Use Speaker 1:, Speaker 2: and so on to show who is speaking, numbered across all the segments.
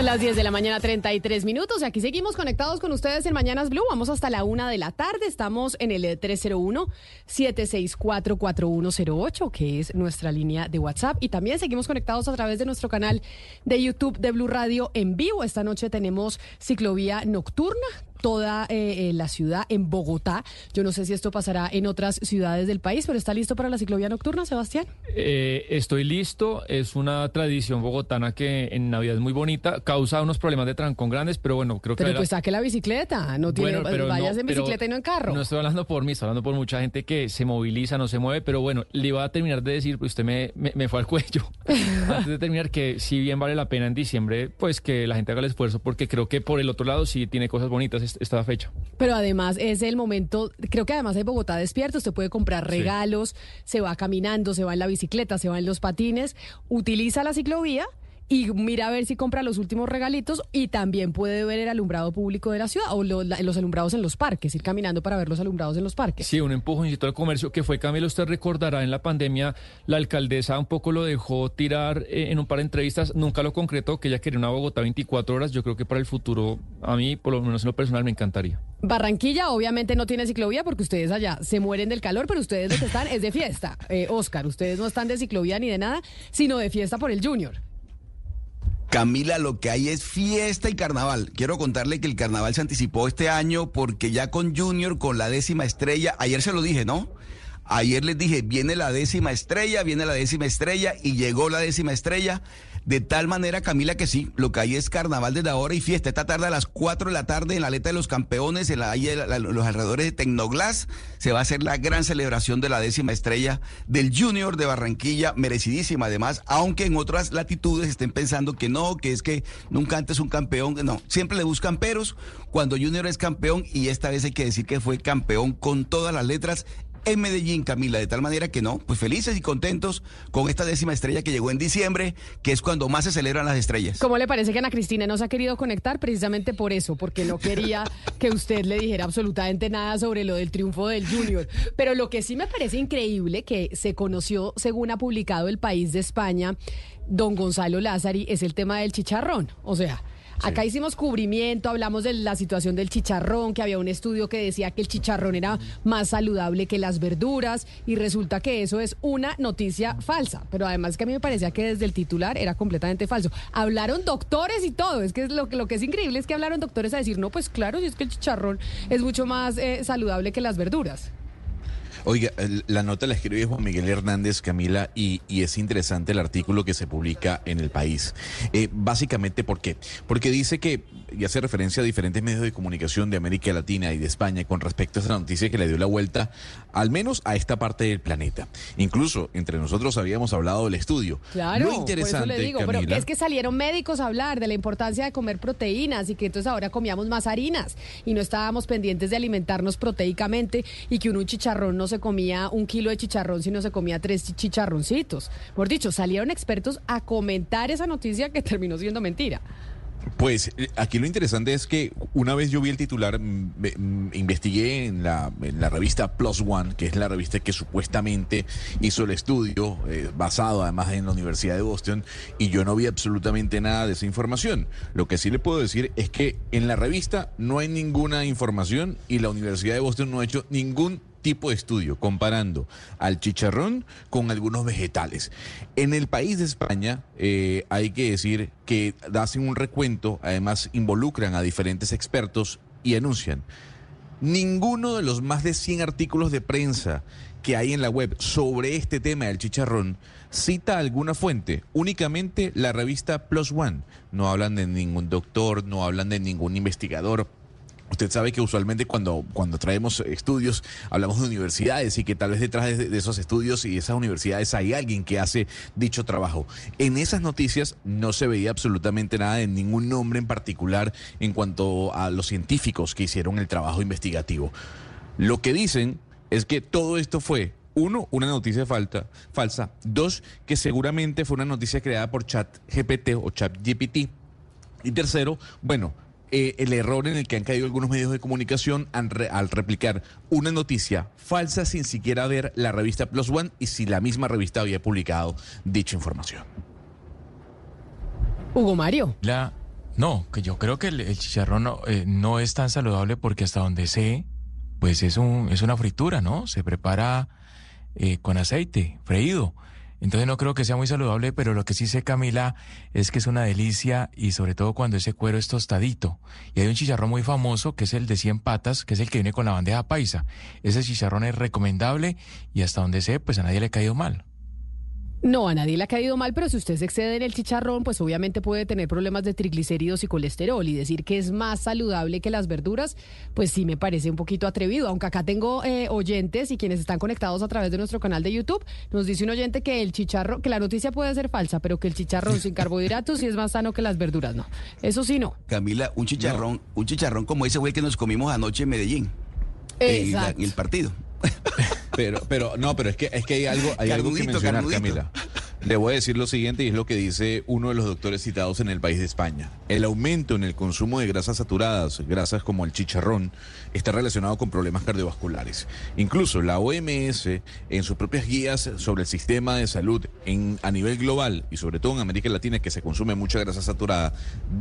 Speaker 1: Son las 10 de la mañana, 33 minutos. Y aquí seguimos conectados con ustedes en Mañanas Blue. Vamos hasta la una de la tarde. Estamos en el 301-764-4108, que es nuestra línea de WhatsApp. Y también seguimos conectados a través de nuestro canal de YouTube de Blue Radio en vivo. Esta noche tenemos ciclovía nocturna toda eh, eh, la ciudad en Bogotá. Yo no sé si esto pasará en otras ciudades del país, pero ¿está listo para la ciclovía nocturna, Sebastián?
Speaker 2: Eh, estoy listo. Es una tradición bogotana que en Navidad es muy bonita. Causa unos problemas de trancón grandes, pero bueno, creo que...
Speaker 1: Pero pues saque la bicicleta. No tiene,
Speaker 2: Bueno, pero
Speaker 1: vayas
Speaker 2: no,
Speaker 1: en
Speaker 2: pero
Speaker 1: bicicleta y no en carro.
Speaker 2: No estoy hablando por mí, estoy hablando por mucha gente que se moviliza, no se mueve, pero bueno, le iba a terminar de decir, pues usted me, me, me fue al cuello. Antes de terminar, que si bien vale la pena en diciembre, pues que la gente haga el esfuerzo, porque creo que por el otro lado sí tiene cosas bonitas esta fecha.
Speaker 1: Pero además es el momento, creo que además hay Bogotá despierto, usted puede comprar regalos, se va caminando, se va en la bicicleta, se va en los patines, utiliza la ciclovía y mira a ver si compra los últimos regalitos y también puede ver el alumbrado público de la ciudad o los alumbrados en los parques, ir caminando para ver los alumbrados en los parques.
Speaker 2: Sí, un empujoncito al comercio que fue, Camilo, usted recordará en la pandemia, la alcaldesa un poco lo dejó tirar eh, en un par de entrevistas, nunca lo concretó, que ella quería una Bogotá 24 horas, yo creo que para el futuro, a mí, por lo menos en lo personal, me encantaría.
Speaker 1: Barranquilla obviamente no tiene ciclovía porque ustedes allá se mueren del calor, pero ustedes lo que están es de fiesta. Eh, Oscar, ustedes no están de ciclovía ni de nada, sino de fiesta por el Junior.
Speaker 3: Camila, lo que hay es fiesta y carnaval. Quiero contarle que el carnaval se anticipó este año porque ya con Junior, con la décima estrella, ayer se lo dije, ¿no? Ayer les dije, viene la décima estrella, viene la décima estrella y llegó la décima estrella. De tal manera, Camila, que sí, lo que hay es carnaval desde ahora y fiesta. Esta tarde a las 4 de la tarde en la Aleta de los Campeones, en la, ahí la- los alrededores de Tecnoglass, se va a hacer la gran celebración de la décima estrella del Junior de Barranquilla, merecidísima además, aunque en otras latitudes estén pensando que no, que es que nunca antes un campeón, no, siempre le buscan peros cuando Junior es campeón y esta vez hay que decir que fue campeón con todas las letras en Medellín, Camila, de tal manera que no, pues felices y contentos con esta décima estrella que llegó en diciembre, que es cuando más se celebran las estrellas.
Speaker 1: ¿Cómo le parece que Ana Cristina no se ha querido conectar precisamente por eso? Porque no quería que usted le dijera absolutamente nada sobre lo del triunfo del Junior. Pero lo que sí me parece increíble que se conoció, según ha publicado el país de España, don Gonzalo Lázari, es el tema del chicharrón. O sea, Acá hicimos cubrimiento, hablamos de la situación del chicharrón, que había un estudio que decía que el chicharrón era más saludable que las verduras y resulta que eso es una noticia falsa. Pero además que a mí me parecía que desde el titular era completamente falso. Hablaron doctores y todo. Es que lo, que- lo que es increíble es que hablaron doctores a decir, no, pues claro, si es que el chicharrón es mucho más eh, saludable que las verduras.
Speaker 4: Oiga, la nota la escribe Juan Miguel Hernández Camila y, y es interesante el artículo que se publica en el país. Eh, básicamente, ¿por qué? Porque dice que, y hace referencia a diferentes medios de comunicación de América Latina y de España con respecto a esa noticia que le dio la vuelta, al menos a esta parte del planeta. Incluso entre nosotros habíamos hablado del estudio.
Speaker 1: Claro,
Speaker 4: Lo interesante,
Speaker 1: por eso le digo,
Speaker 4: Camila,
Speaker 1: pero es que salieron médicos a hablar de la importancia de comer proteínas y que entonces ahora comíamos más harinas y no estábamos pendientes de alimentarnos proteicamente y que uno un chicharrón no se comía un kilo de chicharrón, sino se comía tres chi- chicharroncitos. Por dicho, salieron expertos a comentar esa noticia que terminó siendo mentira.
Speaker 4: Pues eh, aquí lo interesante es que una vez yo vi el titular, investigué en la, en la revista Plus One, que es la revista que supuestamente hizo el estudio, eh, basado además en la Universidad de Boston, y yo no vi absolutamente nada de esa información. Lo que sí le puedo decir es que en la revista no hay ninguna información y la Universidad de Boston no ha hecho ningún tipo de estudio comparando al chicharrón con algunos vegetales. En el país de España eh, hay que decir que hacen un recuento, además involucran a diferentes expertos y anuncian, ninguno de los más de 100 artículos de prensa que hay en la web sobre este tema del chicharrón cita alguna fuente, únicamente la revista Plus One. No hablan de ningún doctor, no hablan de ningún investigador. Usted sabe que usualmente cuando, cuando traemos estudios hablamos de universidades y que tal vez detrás de, esos estudios y esas universidades hay alguien que hace dicho trabajo. En esas noticias no se veía absolutamente nada de ningún nombre en particular en cuanto a los científicos que hicieron el trabajo investigativo. Lo que dicen es que todo esto fue uno, una noticia falsa. Dos, que seguramente fue una noticia creada por ChatGPT o ChatGPT. Y tercero, bueno, eh, el error en el que han caído algunos medios de comunicación al, re, al, replicar una noticia falsa sin siquiera ver la revista Plus One y si la misma revista había publicado dicha información.
Speaker 1: Hugo Mario.
Speaker 5: La, no, que yo creo que el, el chicharrón no, eh, no es tan saludable porque hasta donde sé, pues es, un, es una fritura, ¿no? Se prepara eh, con aceite, freído. Entonces no creo que sea muy saludable, pero lo que sí sé, Camila, es que es una delicia y sobre todo cuando ese cuero es tostadito. Y hay un chicharrón muy famoso que es el de 100 patas, que es el que viene con la bandeja paisa. Ese chicharrón es recomendable y hasta donde sé, pues a nadie le ha caído mal.
Speaker 1: No, a nadie le ha caído mal, pero si usted se excede en el chicharrón, pues obviamente puede tener problemas de triglicéridos y colesterol. Y decir que es más saludable que las verduras, pues sí me parece un poquito atrevido. Aunque acá tengo eh, oyentes y quienes están conectados a través de nuestro canal de YouTube, nos dice un oyente que el chicharrón, que la noticia puede ser falsa, pero que el chicharrón sin carbohidratos sí es más sano que las verduras. No, eso sí no.
Speaker 3: Camila, un chicharrón, no. un chicharrón como ese güey que nos comimos anoche en Medellín.
Speaker 1: Exacto.
Speaker 3: En, el partido.
Speaker 4: Pero, pero, no, pero es que, es que hay algo, hay algo que mencionar, carnudito. Camila. Le voy a decir lo siguiente y es lo que dice uno de los doctores citados en el país de España. El aumento en el consumo de grasas saturadas, grasas como el chicharrón, está relacionado con problemas cardiovasculares. Incluso la OMS, en sus propias guías sobre el sistema de salud en, a nivel global y sobre todo en América Latina, que se consume mucha grasa saturada,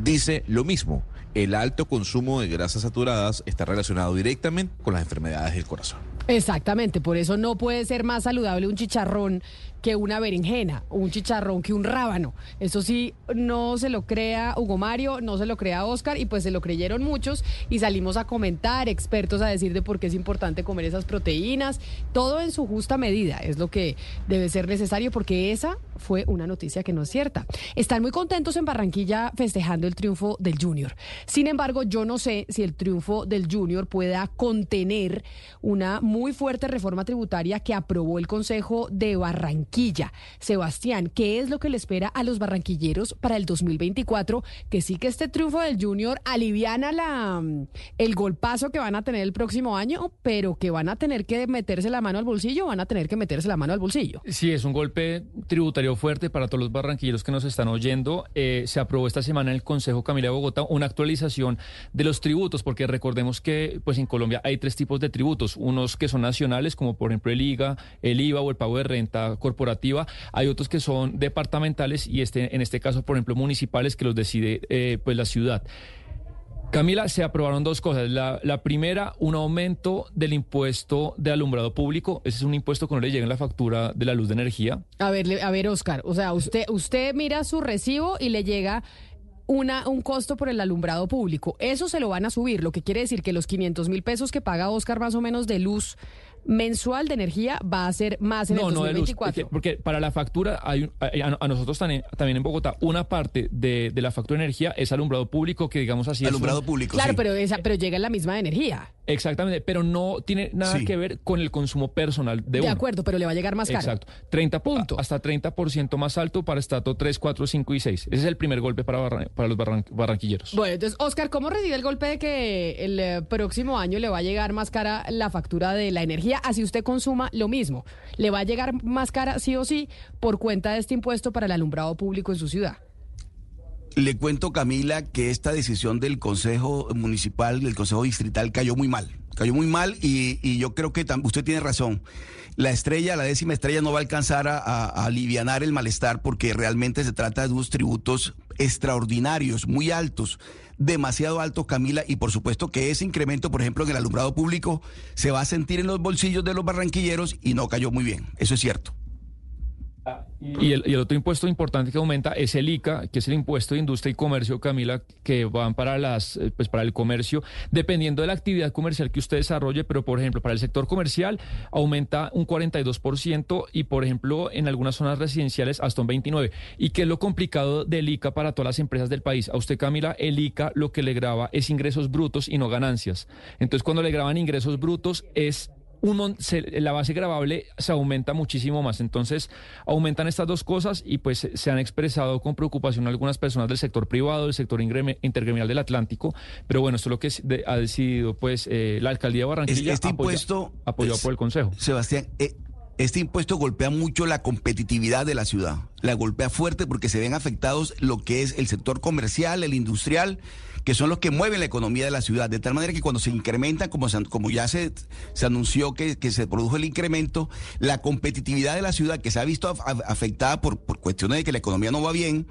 Speaker 4: dice lo mismo. El alto consumo de grasas saturadas está relacionado directamente con las enfermedades del corazón.
Speaker 1: Exactamente, por eso no puede ser más saludable un chicharrón que una berenjena, un chicharrón que un rábano. Eso sí, no se lo crea Hugo Mario, no se lo crea Oscar, y pues se lo creyeron muchos y salimos a comentar, expertos a decir de por qué es importante comer esas proteínas, todo en su justa medida, es lo que debe ser necesario porque esa fue una noticia que no es cierta. Están muy contentos en Barranquilla festejando el triunfo del Junior. Sin embargo, yo no sé si el triunfo del Junior pueda contener una muy fuerte reforma tributaria que aprobó el Consejo de Barranquilla. Sebastián, ¿qué es lo que le espera a los barranquilleros para el 2024? Que sí que este triunfo del Junior aliviana la, el golpazo que van a tener el próximo año, pero que van a tener que meterse la mano al bolsillo, van a tener que meterse la mano al bolsillo.
Speaker 2: Sí, es un golpe tributario fuerte para todos los barranquilleros que nos están oyendo. Eh, se aprobó esta semana en el Consejo Camila de Bogotá una actualización de los tributos, porque recordemos que pues en Colombia hay tres tipos de tributos, unos que son nacionales, como por ejemplo el IGA, el IVA o el pago de renta corporativa corporativa, hay otros que son departamentales y este, en este caso, por ejemplo, municipales que los decide eh, pues la ciudad. Camila, se aprobaron dos cosas. La, primera, un aumento del impuesto de alumbrado público. Ese es un impuesto que no le llega en la factura de la luz de energía.
Speaker 1: A ver, a ver, Oscar. O sea, usted, usted mira su recibo y le llega una, un costo por el alumbrado público. Eso se lo van a subir, lo que quiere decir que los 500 mil pesos que paga Oscar más o menos de luz mensual de energía va a ser más en
Speaker 2: no,
Speaker 1: el
Speaker 2: no
Speaker 1: 2024.
Speaker 2: De luz, porque, para la factura, hay, un, a, a, nosotros también, también en Bogotá, una parte de, de, la factura de energía es alumbrado público, que digamos así.
Speaker 3: Alumbrado
Speaker 2: es un,
Speaker 3: público.
Speaker 1: Claro,
Speaker 3: sí.
Speaker 1: pero, esa, pero llega en la misma energía.
Speaker 2: Exactamente, pero no tiene nada
Speaker 3: Sí.
Speaker 2: que ver con el consumo personal de,
Speaker 1: De
Speaker 2: uno.
Speaker 1: acuerdo, pero le va a llegar más caro.
Speaker 2: Exacto. 30
Speaker 1: Punto.
Speaker 2: Hasta 30% más alto para estrato 3, 4, 5 y 6. Ese es el primer golpe para, barran- para los barran- barranquilleros.
Speaker 1: Bueno, entonces, Oscar, ¿cómo recibe el golpe de que el eh, próximo año le va a llegar más cara la factura de la energía? Así usted consuma lo mismo. Le va a llegar más cara, sí o sí, por cuenta de este impuesto para el alumbrado público en su ciudad.
Speaker 3: Le cuento, Camila, que esta decisión del Consejo Municipal, del Consejo Distrital, cayó muy mal. Cayó muy mal y, yo creo que usted tiene razón. La estrella, la décima estrella, no va a alcanzar a, a, a alivianar el malestar porque realmente se trata de unos tributos extraordinarios, muy altos, demasiado altos, Camila, y por supuesto que ese incremento, por ejemplo, en el alumbrado público, se va a sentir en los bolsillos de los barranquilleros y no cayó muy bien. Eso es cierto.
Speaker 2: Y el, otro impuesto importante que aumenta es el ICA, que es el impuesto de industria y comercio, Camila, que van para las, eh, pues para el comercio, dependiendo de la actividad comercial que usted desarrolle, pero por ejemplo, para el sector comercial aumenta un 42% y por ejemplo, en algunas zonas residenciales hasta un 29%. ¿Y qué es lo complicado del ICA para todas las empresas del país? A usted, Camila, el ICA lo que le graba es ingresos brutos y no ganancias. Entonces, cuando le graban ingresos brutos es un la base grabable se aumenta muchísimo más. Entonces, aumentan estas dos cosas y pues se han expresado con preocupación algunas personas del sector privado, del sector intergremial del Atlántico. Pero bueno, esto es lo que ha decidido pues eh, la alcaldía de Barranquilla,
Speaker 3: este impuesto,
Speaker 2: apoyado por el Consejo.
Speaker 3: Sebastián, eh, este impuesto golpea mucho la competitividad de la ciudad. La golpea fuerte porque se ven afectados lo que es el sector comercial, el industrial que son los que mueven la economía de la ciudad, de tal manera que cuando se incrementan, como, como ya se, se anunció que, se produjo el incremento, la competitividad de la ciudad que se ha visto afectada por, por cuestiones de que la economía no va bien,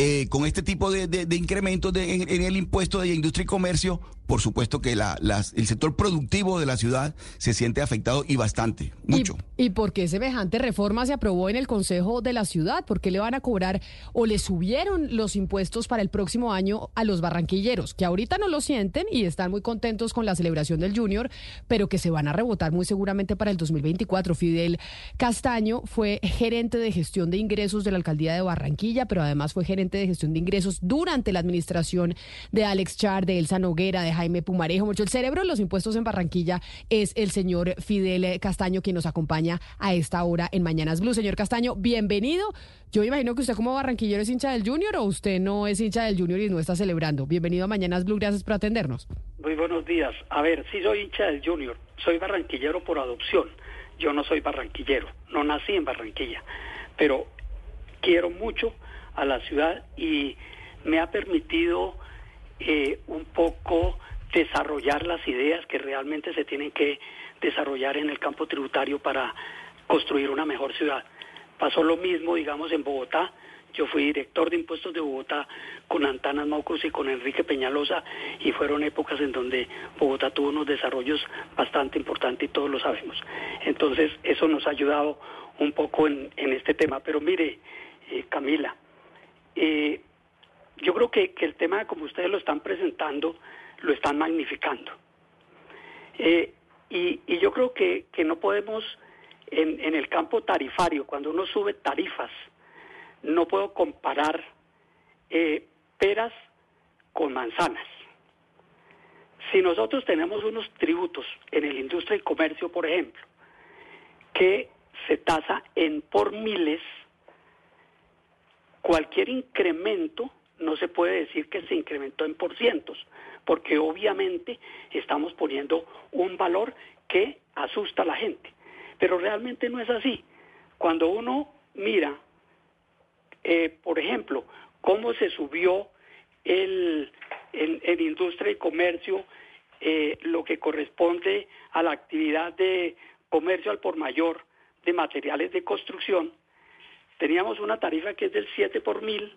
Speaker 3: eh, con este tipo de, de, incrementos en, el impuesto de industria y comercio, por supuesto que la, el sector productivo de la ciudad se siente afectado y bastante, mucho.
Speaker 1: ¿Y, ¿Y por qué semejante reforma se aprobó en el Consejo de la Ciudad? ¿Por qué le van a cobrar o le subieron los impuestos para el próximo año a los barranquilleros, que ahorita no lo sienten y están muy contentos con la celebración del Junior, pero que se van a rebotar muy seguramente para el 2024? Fidel Castaño fue gerente de gestión de ingresos de la alcaldía de Barranquilla, pero además fue gerente de gestión de ingresos durante la administración de Alex Char, de Elsa Noguera, de Jaime Pumarejo. Mucho el cerebro de los impuestos en Barranquilla es el señor Fidel Castaño, quien nos acompaña a esta hora en Mañanas Blue. Señor Castaño, bienvenido. Yo imagino que usted como barranquillero es hincha del Junior o usted no es hincha del Junior y no está celebrando. Bienvenido a Mañanas Blue, gracias por atendernos.
Speaker 6: Muy buenos días. A ver, sí soy hincha del Junior, soy barranquillero por adopción. Yo no soy barranquillero, no nací en Barranquilla, pero quiero mucho a la ciudad y me ha permitido eh, un poco desarrollar las ideas que realmente se tienen que desarrollar en el campo tributario para construir una mejor ciudad. Pasó lo mismo, digamos, en Bogotá. Yo fui director de impuestos de Bogotá con Antanas Maucos y con Enrique Peñalosa y fueron épocas en donde Bogotá tuvo unos desarrollos bastante importantes y todos lo sabemos. Entonces, eso nos ha ayudado un poco en, este tema. Pero mire, eh, Camila, eh, yo creo que, el tema, como ustedes lo están presentando, lo están magnificando. Eh, y, yo creo que, no podemos, en, el campo tarifario, cuando uno sube tarifas, no puedo comparar eh, peras con manzanas. Si nosotros tenemos unos tributos en el industria y comercio, por ejemplo, que se tasa en por miles, cualquier incremento no se puede decir que se incrementó en por cientos, porque obviamente estamos poniendo un valor que asusta a la gente. Pero realmente no es así. Cuando uno mira, eh, por ejemplo, cómo se subió el, en, industria y comercio eh, lo que corresponde a la actividad de comercio al por mayor de materiales de construcción, Teníamos una tarifa que es del 7 por mil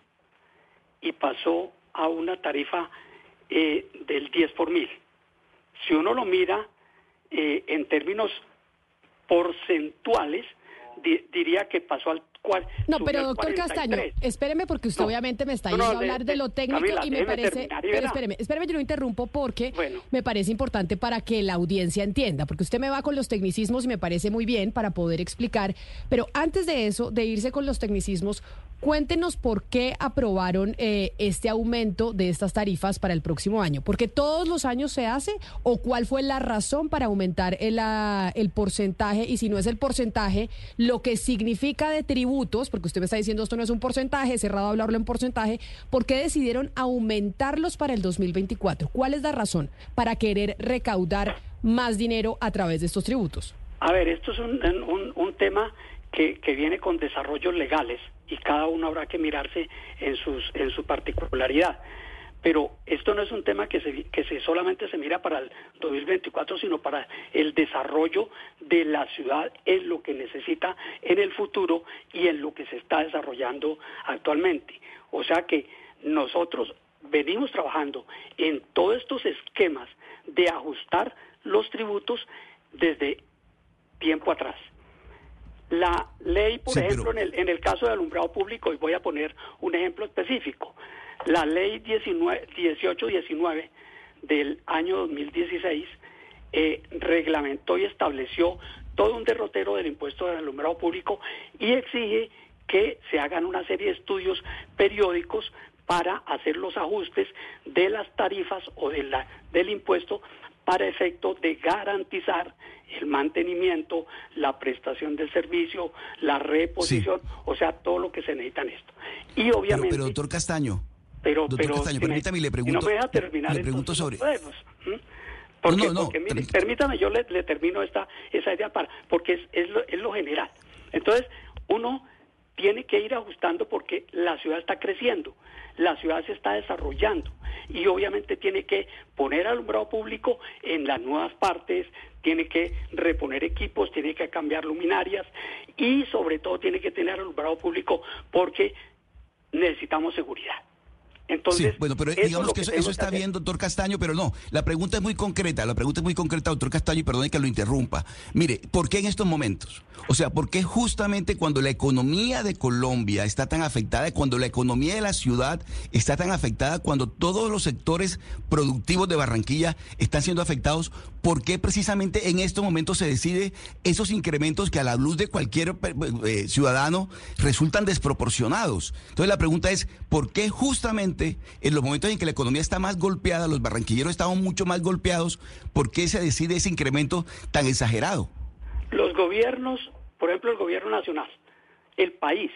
Speaker 6: y pasó a una tarifa eh, del 10 por mil. Si uno lo mira eh, en términos porcentuales, diría que pasó al
Speaker 1: no, pero doctor Castaño, espéreme porque usted obviamente me está yendo a hablar de, lo técnico y me parece... Pero espéreme, espéreme, yo lo interrumpo porque me parece importante para que la audiencia entienda, porque usted me va con los tecnicismos y me parece muy bien para poder explicar, pero antes de eso, de irse con los tecnicismos, Cuéntenos por qué aprobaron eh, este aumento de estas tarifas para el próximo año. ¿Porque todos los años se hace? ¿O cuál fue la razón para aumentar el, el porcentaje? Y si no es el porcentaje, lo que significa de porque usted me está diciendo esto no es un porcentaje, cerrado a hablarlo en porcentaje, ¿por qué decidieron aumentarlos para el 2024? ¿Cuál es la razón para querer recaudar más dinero a través de estos tributos?
Speaker 6: A ver, esto es un, un tema que, que viene con desarrollos legales y cada uno habrá que mirarse en, sus, en su particularidad. Pero esto no es un tema que, se, que se, solamente se mira para el 2024, sino para el desarrollo de la ciudad en lo que necesita en el futuro y en lo que se está desarrollando actualmente. O sea que nosotros venimos trabajando en todos estos esquemas de ajustar los tributos desde tiempo atrás. La ley, por
Speaker 3: Sí,
Speaker 6: ejemplo,
Speaker 3: pero-
Speaker 6: en, el, en el caso de alumbrado público, y voy a poner un ejemplo específico, la ley 19 1819 del año 2016 eh, reglamentó y estableció todo un derrotero del impuesto del alumbrado público y exige que se hagan una serie de estudios periódicos para hacer los ajustes de las tarifas o de la, del impuesto para efecto de garantizar el mantenimiento, la prestación del servicio, la reposición, o sea, todo lo que se necesita en esto. Y
Speaker 3: Pero,
Speaker 6: obviamente...
Speaker 3: pero doctor Castaño,
Speaker 6: Pero,
Speaker 3: Doctor
Speaker 6: pero
Speaker 3: Castaño,
Speaker 6: si me-
Speaker 3: permítame y le
Speaker 6: si
Speaker 3: pregunto-
Speaker 6: no me deja terminar,
Speaker 3: le pregunto sobre-.
Speaker 6: Porque,
Speaker 3: No, no,
Speaker 6: porque, mire,
Speaker 3: permí-
Speaker 6: permítame, yo le, le termino esta esa idea para porque es, es, lo, es lo general. Entonces, uno tiene que ir ajustando porque la ciudad está creciendo, la ciudad se está desarrollando y obviamente tiene que poner alumbrado público en las nuevas partes, tiene que reponer equipos, tiene que cambiar luminarias y sobre todo tiene que tener alumbrado público porque necesitamos seguridad. Entonces,
Speaker 3: sí, bueno, pero
Speaker 6: eso
Speaker 3: digamos que eso, está bien, doctor Castaño, pero no. La pregunta es muy concreta, la pregunta es muy concreta, doctor Castaño, y perdone que lo interrumpa. Mire, ¿por qué en estos momentos? O sea, ¿por qué justamente cuando la economía de Colombia está tan afectada, cuando la economía de la ciudad está tan afectada, cuando todos los sectores productivos de Barranquilla están siendo afectados, ¿por qué precisamente en estos momentos se decide esos incrementos que a la luz de cualquier eh, ciudadano resultan desproporcionados? Entonces la pregunta es, ¿por qué justamente en los momentos en que la economía está más golpeada, los barranquilleros estamos mucho más golpeados, ¿por qué se decide ese incremento tan exagerado?
Speaker 6: Los gobiernos, por ejemplo el gobierno nacional, el país,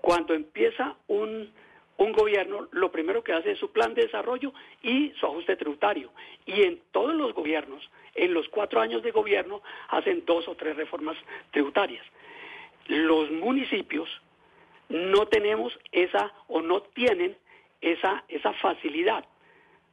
Speaker 6: cuando empieza un, un gobierno, lo primero que hace es su plan de desarrollo y su ajuste tributario. Y en todos los gobiernos, en los cuatro años de gobierno, hacen dos o tres reformas tributarias. Los municipios no tenemos esa o no tienen esa, esa facilidad.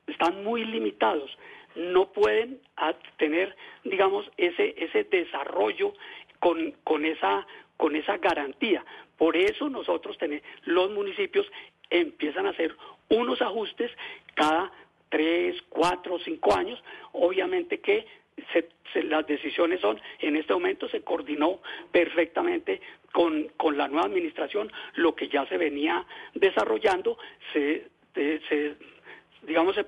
Speaker 6: Están muy limitados. No pueden a- tener, digamos, ese, ese desarrollo con, con, esa, con esa garantía. Por eso nosotros tenemos, los municipios empiezan a hacer unos ajustes cada tres, cuatro, cinco años. Obviamente que se- se- las decisiones son, en este momento se coordinó perfectamente con, con la nueva administración, lo que ya se venía desarrollando, se, digamos, se-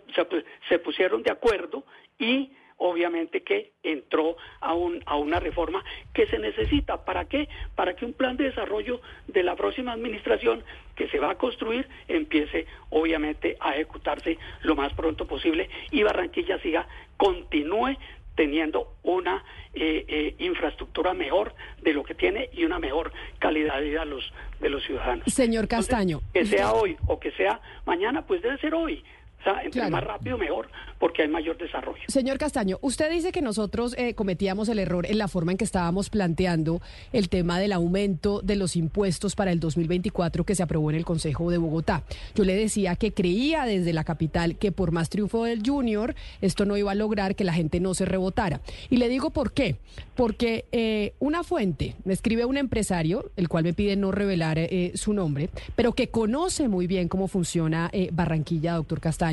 Speaker 6: se pusieron de acuerdo y obviamente que entró a, un, a una reforma que se necesita. ¿Para qué? Para que un plan de desarrollo de la próxima administración que se va a construir empiece obviamente a ejecutarse lo más pronto posible y Barranquilla siga, continúe teniendo una eh, eh, infraestructura mejor de lo que tiene y una mejor calidad de vida de los, de los ciudadanos.
Speaker 1: Señor Castaño.
Speaker 6: Que sea hoy o que sea mañana, pues debe ser hoy. O sea, entre
Speaker 1: Claro.
Speaker 6: más rápido mejor, porque hay mayor desarrollo.
Speaker 1: Señor Castaño, usted dice que nosotros eh, cometíamos el error en la forma en que estábamos planteando el tema del aumento de los impuestos para el 2024 que se aprobó en el Consejo de Bogotá. Yo le decía que creía desde la capital que por más triunfo del Junior esto no iba a lograr que la gente no se rebotara. Y le digo por qué. Porque eh, una fuente, me escribe un empresario, el cual me pide no revelar eh, su nombre, pero que conoce muy bien cómo funciona Barranquilla, doctor Castaño,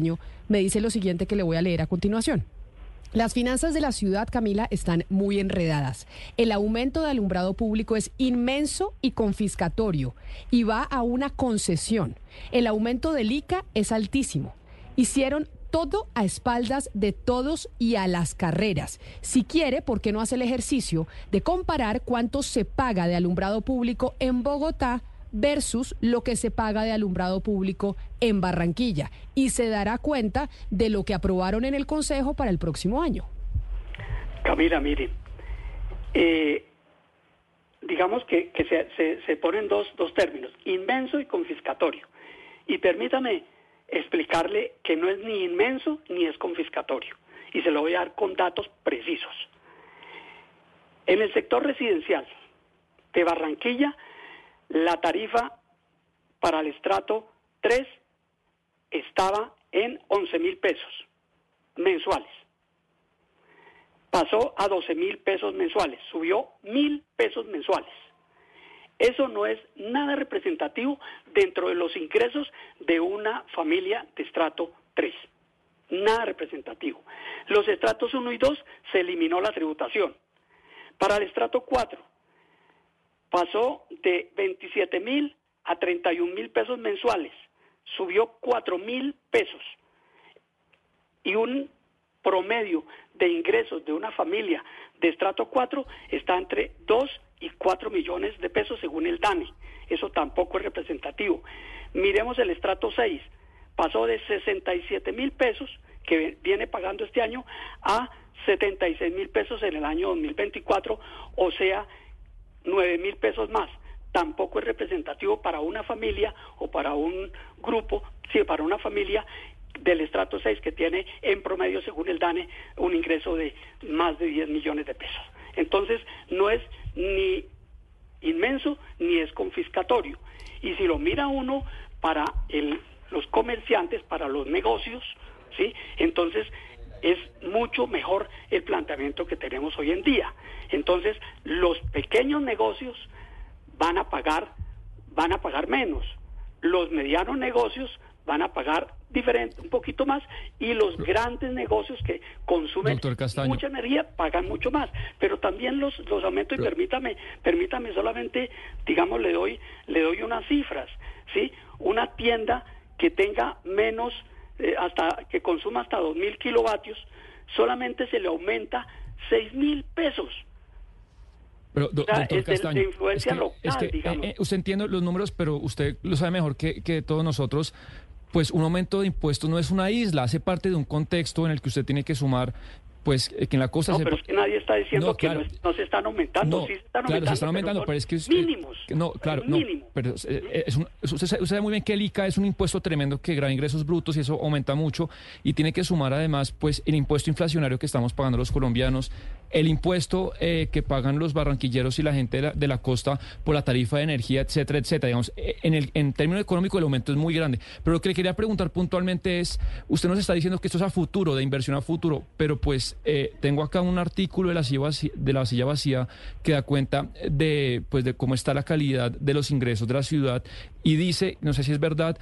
Speaker 1: me dice lo siguiente que le voy a leer a continuación. Las finanzas de la ciudad, Camila, están muy enredadas. El aumento de alumbrado público es inmenso y confiscatorio y va a una concesión. El aumento del ICA es altísimo. Hicieron todo a espaldas de todos y a las carreras. Si quiere, ¿por qué no hace el ejercicio de comparar cuánto se paga de alumbrado público en Bogotá versus lo que se paga de alumbrado público en Barranquilla? Y se dará cuenta de lo que aprobaron en el Consejo para el próximo año.
Speaker 6: Camila, mire, eh, digamos que, se- se ponen dos, dos términos, inmenso y confiscatorio. Y permítame explicarle que no es ni inmenso ni es confiscatorio. Y se lo voy a dar con datos precisos. En el sector residencial de Barranquilla, la tarifa para el estrato 3 estaba en 11 mil pesos mensuales. Pasó a 12 mil pesos mensuales, subió mil pesos mensuales. Eso no es nada representativo dentro de los ingresos de una familia de estrato 3. Nada representativo. Los estratos 1 y 2 se eliminó la tributación. Para el estrato 4, pasó de 27 mil a 31 mil pesos mensuales, subió 4 mil pesos y un promedio de ingresos de una familia de estrato 4 está entre 2 y 4 millones de pesos según el DANE. Eso tampoco es representativo. Miremos el estrato 6, pasó de 67 mil pesos que viene pagando este año a 76 mil pesos en el año 2024, o sea, 9 mil pesos más. Tampoco es representativo para una familia o para un grupo, sí, para una familia del estrato 6 que tiene en promedio, según el DANE, un ingreso de más de 10 millones de pesos. Entonces, no es ni inmenso ni es confiscatorio. Y si lo mira uno para el, los comerciantes, para los negocios, ¿sí? Entonces, es mucho mejor el planteamiento que tenemos hoy en día. Entonces, los pequeños negocios van a pagar van a pagar menos. Los medianos negocios van a pagar diferente, un poquito más, y los grandes negocios que consumen mucha energía pagan mucho más. Pero también los, los aumentos, y permítame, permítame solamente, digamos, le doy, le doy unas cifras, ¿sí? Una tienda que tenga menos eh, hasta que consuma hasta 2.000 kilovatios, solamente se le aumenta 6.000 pesos.
Speaker 2: Pero, doctor Castaño, es que, eh, eh, usted entiende los números, pero usted lo sabe mejor que, que todos nosotros. Pues un aumento de impuestos no es una isla, hace parte de un contexto en el que usted tiene que sumar pues que en la costa
Speaker 6: no, pero es que nadie está diciendo que no, se están aumentando, sí se están
Speaker 2: claro, se están aumentando, pero, es que
Speaker 6: mínimos.
Speaker 2: no, claro, no, pero eh, es un, usted, sabe muy bien que el ICA es un impuesto tremendo que graba ingresos brutos y eso aumenta mucho y tiene que sumar además pues el impuesto inflacionario que estamos pagando los colombianos, el impuesto eh, que pagan los barranquilleros y la gente de la, costa por la tarifa de energía, etcétera, etcétera. Digamos, eh, en el en términos económicos el aumento es muy grande. Pero lo que le quería preguntar puntualmente es, usted nos está diciendo que esto es a futuro, de inversión a futuro, pero pues eh, tengo acá un artículo de la, silla vacía, de la silla vacía que da cuenta de, pues, de cómo está la calidad de los ingresos de la ciudad y dice, no sé si es verdad,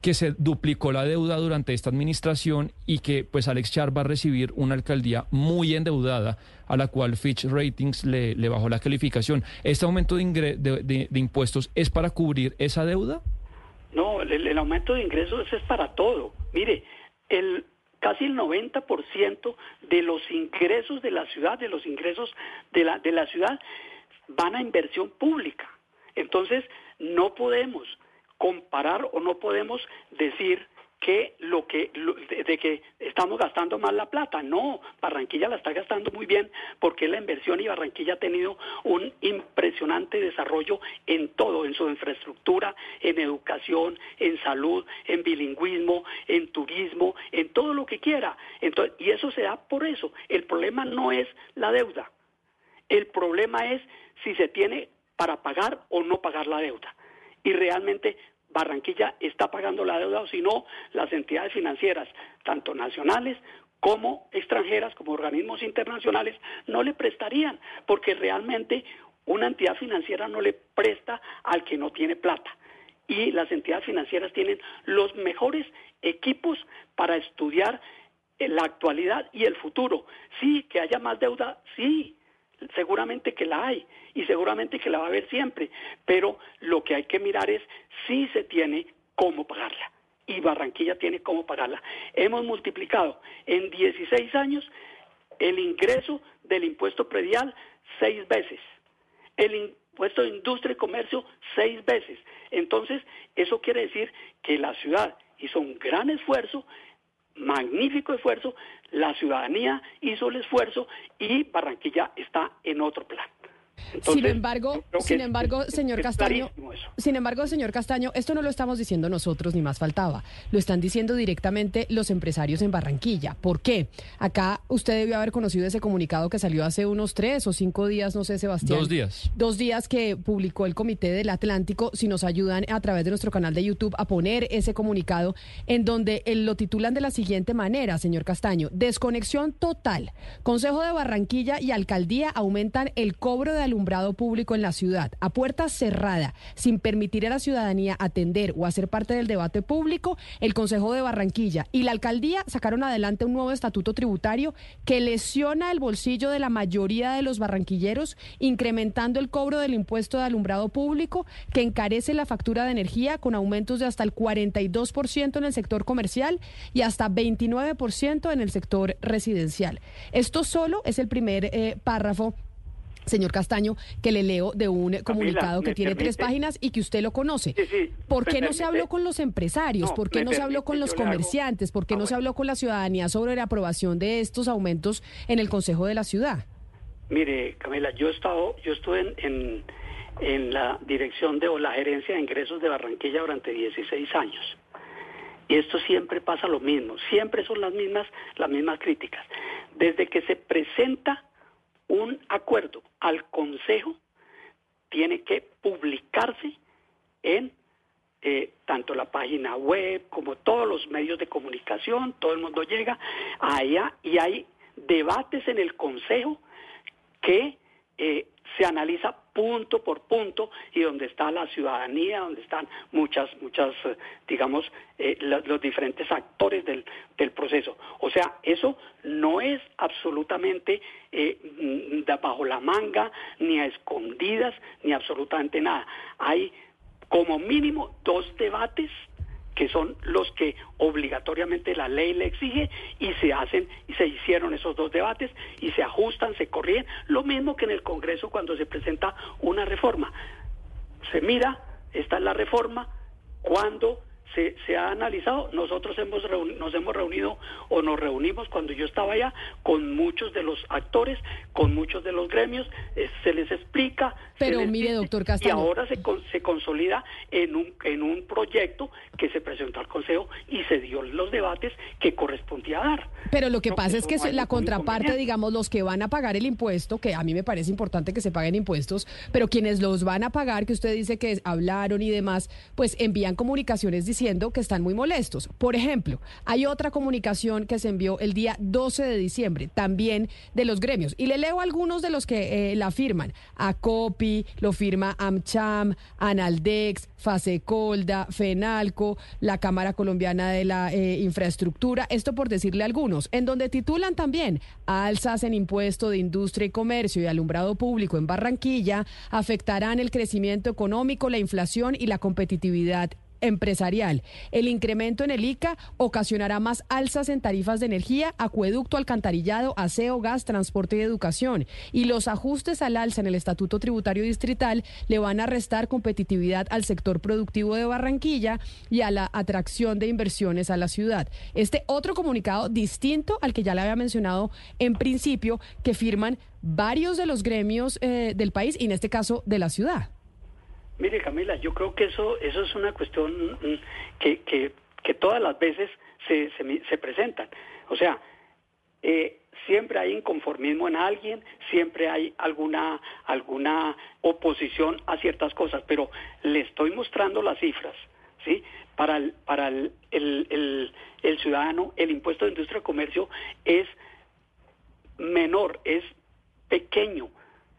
Speaker 2: que se duplicó la deuda durante esta administración y que pues Alex Char va a recibir una alcaldía muy endeudada a la cual Fitch Ratings le, bajó la calificación. ¿Este aumento de, de, de, impuestos es para cubrir esa deuda?
Speaker 6: No, el, el aumento de ingresos es para todo. Mire, el casi el 90% de los ingresos de la ciudad, de los ingresos de la, de la ciudad, van a inversión pública. Entonces, no podemos comparar o no podemos decir que lo que de, que estamos gastando mal la plata. No, Barranquilla la está gastando muy bien porque la inversión y Barranquilla ha tenido un impresionante desarrollo en todo, en su infraestructura, en educación, en salud, en bilingüismo, en turismo, en todo lo que quiera. Entonces, y eso se da por eso. El problema no es la deuda. El problema es si se tiene para pagar o no pagar la deuda. Y realmente Barranquilla está pagando la deuda o si no, las entidades financieras, tanto nacionales como extranjeras, como organismos internacionales, no le prestarían, porque realmente una entidad financiera no le presta al que no tiene plata. Y las entidades financieras tienen los mejores equipos para estudiar la actualidad y el futuro. Sí, que haya más deuda, sí, seguramente que la hay y seguramente que la va a haber siempre, pero lo que hay que mirar es si se tiene cómo pagarla. Y Barranquilla tiene cómo pagarla. Hemos multiplicado en 16 años el ingreso del impuesto predial seis veces, el impuesto de industria y comercio seis veces. Entonces, eso quiere decir que la ciudad hizo un gran esfuerzo magnífico esfuerzo, la ciudadanía hizo el esfuerzo y Barranquilla está en otro plan
Speaker 1: sin embargo, sin embargo, señor Castaño, sin embargo, señor Castaño, esto no lo estamos diciendo nosotros ni más faltaba. Lo están diciendo directamente los empresarios en Barranquilla. ¿Por qué? Acá usted debió haber conocido ese comunicado que salió hace unos tres o cinco días, no sé, Sebastián.
Speaker 2: Dos días.
Speaker 1: Dos días que publicó el Comité del Atlántico. Si nos ayudan a través de nuestro canal de YouTube a poner ese comunicado en donde lo titulan de la siguiente manera, señor Castaño: desconexión total. Consejo de Barranquilla y Alcaldía aumentan el cobro de alumbrado público en la ciudad, a puerta cerrada, sin permitir a la ciudadanía atender o hacer parte del debate público, el Consejo de Barranquilla y la alcaldía sacaron adelante un nuevo estatuto tributario que lesiona el bolsillo de la mayoría de los barranquilleros, incrementando el cobro del impuesto de alumbrado público, que encarece la factura de energía con aumentos de hasta el 42% en el sector comercial y hasta 29% en el sector residencial. Esto solo es el primer eh, párrafo señor Castaño, que le leo de un comunicado que tiene tres páginas y que usted lo conoce. ¿Por qué no se habló con los empresarios? ¿Por qué no se habló con los comerciantes? ¿Por qué no se habló con la ciudadanía sobre la aprobación de estos aumentos en el Consejo de la Ciudad?
Speaker 6: Mire, Camila, yo he estado, yo estuve en, en, la dirección de o la gerencia de ingresos de Barranquilla durante 16 años. Y esto siempre pasa lo mismo, siempre son las mismas, las mismas críticas. Desde que se presenta un acuerdo al Consejo, tiene que publicarse en eh, tanto la página web como todos los medios de comunicación, todo el mundo llega allá y hay debates en el Consejo que eh, se analiza punto por punto y donde está la ciudadanía, donde están muchas, muchas, eh, digamos, eh, los, diferentes actores del, del, proceso. O sea, eso no es absolutamente eh, bajo la manga, ni a escondidas, ni absolutamente nada. Hay como mínimo dos debates que son los que obligatoriamente la ley le exige y se hacen y se hicieron esos dos debates y se ajustan, se corrigen, lo mismo que en el Congreso cuando se presenta una reforma. Se mira, esta es la reforma, cuando se, se ha analizado. Nosotros hemos nos hemos reunido o nos reunimos cuando yo estaba allá con muchos de los actores, con muchos de los gremios, eh, se les explica.
Speaker 1: Pero mire, doctor Castaño.
Speaker 6: Y ahora se, se consolida en un, en un proyecto que se presentó al Consejo y se dio los debates que correspondía dar.
Speaker 1: Pero lo que pasa es que la contraparte, digamos, los que van a pagar el impuesto, que a mí me parece importante que se paguen impuestos, pero quienes los van a pagar, que usted dice que hablaron y demás, pues envían comunicaciones diciendo que están muy molestos. Por ejemplo, hay otra comunicación que se envió el día 12 de diciembre, también de los gremios. Y le leo algunos de los que eh, la firman. ACOPI, lo firma AMCHAM, ANALDEX, FASECOLDA, FENALCO, la Cámara Colombiana de la eh, Infraestructura. Esto por decirle algunos, en donde titulan también alzas en impuesto de industria y comercio y alumbrado público en Barranquilla afectarán el crecimiento económico, la inflación y la competitividad empresarial. El incremento en el ICA ocasionará más alzas en tarifas de energía, acueducto, alcantarillado, aseo, gas, transporte y educación. Y los ajustes al alza en el Estatuto Tributario Distrital le van a restar competitividad al sector productivo de Barranquilla y a la atracción de inversiones a la ciudad. Este otro comunicado distinto al que ya le había mencionado en principio, que firman varios de los gremios eh, del país y en este caso de la ciudad.
Speaker 6: Mire, Camila, yo creo que eso, eso es una cuestión mm, que, que, todas las veces se, se, se presentan. O sea, eh, siempre hay inconformismo en alguien, siempre hay alguna, alguna oposición a ciertas cosas, pero le estoy mostrando las cifras, ¿sí? Para el, para el, el, el ciudadano, el impuesto de industria y comercio es menor, es pequeño,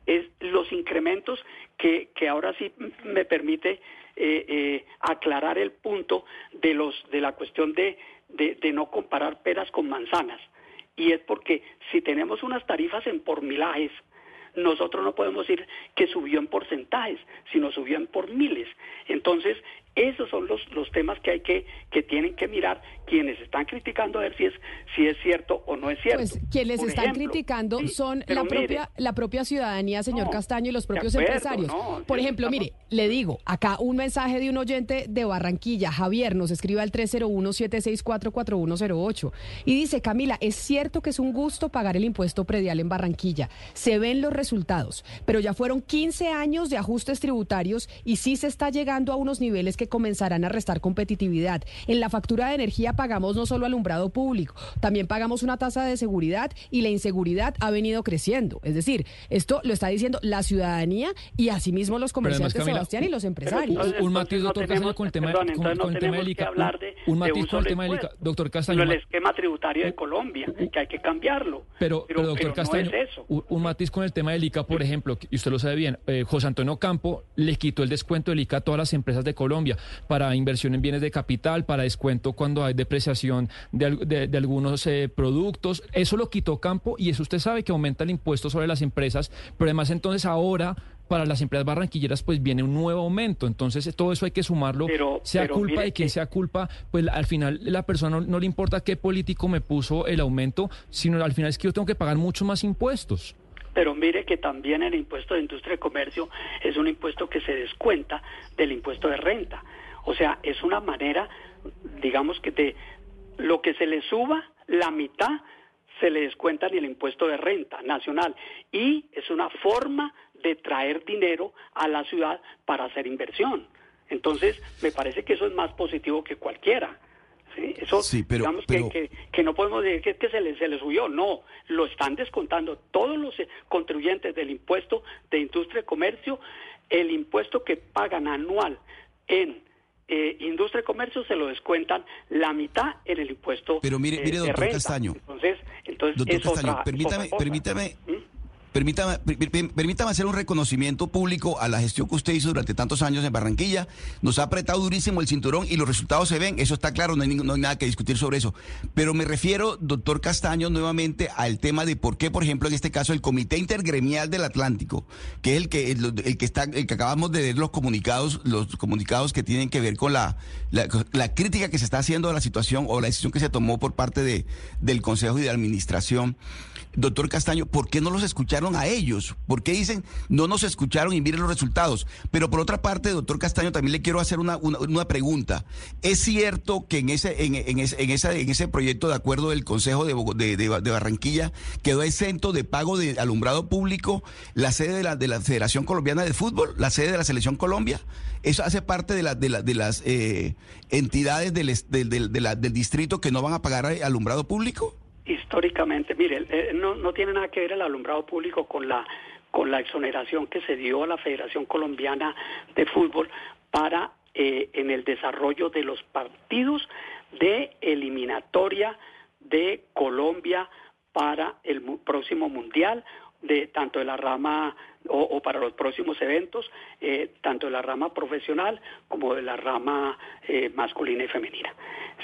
Speaker 6: es los incrementos que, que ahora sí me permite eh, eh, aclarar el punto de los de la cuestión de, de, de, no comparar peras con manzanas y es porque si tenemos unas tarifas en por milajes nosotros no podemos decir que subió en porcentajes, sino subió en por miles. Entonces, esos son los, los temas que hay que, que tienen que mirar quienes están criticando a ver si es, si es cierto o no es cierto.
Speaker 1: Pues quienes están criticando son la propia, la propia ciudadanía, señor Castaño, y los propios empresarios. Por ejemplo, mire, le digo, acá un mensaje de un oyente de Barranquilla, Javier, nos escribe al 301-764-4108 y dice, Camila, es cierto que es un gusto pagar el impuesto predial en Barranquilla. Se ven los resultados, pero ya fueron 15 años de ajustes tributarios y sí se está llegando a unos niveles que comenzarán a restar competitividad. En la factura de energía pagamos no solo alumbrado público, también pagamos una tasa de seguridad y la inseguridad ha venido creciendo. Es decir, esto lo está diciendo la ciudadanía y asimismo los comerciantes, Sebastián, y los empresarios.
Speaker 2: un matiz, doctor Castaño, con el tema, con, el tema del ICA. Un, matiz con el tema del ICA. Doctor Castaño.
Speaker 6: el esquema tributario de Colombia, que hay que cambiarlo.
Speaker 2: Pero, pero, doctor Castaño, un, matiz con el tema del ICA, por ejemplo, y usted lo sabe bien, eh, José Antonio Campo le quitó el descuento del ICA a todas las empresas de Colombia para inversión en bienes de capital, para descuento cuando hay depreciación de, de, algunos eh, productos. Eso lo quitó Campo y eso usted sabe que aumenta el impuesto sobre las empresas, pero además entonces ahora para las empresas barranquilleras pues viene un nuevo aumento. Entonces todo eso hay que sumarlo, sea culpa de quien sea culpa, pues al final la persona no, le importa qué político me puso el aumento, sino al final es que yo tengo que pagar mucho más impuestos.
Speaker 6: Pero mire que también el impuesto de industria y comercio es un impuesto que se descuenta del impuesto de renta. O sea, es una manera, digamos que de lo que se le suba, la mitad se le descuenta en el impuesto de renta nacional. Y es una forma de traer dinero a la ciudad para hacer inversión. Entonces, me parece que eso es más positivo que cualquiera. ¿Sí? Eso, digamos Que, que, no podemos decir que, que se, le, se le subió, no, lo están descontando todos los contribuyentes del impuesto de industria y comercio, el impuesto que pagan anual en eh, industria y comercio se lo descuentan la mitad en el impuesto.
Speaker 3: Pero mire, mire, doctor Castaño.
Speaker 6: Entonces, entonces doctor
Speaker 3: Castaño, permítame, permítame, ¿Mm? Permítame, permítame hacer un reconocimiento público a la gestión que usted hizo durante tantos años en Barranquilla. Nos ha apretado durísimo el cinturón y los resultados se ven. Eso está claro, no hay, nada que discutir sobre eso. Pero me refiero, doctor Castaño, nuevamente al tema de por qué, por ejemplo, en este caso, el Comité Intergremial del Atlántico, que es el que, el, que está, el que acabamos de ver los comunicados, los comunicados que tienen que ver con la, la, crítica que se está haciendo a la situación o la decisión que se tomó por parte de, del Consejo de Administración. Doctor Castaño, ¿por qué no los escucharon a ellos? ¿Por qué dicen no nos escucharon y miren los resultados? Pero por otra parte, doctor Castaño, también le quiero hacer una, una, pregunta. ¿Es cierto que en ese, en, en, ese, en, esa, en ese proyecto de acuerdo del Consejo de, de, Barranquilla quedó exento de pago de alumbrado público la sede de la, de la Federación Colombiana de Fútbol, la sede de la Selección Colombia? ¿Eso hace parte de, la, de, la, de las eh, entidades del, del, del distrito que no van a pagar alumbrado público?
Speaker 6: Históricamente, mire, eh, no, tiene nada que ver el alumbrado público con la con la exoneración que se dio a la Federación Colombiana de Fútbol para eh, en el desarrollo de los partidos de eliminatoria de Colombia para el próximo mundial de tanto de la rama o, para los próximos eventos, eh, tanto de la rama profesional como de la rama eh, masculina y femenina.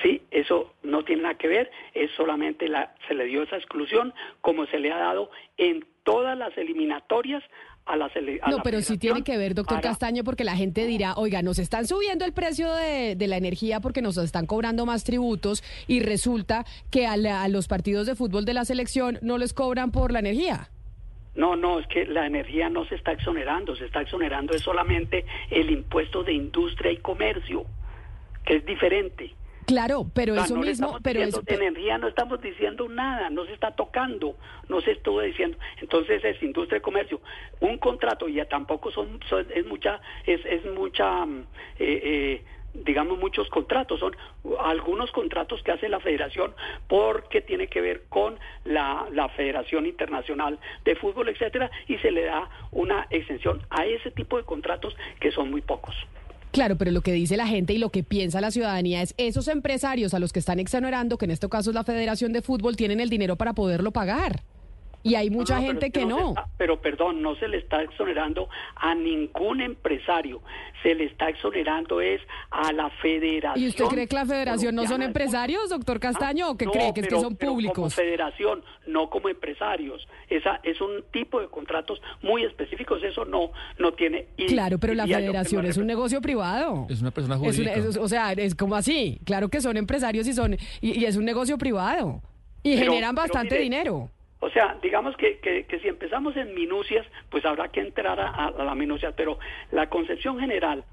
Speaker 6: Sí, eso no tiene nada que ver, es solamente la, se le dio esa exclusión como se le ha dado en todas las eliminatorias a la
Speaker 1: No, pero sí tiene que ver, doctor Castaño, porque la gente dirá, oiga, nos están subiendo el precio de, la energía porque nos están cobrando más tributos y resulta que a los partidos de fútbol de la selección no les cobran por la energía.
Speaker 6: No, no, es que la energía no se está exonerando, se está exonerando es solamente el impuesto de industria y comercio, que es diferente.
Speaker 1: Claro, pero eso mismo, pero
Speaker 6: eso, de energía no estamos diciendo nada, no se está tocando, no se estuvo diciendo. Entonces es industria y comercio, un contrato ya tampoco son, es mucha, es, es mucha mm, eh, eh, digamos, muchos contratos, son algunos contratos que hace la federación porque tiene que ver con la, la Federación Internacional de Fútbol, etcétera, y se le da una extensión a ese tipo de contratos que son muy pocos.
Speaker 1: Claro, pero lo que dice la gente y lo que piensa la ciudadanía es esos empresarios a los que están exonerando, que en este caso es la Federación de Fútbol, tienen el dinero para poderlo pagar. Y hay mucha gente que, no.
Speaker 6: pero perdón, no se le está exonerando a ningún empresario. Se le está exonerando es a la federación.
Speaker 1: ¿Y usted cree que la federación no son empresarios, doctor Castaño, o que cree que, es que son públicos? Como
Speaker 6: federación, no como empresarios. Esa es un tipo de contratos muy específicos. Eso no no tiene.
Speaker 1: claro, pero la federación es un negocio privado.
Speaker 2: Es una persona jurídica.
Speaker 1: o sea, es como así. Claro que son empresarios y son y, es un negocio privado y generan bastante dinero.
Speaker 6: O sea, digamos que, que, si empezamos en minucias, pues habrá que entrar a, a la minucia, pero la concepción general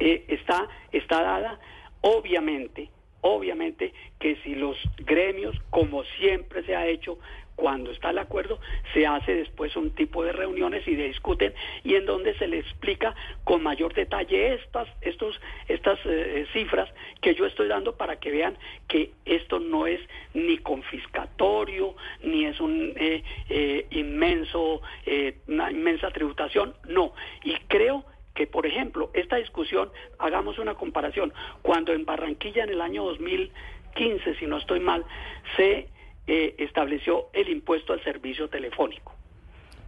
Speaker 6: eh, está, está dada, obviamente, obviamente que si los gremios, como siempre se ha hecho, cuando está el acuerdo, se hace después un tipo de reuniones y de discuten y en donde se le explica con mayor detalle estas, estos, estas eh, cifras que yo estoy dando para que vean que esto no es ni confiscatorio, ni es un eh, eh, inmenso, una inmensa tributación, no. Y creo que, por ejemplo, esta discusión, hagamos una comparación, cuando en Barranquilla en el año 2015, si no estoy mal, se eh, estableció el impuesto al servicio telefónico.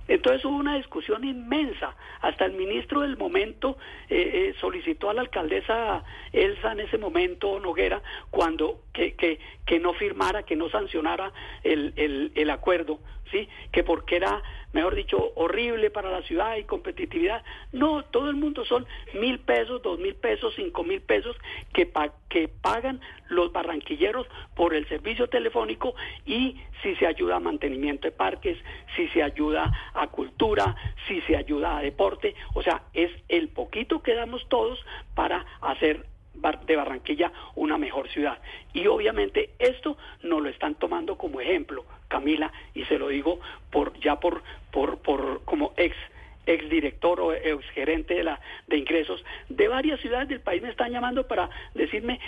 Speaker 6: Entonces hubo una discusión inmensa. Hasta el ministro del momento eh, eh, solicitó a la alcaldesa Elsa en ese momento, Noguera, cuando que, que, que no firmara, que no sancionara el, el, el acuerdo, ¿sí? Que porque era mejor dicho, horrible para la ciudad y competitividad. No, todo el mundo son mil pesos, dos mil pesos, cinco mil pesos que, que pagan los barranquilleros por el servicio telefónico y si se ayuda a mantenimiento de parques, si se ayuda a cultura, si se ayuda a deporte, o sea, es el poquito que damos todos para hacer de Barranquilla una mejor ciudad. Y obviamente esto no lo están tomando como ejemplo, Camila, y se lo digo por ya por por por como ex ex director o ex gerente de la de ingresos de varias ciudades del país me están llamando para decirme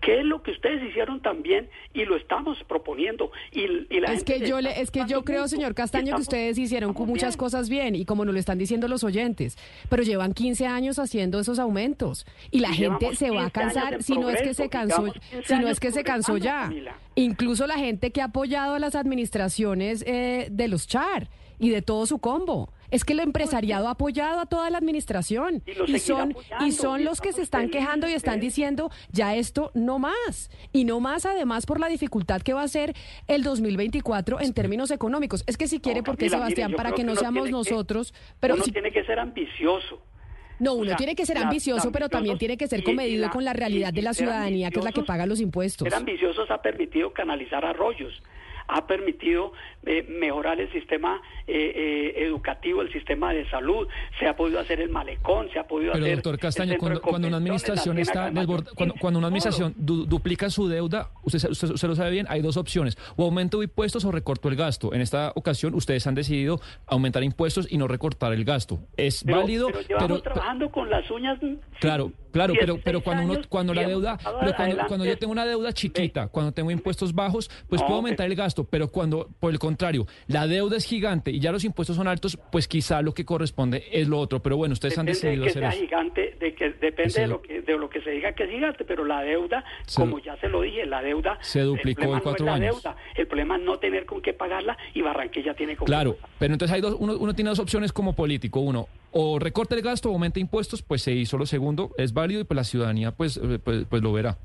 Speaker 6: qué es lo que ustedes hicieron también y lo estamos proponiendo y, la
Speaker 1: es que yo le, es que yo creo señor Castaño que ustedes hicieron muchas cosas bien y como nos lo están diciendo los oyentes pero llevan 15 años haciendo esos aumentos y la gente se va a cansar si no es que se cansó si no es que se cansó ya. Incluso la gente que ha apoyado a las administraciones eh, de los char y de todo su combo es que el empresariado ha apoyado a toda la administración y, son y son los que se están quejando y están diciendo ya esto no más y no más además por la dificultad que va a ser el 2024 en términos económicos. Es que si quiere porque Sebastián para que no seamos nosotros, pero
Speaker 6: uno tiene que ser ambicioso.
Speaker 1: No, uno tiene que ser ambicioso, pero también tiene que ser comedido con la realidad de la ciudadanía, que es la que paga los impuestos.
Speaker 6: Ser ambiciosos ha permitido canalizar arroyos ha permitido eh, mejorar el sistema eh, eh, educativo, el sistema de salud, se ha podido hacer el malecón, se ha podido
Speaker 2: Pero,
Speaker 6: hacer...
Speaker 2: doctor Castaño, cuando, una administración está cuando, cuando, una administración duplica su deuda, usted, usted, lo sabe bien, hay dos opciones, o aumento impuestos o recorto el gasto. En esta ocasión ustedes han decidido aumentar impuestos y no recortar el gasto. Es válido,
Speaker 6: pero... Llevamos trabajando con las uñas...
Speaker 2: Claro, claro, pero, pero cuando uno, cuando la deuda, pero cuando, cuando yo tengo una deuda chiquita, cuando tengo impuestos bajos, pues puedo aumentar el gasto pero cuando, por el contrario, la deuda es gigante y ya los impuestos son altos, pues quizá lo que corresponde es lo otro. Pero bueno, ustedes han decidido
Speaker 6: de
Speaker 2: que sea
Speaker 6: gigante, de que depende de lo que de lo que se diga que es gigante, pero la deuda, como ya se lo dije, la deuda
Speaker 2: se duplicó en cuatro años.
Speaker 6: el problema es no tener con qué pagarla y Barranquilla tiene con
Speaker 2: Claro, pero entonces hay dos, uno, uno tiene dos opciones como político. Uno, o recorte el gasto o aumenta impuestos, pues se hizo lo segundo, es válido y pues la ciudadanía pues, eh, pues, pues lo verá.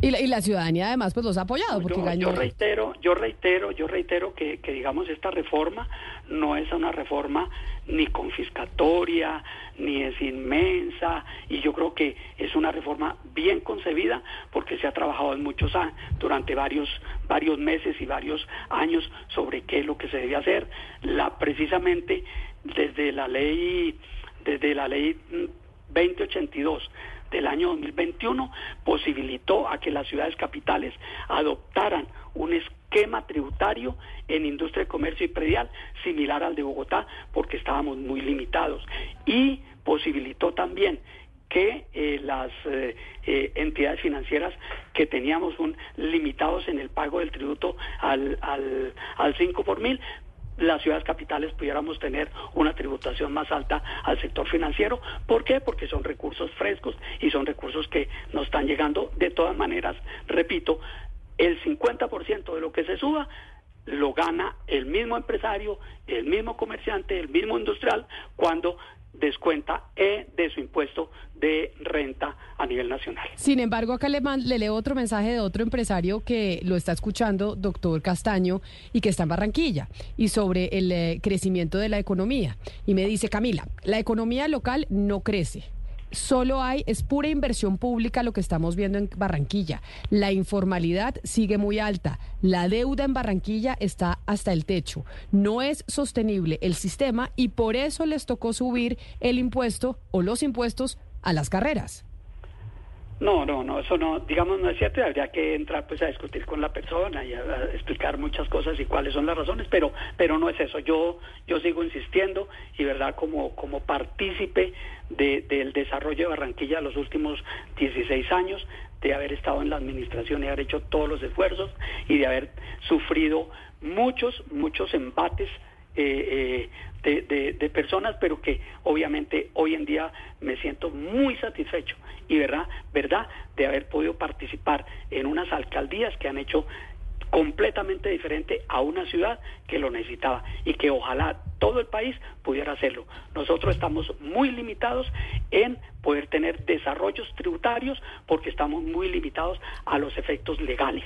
Speaker 1: Y la, y la, ciudadanía además pues los ha apoyado porque
Speaker 6: yo,
Speaker 1: Yo
Speaker 6: reitero, yo reitero, yo reitero que, que, digamos esta reforma no es una reforma ni confiscatoria, ni es inmensa, y yo creo que es una reforma bien concebida porque se ha trabajado en muchos años, durante varios, varios meses y varios años sobre qué es lo que se debe hacer. La precisamente desde la ley, desde la ley 2082 del año 2021 posibilitó a que las ciudades capitales adoptaran un esquema tributario en industria, comercio y predial similar al de Bogotá porque estábamos muy limitados. Y posibilitó también que eh, las eh, eh, entidades financieras que teníamos un limitados en el pago del tributo al, al, al 5 por mil las ciudades capitales pudiéramos tener una tributación más alta al sector financiero. ¿Por qué? Porque son recursos frescos y son recursos que nos están llegando. De todas maneras, repito, el 50% de lo que se suba lo gana el mismo empresario, el mismo comerciante, el mismo industrial, cuando descuenta E de su impuesto de renta a nivel nacional.
Speaker 1: Sin embargo, acá le, le, leo otro mensaje de otro empresario que lo está escuchando, doctor Castaño, y que está en Barranquilla, y sobre el eh, crecimiento de la economía. Y me dice, Camila, la economía local no crece solo hay, es pura inversión pública lo que estamos viendo en Barranquilla. La informalidad sigue muy alta. La deuda en Barranquilla está hasta el techo. No es sostenible el sistema y por eso les tocó subir el impuesto o los impuestos a las carreras.
Speaker 6: No, no, no, eso no, digamos, no es cierto habría que entrar pues a discutir con la persona y a, a explicar muchas cosas y cuáles son las razones, pero, pero no es eso. Yo, yo sigo insistiendo y verdad como, como partícipe de- del desarrollo de Barranquilla los últimos 16 años, de haber estado en la administración y haber hecho todos los esfuerzos y de haber sufrido muchos, muchos embates eh, eh, de, de- de personas, pero que obviamente hoy en día me siento muy satisfecho y verdad, verdad, de haber podido participar en unas alcaldías que han hecho completamente diferente a una ciudad que lo necesitaba y que ojalá todo el país pudiera hacerlo. Nosotros estamos muy limitados en poder tener desarrollos tributarios porque estamos muy limitados a los efectos legales.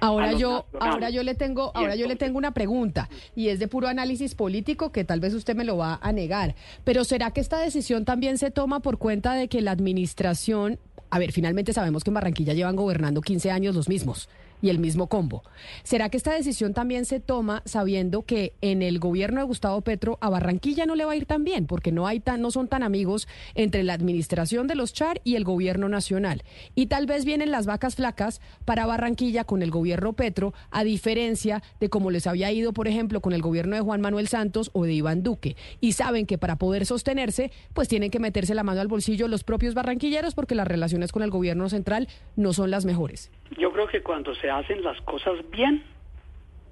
Speaker 1: Ahora yo, ahora yo le tengo, ahora yo le tengo una pregunta y es de puro análisis político que tal vez usted me lo va a negar. Pero ¿será que esta decisión también se toma por cuenta de que la administración, a ver, finalmente sabemos que en Barranquilla llevan gobernando 15 años los mismos y el mismo combo. ¿Será que esta decisión también se toma sabiendo que en el gobierno de Gustavo Petro a Barranquilla no le va a ir tan bien porque no hay tan no son tan amigos entre la administración de los Char y el gobierno nacional? Y tal vez vienen las vacas flacas para Barranquilla con el gobierno Petro, a diferencia de como les había ido, por ejemplo, con el gobierno de Juan Manuel Santos o de Iván Duque. Y saben que para poder sostenerse, pues tienen que meterse la mano al bolsillo los propios barranquilleros porque las relaciones con el gobierno central no son las mejores.
Speaker 6: Yo creo que cuando se hacen las cosas bien,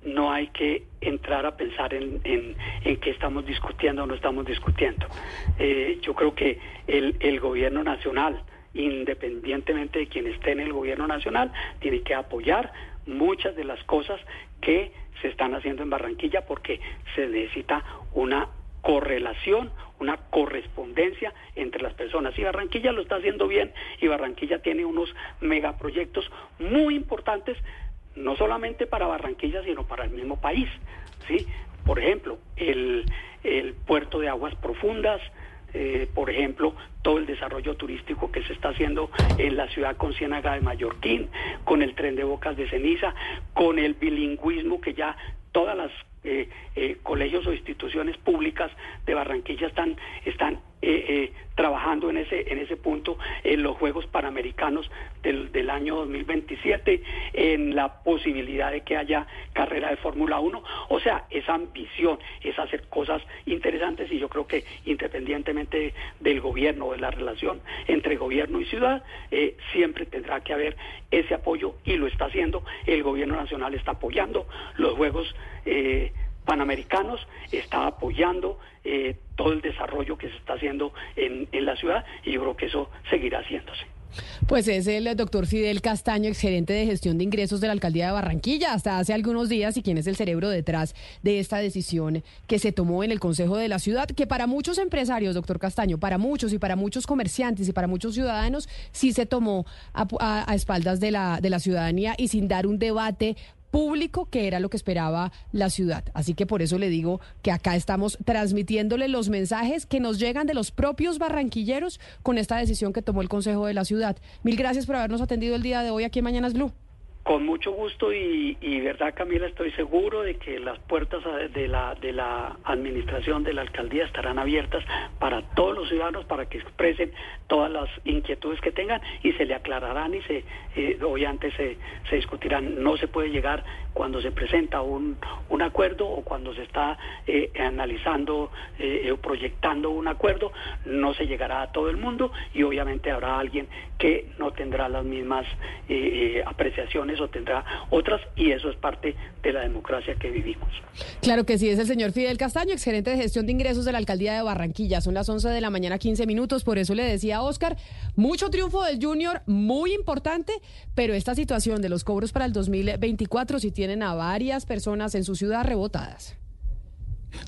Speaker 6: no hay que entrar a pensar en, en, en qué estamos discutiendo o no estamos discutiendo. Eh, yo creo que el, el gobierno nacional, independientemente de quien esté en el gobierno nacional, tiene que apoyar muchas de las cosas que se están haciendo en Barranquilla porque se necesita una correlación, una correspondencia entre las personas. Y Barranquilla lo está haciendo bien y Barranquilla tiene unos megaproyectos muy importantes, no solamente para Barranquilla, sino para el mismo país. ¿sí? Por ejemplo, el, el puerto de aguas profundas, eh, por ejemplo, todo el desarrollo turístico que se está haciendo en la ciudad con Ciénaga de Mallorquín, con el tren de Bocas de Ceniza, con el bilingüismo que ya todas las eh, eh, colegios o instituciones públicas de Barranquilla están están eh, eh, trabajando en ese en ese punto en los Juegos Panamericanos del, del año 2027 en la posibilidad de que haya carrera de Fórmula 1 o sea esa ambición es hacer cosas interesantes y yo creo que independientemente del gobierno de la relación entre gobierno y ciudad eh, siempre tendrá que haber ese apoyo y lo está haciendo. El gobierno nacional está apoyando los Juegos eh, panamericanos, está apoyando eh, todo el desarrollo que se está haciendo en, en la ciudad y yo creo que eso seguirá haciéndose.
Speaker 1: Pues es el doctor Fidel Castaño, exgerente de gestión de ingresos de la alcaldía de Barranquilla, hasta hace algunos días, y quien es el cerebro detrás de esta decisión que se tomó en el Consejo de la Ciudad, que para muchos empresarios, doctor Castaño, para muchos y para muchos comerciantes y para muchos ciudadanos, sí se tomó a, a- espaldas de la, de la ciudadanía y sin dar un debate público que era lo que esperaba la ciudad. Así que por eso le digo que acá estamos transmitiéndole los mensajes que nos llegan de los propios barranquilleros con esta decisión que tomó el Consejo de la Ciudad. Mil gracias por habernos atendido el día de hoy aquí en Mañanas Blue.
Speaker 6: Con mucho gusto y, y verdad Camila estoy seguro de que las puertas de la de la administración de la alcaldía estarán abiertas para todos los ciudadanos para que expresen todas las inquietudes que tengan y se le aclararán y se eh, obviamente se, se discutirán. No se puede llegar cuando se presenta un, un acuerdo o cuando se está eh, analizando eh, o proyectando un acuerdo, no se llegará a todo el mundo y obviamente habrá alguien que no tendrá las mismas eh, eh, apreciaciones o tendrá otras y eso es parte de la democracia que vivimos.
Speaker 1: Claro que sí, es el señor Fidel Castaño, exgerente de gestión de ingresos de la alcaldía de Barranquilla. Son las 11 de la mañana, 15 minutos. Por eso le decía a Oscar, mucho triunfo del Junior, muy importante, pero esta situación de los cobros para el 2024 sí tienen a varias personas en su ciudad rebotadas.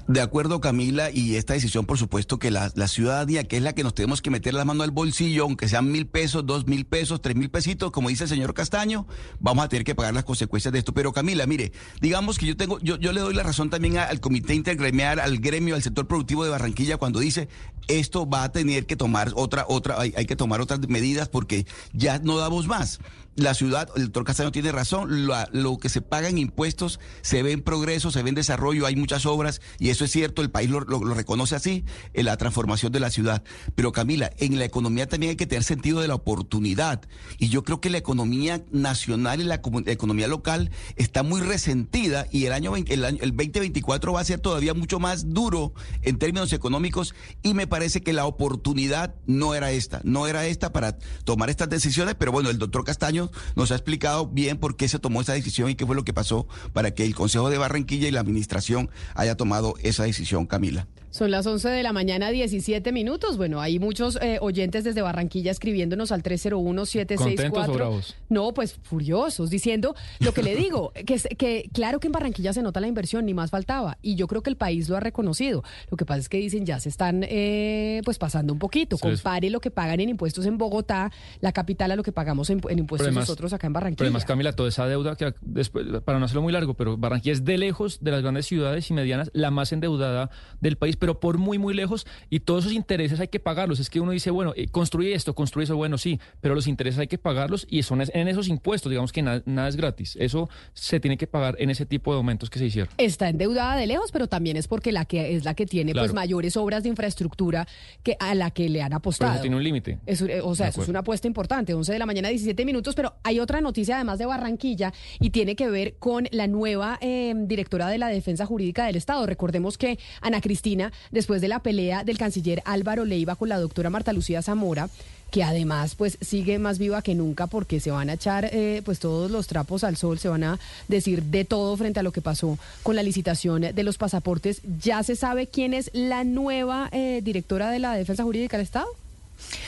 Speaker 3: De acuerdo, Camila, y esta decisión, por supuesto, que la, la ciudadanía, que es la que nos tenemos que meter la mano al bolsillo, aunque sean mil pesos, dos mil pesos, tres mil pesitos, como dice el señor Castaño, vamos a tener que pagar las consecuencias de esto. Pero Camila, mire, digamos que yo tengo, yo, yo le doy la razón también al comité intergremial, al gremio, al sector productivo de Barranquilla, cuando dice esto va a tener que tomar otra, otra, hay, hay que tomar otras medidas porque ya no damos más. La ciudad, el doctor Castaño tiene razón, lo, lo que se paga en impuestos se ve en progreso, se ve en desarrollo, hay muchas obras y eso es cierto, el país lo, lo- reconoce así, en la transformación de la ciudad. Pero Camila, en la economía también hay que tener sentido de la oportunidad. Y yo creo que la economía nacional y la comu- economía local está muy resentida y el año, 20 el año el 2024 va a ser todavía mucho más duro en términos económicos y me parece que la oportunidad no era esta, no era esta para tomar estas decisiones, pero bueno, el doctor Castaño nos ha explicado bien por qué se tomó esa decisión y qué fue lo que pasó para que el Consejo de Barranquilla y la administración haya tomado esa decisión, Camila.
Speaker 1: Son las 11 de la mañana, 17 minutos. Bueno, hay muchos eh, oyentes desde Barranquilla escribiéndonos al 301-764.
Speaker 2: ¿Contentos o bravos?
Speaker 1: No, pues furiosos, diciendo lo que le digo, que, que claro que en Barranquilla se nota la inversión, ni más faltaba. Y yo creo que el país lo ha reconocido. Lo que pasa es que dicen ya se están eh, pues pasando un poquito.
Speaker 2: Les-
Speaker 1: Compare lo que pagan en impuestos en Bogotá, la capital, a lo que pagamos en, en impuestos
Speaker 2: además-
Speaker 1: nosotros acá en Barranquilla.
Speaker 2: Pero además, Camila, toda esa deuda, que después, para no hacerlo muy largo, pero Barranquilla es de lejos de las grandes ciudades y medianas la más endeudada del país, pero por muy, muy lejos. Y todos esos intereses hay que pagarlos. Es que uno dice, bueno, eh, construye esto, construye eso, bueno, sí, pero los intereses hay que pagarlos y son en esos impuestos, digamos que na- nada es gratis. Eso se tiene que pagar en ese tipo de aumentos que se hicieron.
Speaker 1: Está endeudada de lejos, pero también es porque la que es la que tiene pues mayores obras de infraestructura que a la que le han
Speaker 2: Pero
Speaker 1: apostado.
Speaker 2: eso tiene un límite.
Speaker 1: Eh, o sea, eso es una apuesta importante, 11 de la mañana, 17 minutos, pero hay otra noticia además de Barranquilla y tiene que ver con la nueva eh, directora de la Defensa Jurídica del Estado. Recordemos que Ana Cristina, después de la pelea del canciller Álvaro Leiva con la doctora Marta Lucía Zamora, que además pues sigue más viva que nunca porque se van a echar eh, pues todos los trapos al sol, se van a decir de todo frente a lo que pasó con la licitación de los pasaportes. ¿Ya se sabe quién es la nueva eh, directora de la Defensa Jurídica del Estado?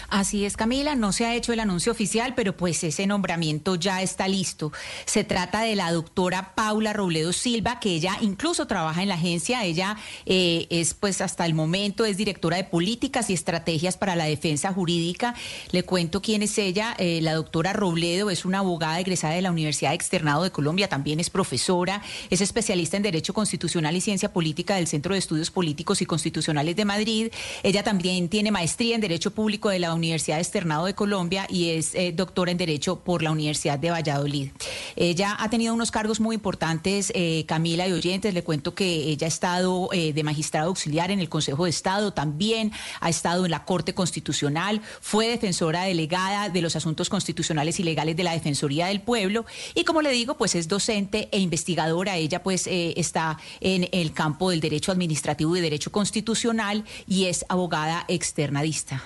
Speaker 7: Así es, Camila, no se ha hecho el anuncio oficial, pero pues ese nombramiento ya está listo. Se trata de la doctora Paula Robledo Silva, que ella incluso trabaja en la agencia. Ella eh, es pues hasta el momento es directora de políticas y estrategias para la defensa jurídica. Le cuento quién es ella. Eh, la doctora Robledo es una abogada egresada de la Universidad Externado de Colombia, también es profesora, es especialista en Derecho Constitucional y Ciencia Política del Centro de Estudios Políticos y Constitucionales de Madrid. Ella también tiene maestría en Derecho Público de la Universidad Externado de Colombia y es eh, doctora en Derecho por la Universidad de Valladolid. Ella ha tenido unos cargos muy importantes, eh, Camila y oyentes. Le cuento que ella ha estado eh, de magistrado auxiliar en el Consejo de Estado, también ha estado en la Corte Constitucional, fue defensora delegada de los asuntos constitucionales y legales de la Defensoría del Pueblo y como le digo, pues es docente e investigadora. Ella pues está en el campo del derecho administrativo y derecho constitucional y es abogada externadista,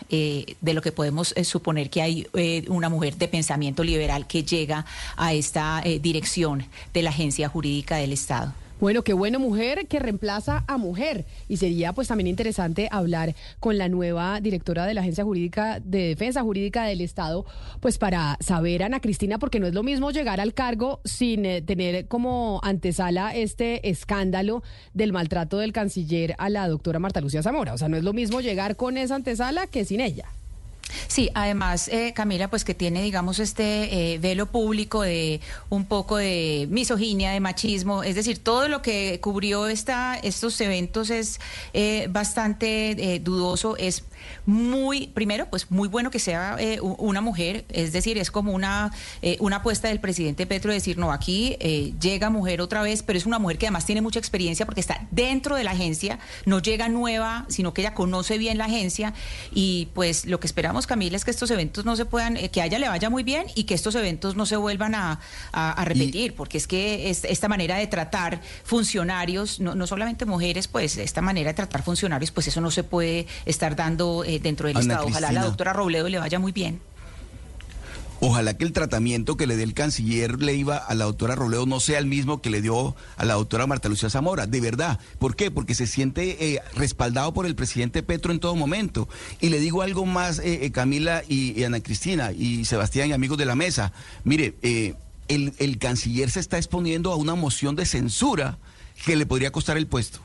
Speaker 7: de lo que podemos eh, suponer que hay eh, una mujer de pensamiento liberal que llega a esta eh, dirección de la Agencia Jurídica del Estado.
Speaker 1: Bueno, qué buena mujer que reemplaza a mujer. Y sería pues también interesante hablar con la nueva directora de la Agencia Jurídica de Defensa Jurídica del Estado, pues para saber, Ana Cristina, porque no es lo mismo llegar al cargo sin eh, tener como antesala este escándalo del maltrato del canciller a la doctora Marta Lucía Zamora. O sea, no es lo mismo llegar con esa antesala que sin ella.
Speaker 7: Sí, además, eh, Camila, pues que tiene, digamos, este eh, velo público de un poco de misoginia, de machismo, es decir, todo lo que cubrió esta, estos eventos es eh, bastante eh, dudoso, es muy, primero, pues muy bueno que sea eh, una mujer, es decir, es como una, eh, una apuesta del presidente Petro de decir, no, aquí eh, llega mujer otra vez, pero es una mujer que además tiene mucha experiencia porque está dentro de la agencia, no llega nueva, sino que ella conoce bien la agencia y pues lo que esperamos, Camila, es que estos eventos no se puedan, eh, que a ella le vaya muy bien y que estos eventos no se vuelvan a, a- a repetir, porque es que es- esta manera de tratar funcionarios, no, no solamente mujeres, pues esta manera de tratar funcionarios, pues eso no se puede estar dando eh, dentro del
Speaker 3: Ana
Speaker 7: Estado. Ojalá a la doctora Robledo le vaya muy bien.
Speaker 3: Ojalá que el tratamiento que le dé el canciller Leiva a la doctora Robledo no sea el mismo que le dio a la doctora Marta Lucía Zamora, de verdad. ¿Por qué? Porque se siente eh, respaldado por el presidente Petro en todo momento. Y le digo algo más, eh, eh, Camila y, y Ana Cristina y Sebastián y amigos de la mesa. Mire, eh, el, el canciller se está exponiendo a una moción de censura que le podría costar el puesto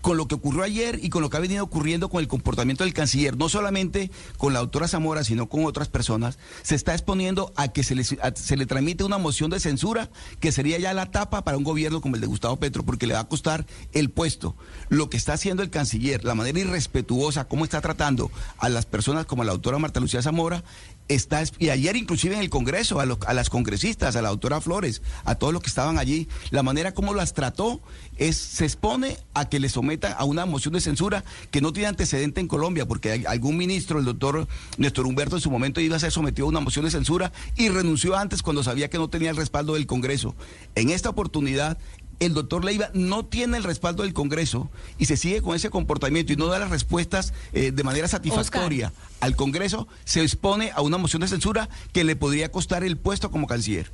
Speaker 3: con lo que ocurrió ayer y con lo que ha venido ocurriendo con el comportamiento del canciller, no solamente con la doctora Zamora, sino con otras personas, se está exponiendo a que se le, se le tramite una moción de censura que sería ya la tapa para un gobierno como el de Gustavo Petro, porque le va a costar el puesto. Lo que está haciendo el canciller, la manera irrespetuosa, cómo está tratando a las personas como la doctora Marta Lucía Zamora, está, y ayer inclusive en el Congreso, a, a las congresistas, a la doctora Flores, a todos los que estaban allí, la manera como las trató es, se expone a que le sometan a una moción de censura que no tiene antecedente en Colombia, porque algún ministro, el doctor Néstor Humberto, en su momento iba a ser sometido a una moción de censura y renunció antes cuando sabía que no tenía el respaldo del Congreso. En esta oportunidad, el doctor Leiva no tiene el respaldo del Congreso y se sigue con ese comportamiento y no da las respuestas eh, de manera satisfactoria al Congreso, se expone a una moción de censura que le podría costar el puesto como canciller.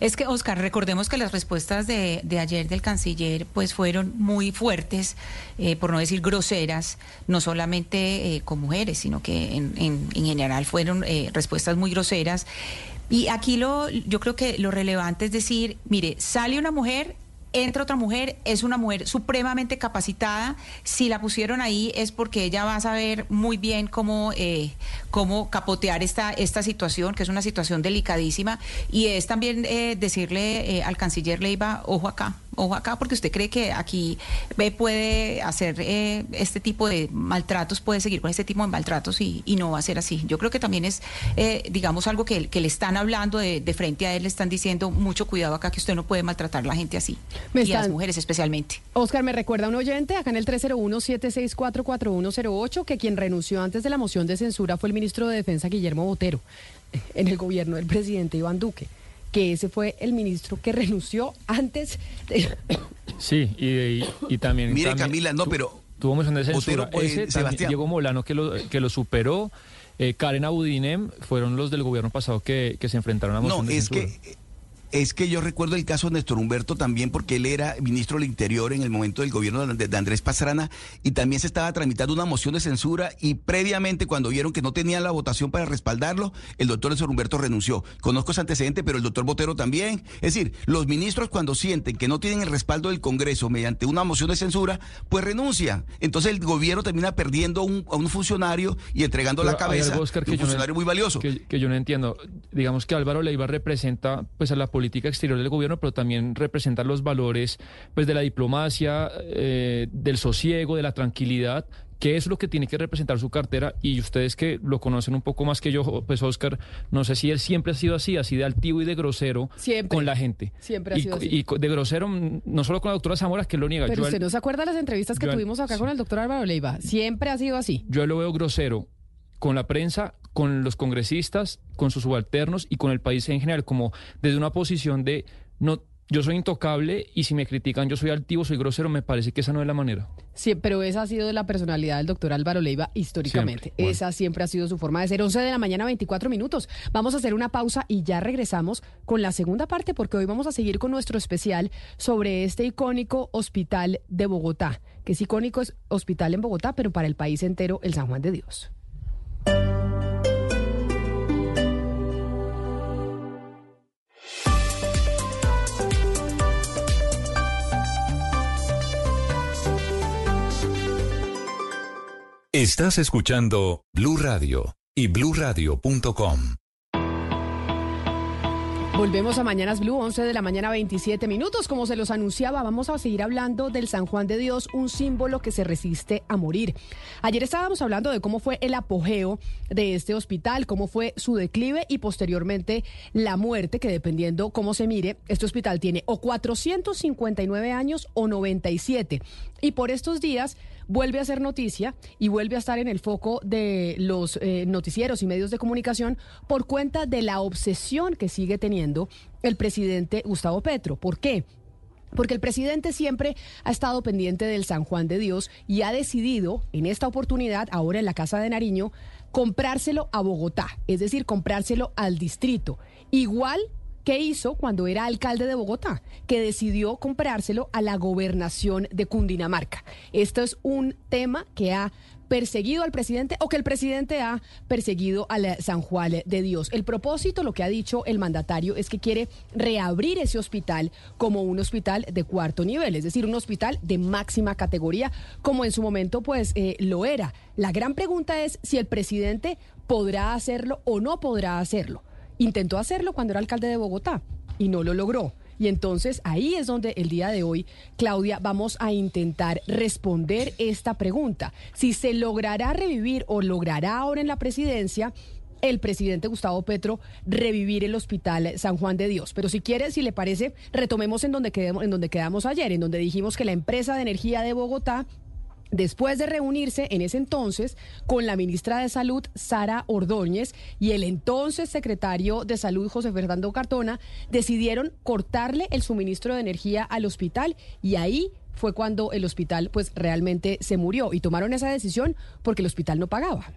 Speaker 7: Es que, Oscar, recordemos que las respuestas de, de ayer del canciller pues fueron muy fuertes, eh, por no decir groseras, no solamente eh, con mujeres, sino que en, en- en general fueron eh, respuestas muy groseras. Y aquí lo, yo creo que lo relevante es decir, mire, sale una mujer entra otra mujer, es una mujer supremamente capacitada. Si la pusieron ahí es porque ella va a saber muy bien cómo, eh, cómo capotear esta, esta situación, que es una situación delicadísima. Y es también eh, decirle eh, al canciller Leiva, ojo acá, ojo acá, porque usted cree que aquí eh, puede hacer eh, este tipo de maltratos, puede seguir con este tipo de maltratos y, y no va a ser así. Yo creo que también es, eh, digamos, algo que, que le están hablando de, de frente a él, le están diciendo mucho cuidado acá, que usted no puede maltratar a la gente así.
Speaker 1: Me
Speaker 7: y a las mujeres especialmente.
Speaker 1: Oscar, me recuerda un oyente acá en el 301-764-4108 que quien renunció antes de la moción de censura fue el ministro de Defensa Guillermo Botero en el gobierno del presidente Iván Duque, que ese fue el ministro que renunció antes de...
Speaker 2: Sí, y, y- y también...
Speaker 3: Mire,
Speaker 2: también
Speaker 3: Camila, no,
Speaker 2: tu-
Speaker 3: pero-
Speaker 2: Tuvo moción de censura.
Speaker 3: Botero, eh,
Speaker 2: Ese también,
Speaker 3: Sebastián.
Speaker 2: Diego Molano que lo, que lo superó. eh, Karen Abudinem fueron los del gobierno pasado que, que se enfrentaron a moción
Speaker 3: No,
Speaker 2: de
Speaker 3: es
Speaker 2: censura.
Speaker 3: que es que yo recuerdo el caso de Néstor Humberto también porque él era ministro del Interior en el momento del gobierno de, Andrés Pastrana y también se estaba tramitando una moción de censura y previamente cuando vieron que no tenían la votación para respaldarlo, el doctor Néstor Humberto renunció. Conozco ese antecedente, pero el doctor Botero también. Es decir, los ministros cuando sienten que no tienen el respaldo del Congreso mediante una moción de censura, pues renuncian. Entonces el gobierno termina perdiendo un- a un funcionario y entregando la
Speaker 2: Pero
Speaker 3: cabeza
Speaker 2: algo, Oscar,
Speaker 3: de un
Speaker 2: no-
Speaker 3: funcionario muy valioso.
Speaker 2: Que, que yo no entiendo. Digamos que Álvaro Leiva representa pues a la política exterior del gobierno, pero también representa los valores pues de la diplomacia, eh, del sosiego, de la tranquilidad, que es lo que tiene que representar su cartera. Y ustedes que lo conocen un poco más que yo, pues Oscar, no sé si él siempre ha sido así, así de altivo y de grosero
Speaker 1: Siempre.
Speaker 2: con la gente.
Speaker 1: Siempre ha
Speaker 2: y,
Speaker 1: sido así.
Speaker 2: y de grosero mm, no solo con la doctora Zamora, que lo niega.
Speaker 1: Pero
Speaker 2: Yo
Speaker 1: usted
Speaker 2: él-
Speaker 1: no se acuerda las entrevistas que
Speaker 2: yo
Speaker 1: tuvimos acá con el doctor Álvaro Leiva. Siempre ha sido así.
Speaker 2: Yo lo veo grosero con la prensa, con los congresistas, con sus subalternos y con el país en general, como desde una posición de no, yo soy intocable y si me critican yo soy altivo, soy grosero, me parece que esa no es la manera.
Speaker 1: Sí, pero esa ha sido la personalidad del doctor Álvaro Leiva históricamente.
Speaker 2: Siempre, bueno.
Speaker 1: Esa siempre ha sido su forma de ser. 11 de la mañana, 24 minutos. Vamos a hacer una pausa y ya regresamos con la segunda parte porque hoy vamos a seguir con nuestro especial sobre este icónico hospital de Bogotá, que es icónico es hospital en Bogotá, pero para el país entero, el San Juan de Dios.
Speaker 8: Estás escuchando Blue Radio y bluradio.com.
Speaker 1: Volvemos a Mañanas Blue, 11 de la mañana, 27 minutos. Como se los anunciaba, vamos a seguir hablando del San Juan de Dios, un símbolo que se resiste a morir. Ayer estábamos hablando de cómo fue el apogeo de este hospital, cómo fue su declive y posteriormente la muerte, que dependiendo cómo se mire, este hospital tiene o 459 años o 97. Y por estos días vuelve a ser noticia y vuelve a estar en el foco de los eh, noticieros y medios de comunicación por cuenta de la obsesión que sigue teniendo el presidente Gustavo Petro. ¿Por qué? Porque el presidente siempre ha estado pendiente del San Juan de Dios y ha decidido, en esta oportunidad, ahora en la Casa de Nariño, comprárselo a Bogotá, es decir, comprárselo al distrito. Igual que hizo cuando era alcalde de Bogotá, que decidió comprárselo a la gobernación de Cundinamarca. Esto es un tema que ha perseguido al presidente o que el presidente ha perseguido a la San Juan de Dios. El propósito, lo que ha dicho el mandatario, es que quiere reabrir ese hospital como un hospital de cuarto nivel, es decir, un hospital de máxima categoría, como en su momento pues eh, lo era. La gran pregunta es si el presidente podrá hacerlo o no podrá hacerlo. Intentó hacerlo cuando era alcalde de Bogotá y no lo logró. Y entonces ahí es donde el día de hoy, Claudia, vamos a intentar responder esta pregunta. Si se logrará revivir o logrará ahora en la presidencia el presidente Gustavo Petro revivir el Hospital San Juan de Dios. Pero si quiere, si le parece, retomemos en donde, quedemos, en donde quedamos ayer, en donde dijimos que la empresa de energía de Bogotá Después de reunirse en ese entonces con la ministra de Salud, Sara Ordóñez, y el entonces secretario de Salud, José Fernando Cartona, decidieron cortarle el suministro de energía al hospital y ahí fue cuando el hospital pues realmente se murió y tomaron esa decisión porque el hospital no pagaba.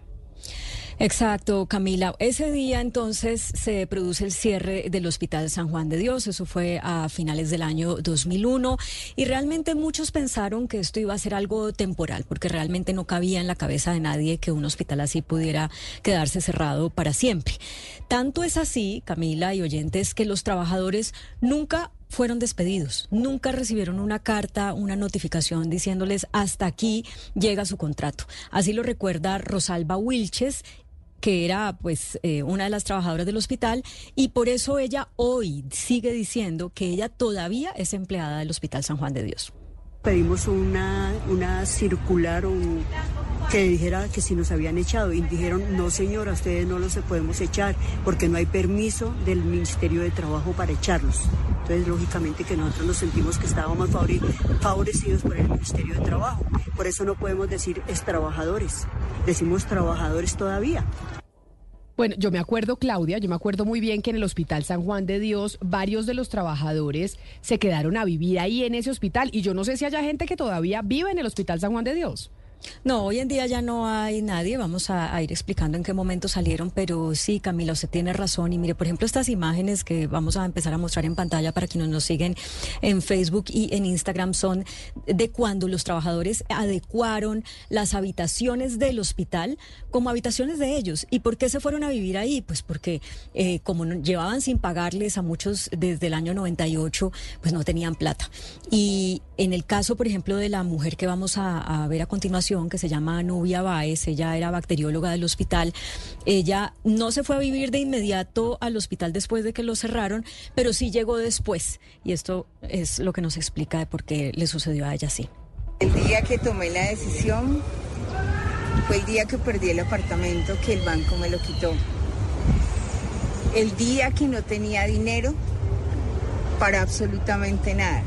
Speaker 9: Exacto, Camila. Ese día entonces se produce el cierre del Hospital San Juan de Dios. Eso fue a finales del año 2001 y realmente muchos pensaron que esto iba a ser algo temporal porque realmente no cabía en la cabeza de nadie que un hospital así pudiera quedarse cerrado para siempre. Tanto es así, Camila y oyentes, que los trabajadores nunca fueron despedidos. Nunca recibieron una carta, una notificación diciéndoles hasta aquí llega su contrato. Así lo recuerda Rosalba Wilches que era pues eh, una de las trabajadoras del hospital y por eso ella hoy sigue diciendo que ella todavía es empleada del Hospital San Juan de Dios.
Speaker 10: Pedimos una, una circular que dijera que si nos habían echado y dijeron, no señora, ustedes no los podemos echar porque no hay permiso del Ministerio de Trabajo para echarlos. Entonces, lógicamente que nosotros nos sentimos que estábamos favorecidos por el Ministerio de Trabajo. Por eso no podemos decir es trabajadores, decimos trabajadores todavía.
Speaker 1: Bueno, yo me acuerdo, Claudia, yo me acuerdo muy bien que en el Hospital San Juan de Dios varios de los trabajadores se quedaron a vivir ahí en ese hospital y yo no sé si haya gente que todavía vive en el Hospital San Juan de Dios.
Speaker 9: No, hoy en día ya no hay nadie, vamos a, ir explicando en qué momento salieron, pero sí, Camila, usted tiene razón. Y mire, por ejemplo, estas imágenes que vamos a empezar a mostrar en pantalla para quienes nos siguen en Facebook y en Instagram son de cuando los trabajadores adecuaron las habitaciones del hospital como habitaciones de ellos. ¿Y por qué se fueron a vivir ahí? Pues porque eh, como llevaban sin pagarles a muchos desde el año 98, pues no tenían plata. Y en el caso, por ejemplo, de la mujer que vamos a ver a continuación, que se llama Nubia Baez, ella era bacterióloga del hospital. Ella no se fue a vivir de inmediato al hospital después de que lo cerraron, pero sí llegó después. Y esto es lo que nos explica de por qué le sucedió a ella así.
Speaker 11: El día que tomé la decisión fue el día que perdí el apartamento que el banco me lo quitó. El día que no tenía dinero para absolutamente nada.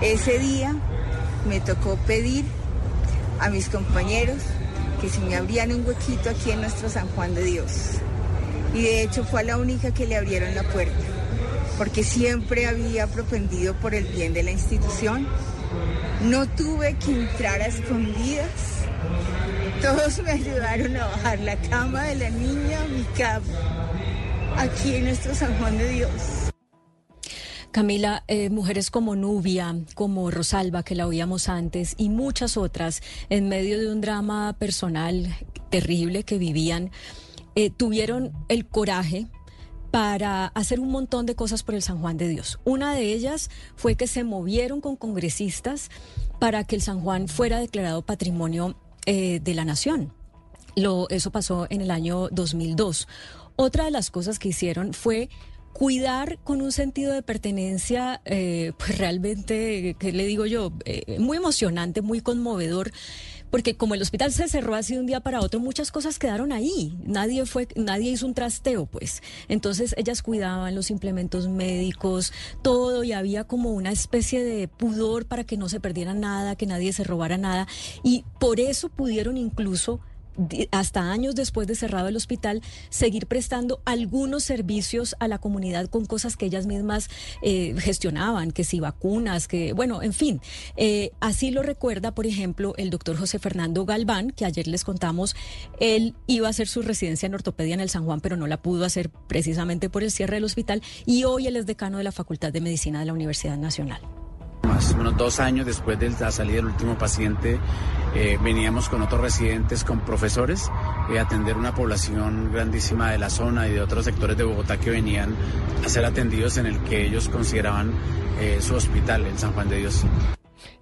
Speaker 11: Ese día me tocó pedir a mis compañeros que si me abrían un huequito aquí en nuestro San Juan de Dios. Y de hecho fue la única que le abrieron la puerta, porque siempre había propendido por el bien de la institución. No tuve que entrar a escondidas. Todos me ayudaron a bajar la cama de la niña a mi cama, aquí en nuestro San Juan de Dios.
Speaker 9: Camila, eh, mujeres como Nubia, como Rosalba, que la oíamos antes, y muchas otras, en medio de un drama personal terrible que vivían, eh, tuvieron el coraje para hacer un montón de cosas por el San Juan de Dios. Una de ellas fue que se movieron con congresistas para que el San Juan fuera declarado patrimonio eh, de la nación. Lo, eso pasó en el año 2002. Otra de las cosas que hicieron fue cuidar con un sentido de pertenencia, eh, pues realmente, ¿qué le digo yo? Eh, muy emocionante, muy conmovedor. Porque como el hospital se cerró así de un día para otro, muchas cosas quedaron ahí. Nadie fue, nadie hizo un trasteo, pues. Entonces ellas cuidaban los implementos médicos, todo, y había como una especie de pudor para que no se perdiera nada, que nadie se robara nada. Y por eso pudieron incluso hasta años después de cerrado el hospital, seguir prestando algunos servicios a la comunidad con cosas que ellas mismas eh, gestionaban, que si vacunas, que bueno, en fin. Eh, así lo recuerda, por ejemplo, el doctor José Fernando Galván, que ayer les contamos, él iba a hacer su residencia en ortopedia en el San Juan, pero no la pudo hacer precisamente por el cierre del hospital, y hoy él es decano de la Facultad de Medicina de la Universidad Nacional
Speaker 12: más o menos dos años después de la salida del último paciente, eh, veníamos con otros residentes, con profesores, eh, a atender una población grandísima de la zona y de otros sectores de Bogotá que venían a ser atendidos en el que ellos consideraban eh, su hospital, el San Juan de Dios.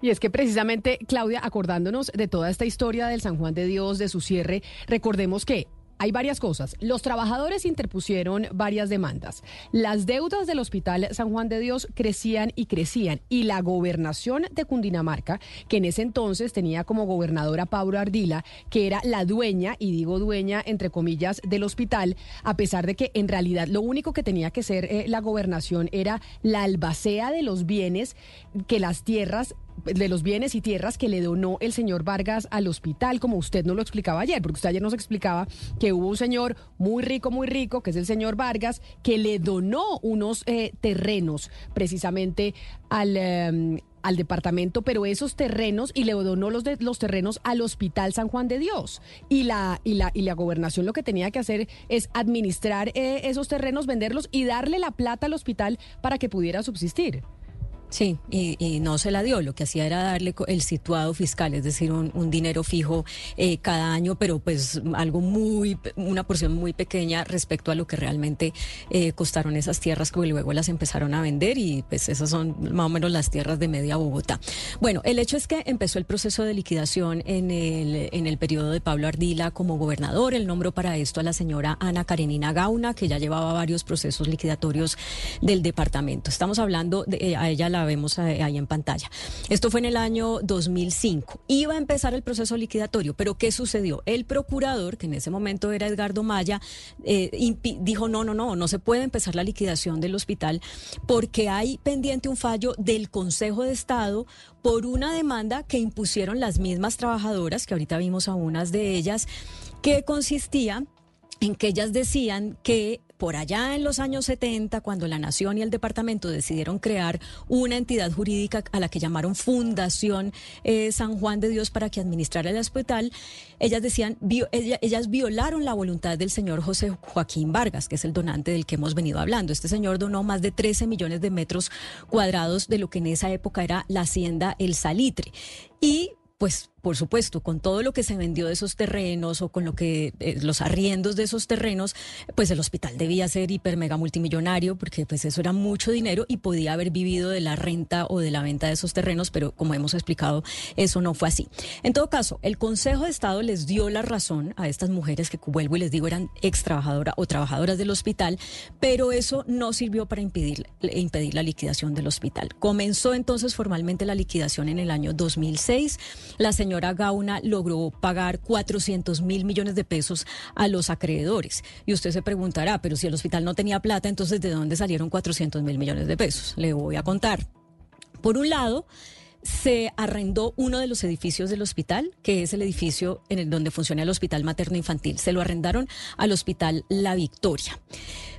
Speaker 1: Y es que precisamente, Claudia, acordándonos de toda esta historia del San Juan de Dios, de su cierre, recordemos que hay varias cosas. Los trabajadores interpusieron varias demandas. Las deudas del Hospital San Juan de Dios crecían y crecían. Y la gobernación de Cundinamarca, que en ese entonces tenía como gobernadora Pablo Ardila, que era la dueña, y digo dueña entre comillas, del hospital, a pesar de que en realidad lo único que tenía que ser eh, la gobernación era la albacea de los bienes que las tierras de los bienes y tierras que le donó el señor Vargas al hospital, como usted nos lo explicaba ayer, porque usted ayer nos explicaba que hubo un señor muy rico, muy rico, que es el señor Vargas, que le donó unos eh, terrenos precisamente al... em, al departamento, pero esos terrenos y le donó los, de, los terrenos al Hospital San Juan de Dios. Y la, y la, y la gobernación lo que tenía que hacer es administrar eh, esos terrenos, venderlos y darle la plata al hospital para que pudiera subsistir.
Speaker 9: Sí, y, no se la dio. Lo que hacía era darle el situado fiscal, es decir, un, dinero fijo eh, cada año, pero pues algo muy, una porción muy pequeña respecto a lo que realmente eh, costaron esas tierras que luego las empezaron a vender y pues esas son más o menos las tierras de media Bogotá. Bueno, el hecho es que empezó el proceso de liquidación en el, en el periodo de Pablo Ardila como gobernador. Él nombró para esto a la señora Ana Karenina Gauna, que ya llevaba varios procesos liquidatorios del departamento. Estamos hablando de eh, a ella la vemos eh, ahí en pantalla. Esto fue en el año 2005. Iba a empezar el proceso liquidatorio, pero ¿qué sucedió? El procurador, que en ese momento era Edgardo Maya, eh, dijo no, no, no, no se puede empezar la liquidación del hospital porque hay pendiente un fallo del Consejo de Estado por una demanda que impusieron las mismas trabajadoras, que ahorita vimos a unas de ellas, que consistía en que ellas decían que por allá en los años 70, cuando la Nación y el departamento decidieron crear una entidad jurídica a la que llamaron Fundación eh, San Juan de Dios para que administrara el hospital, ellas decían, ellas violaron la voluntad del señor José Joaquín Vargas, que es el donante del que hemos venido hablando. Este señor donó más de 13 millones de metros cuadrados de lo que en esa época era la hacienda El Salitre. Y pues por supuesto, con todo lo que se vendió de esos terrenos o con lo que eh, los arriendos de esos terrenos, pues el hospital debía ser hiper mega multimillonario porque pues eso era mucho dinero y podía haber vivido de la renta o de la venta de esos terrenos, pero como hemos explicado, eso no fue así. En todo caso, el Consejo de Estado les dio la razón a estas mujeres que vuelvo y les digo eran ex trabajadoras o trabajadoras del hospital, pero eso no sirvió para impedir, impedir la liquidación del hospital. Comenzó entonces formalmente la liquidación en el año 2006. La señora Gauna logró pagar 400 mil millones de pesos a los acreedores. Y usted se preguntará, pero si el hospital no tenía plata, entonces ¿de dónde salieron 400 mil millones de pesos? Le voy a contar. Por un lado, se arrendó uno de los edificios del hospital, que es el edificio en el donde funciona el hospital materno infantil. Se lo arrendaron al hospital La Victoria.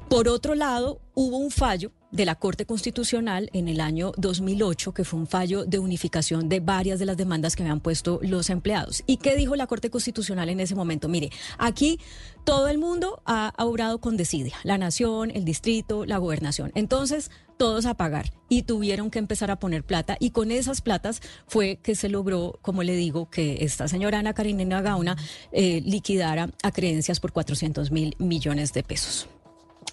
Speaker 9: Por otro lado, hubo un fallo de la Corte Constitucional en el año 2008, que fue un fallo de unificación de varias de las demandas que habían puesto los empleados. ¿Y qué dijo la Corte Constitucional en ese momento? Mire, aquí todo el mundo ha, obrado con desidia, la nación, el distrito, la gobernación. Entonces, todos a pagar y tuvieron que empezar a poner plata y con esas platas fue que se logró, como le digo, que esta señora Ana Karenina Gauna eh, liquidara a creencias por 400 mil millones de pesos.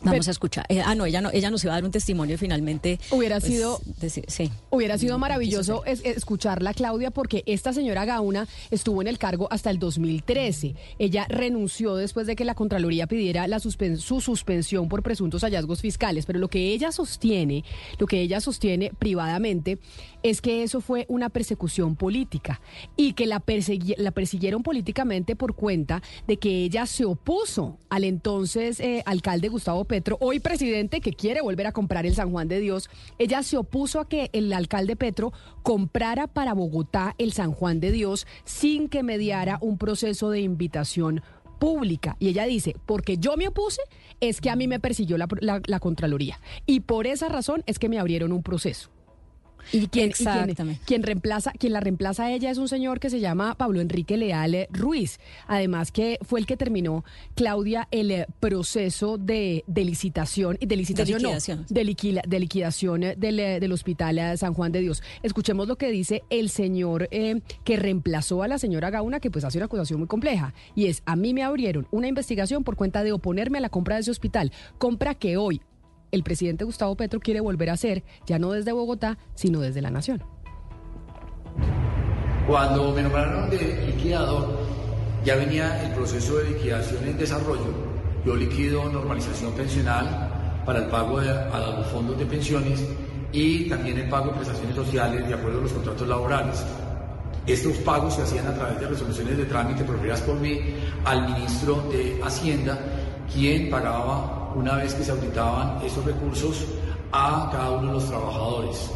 Speaker 9: Vamos
Speaker 1: Pero-
Speaker 9: a escuchar. Eh, ah, no, ella no, ella nos iba a dar un testimonio y finalmente.
Speaker 1: Hubiera
Speaker 9: pues,
Speaker 1: sido-
Speaker 9: decir- sí.
Speaker 1: Hubiera sido
Speaker 9: No, no
Speaker 1: maravilloso es- escucharla, Claudia, porque esta señora Gauna estuvo en el cargo hasta el 2013. Ella renunció después de que la Contraloría pidiera la suspen- su suspensión por presuntos hallazgos fiscales. Pero lo que ella sostiene, lo que ella sostiene privadamente, es que eso fue una persecución política y que la, persiguieron políticamente por cuenta de que ella se opuso al entonces eh, alcalde Gustavo Petro, hoy presidente que quiere volver a comprar el San Juan de Dios. Ella se opuso a que el alcalde Petro comprara para Bogotá el San Juan de Dios sin que mediara un proceso de invitación pública. Y ella dice, porque yo me opuse, es que a mí me persiguió la Contraloría. Y por esa razón es que me abrieron un proceso. Y quien, y quien-
Speaker 9: Exactamente.
Speaker 1: quien reemplaza, quien la reemplaza a ella es un señor que se llama Pablo Enrique Leal Ruiz. Además que fue el que terminó, Claudia, el eh, proceso de, de licitación, de licitación, no, de, liquila- de liquidación eh, del, eh, del Hospital San Juan de Dios. Escuchemos lo que dice el señor eh, que reemplazó a la señora Gauna, que pues hace una acusación muy compleja. Y es, a mí me abrieron una investigación por cuenta de oponerme a la compra de ese hospital. Compra que hoy el presidente Gustavo Petro quiere volver a hacer, ya no desde Bogotá, sino desde la nación.
Speaker 13: Cuando me nombraron de liquidador, Ya venía el proceso de liquidación en desarrollo. Yo liquido normalización pensional para el pago de, a los fondos de pensiones y también el pago de prestaciones sociales de acuerdo a los contratos laborales. Estos pagos se hacían a través de resoluciones de trámite proferidas por mí al ministro de Hacienda, quien pagaba una vez que se auditaban esos recursos a cada uno de los trabajadores.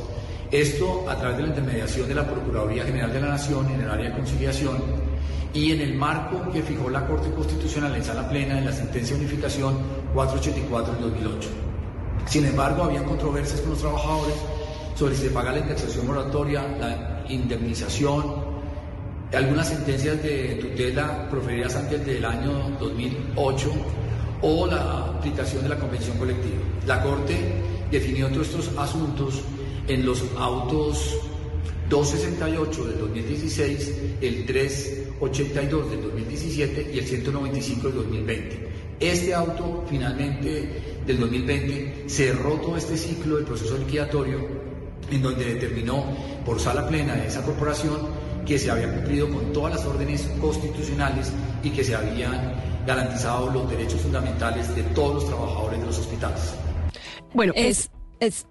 Speaker 13: Esto a través de la intermediación de la Procuraduría General de la Nación en el área de conciliación y en el marco que fijó la Corte Constitucional en sala plena en la sentencia de unificación 484 del 2008. Sin embargo, había controversias con los trabajadores sobre si se paga la indexación moratoria, la indemnización, algunas sentencias de tutela proferidas antes del año 2008 o la aplicación de la convención colectiva. La Corte definió todos estos asuntos en los autos 268 del 2016, el 382 del 2017 y el 195 del 2020. Este auto finalmente del 2020 cerró todo este ciclo del proceso liquidatorio en donde determinó por sala plena de esa corporación que se había cumplido con todas las órdenes constitucionales y que se habían garantizado los derechos fundamentales de todos los trabajadores de los hospitales.
Speaker 9: Bueno, es, es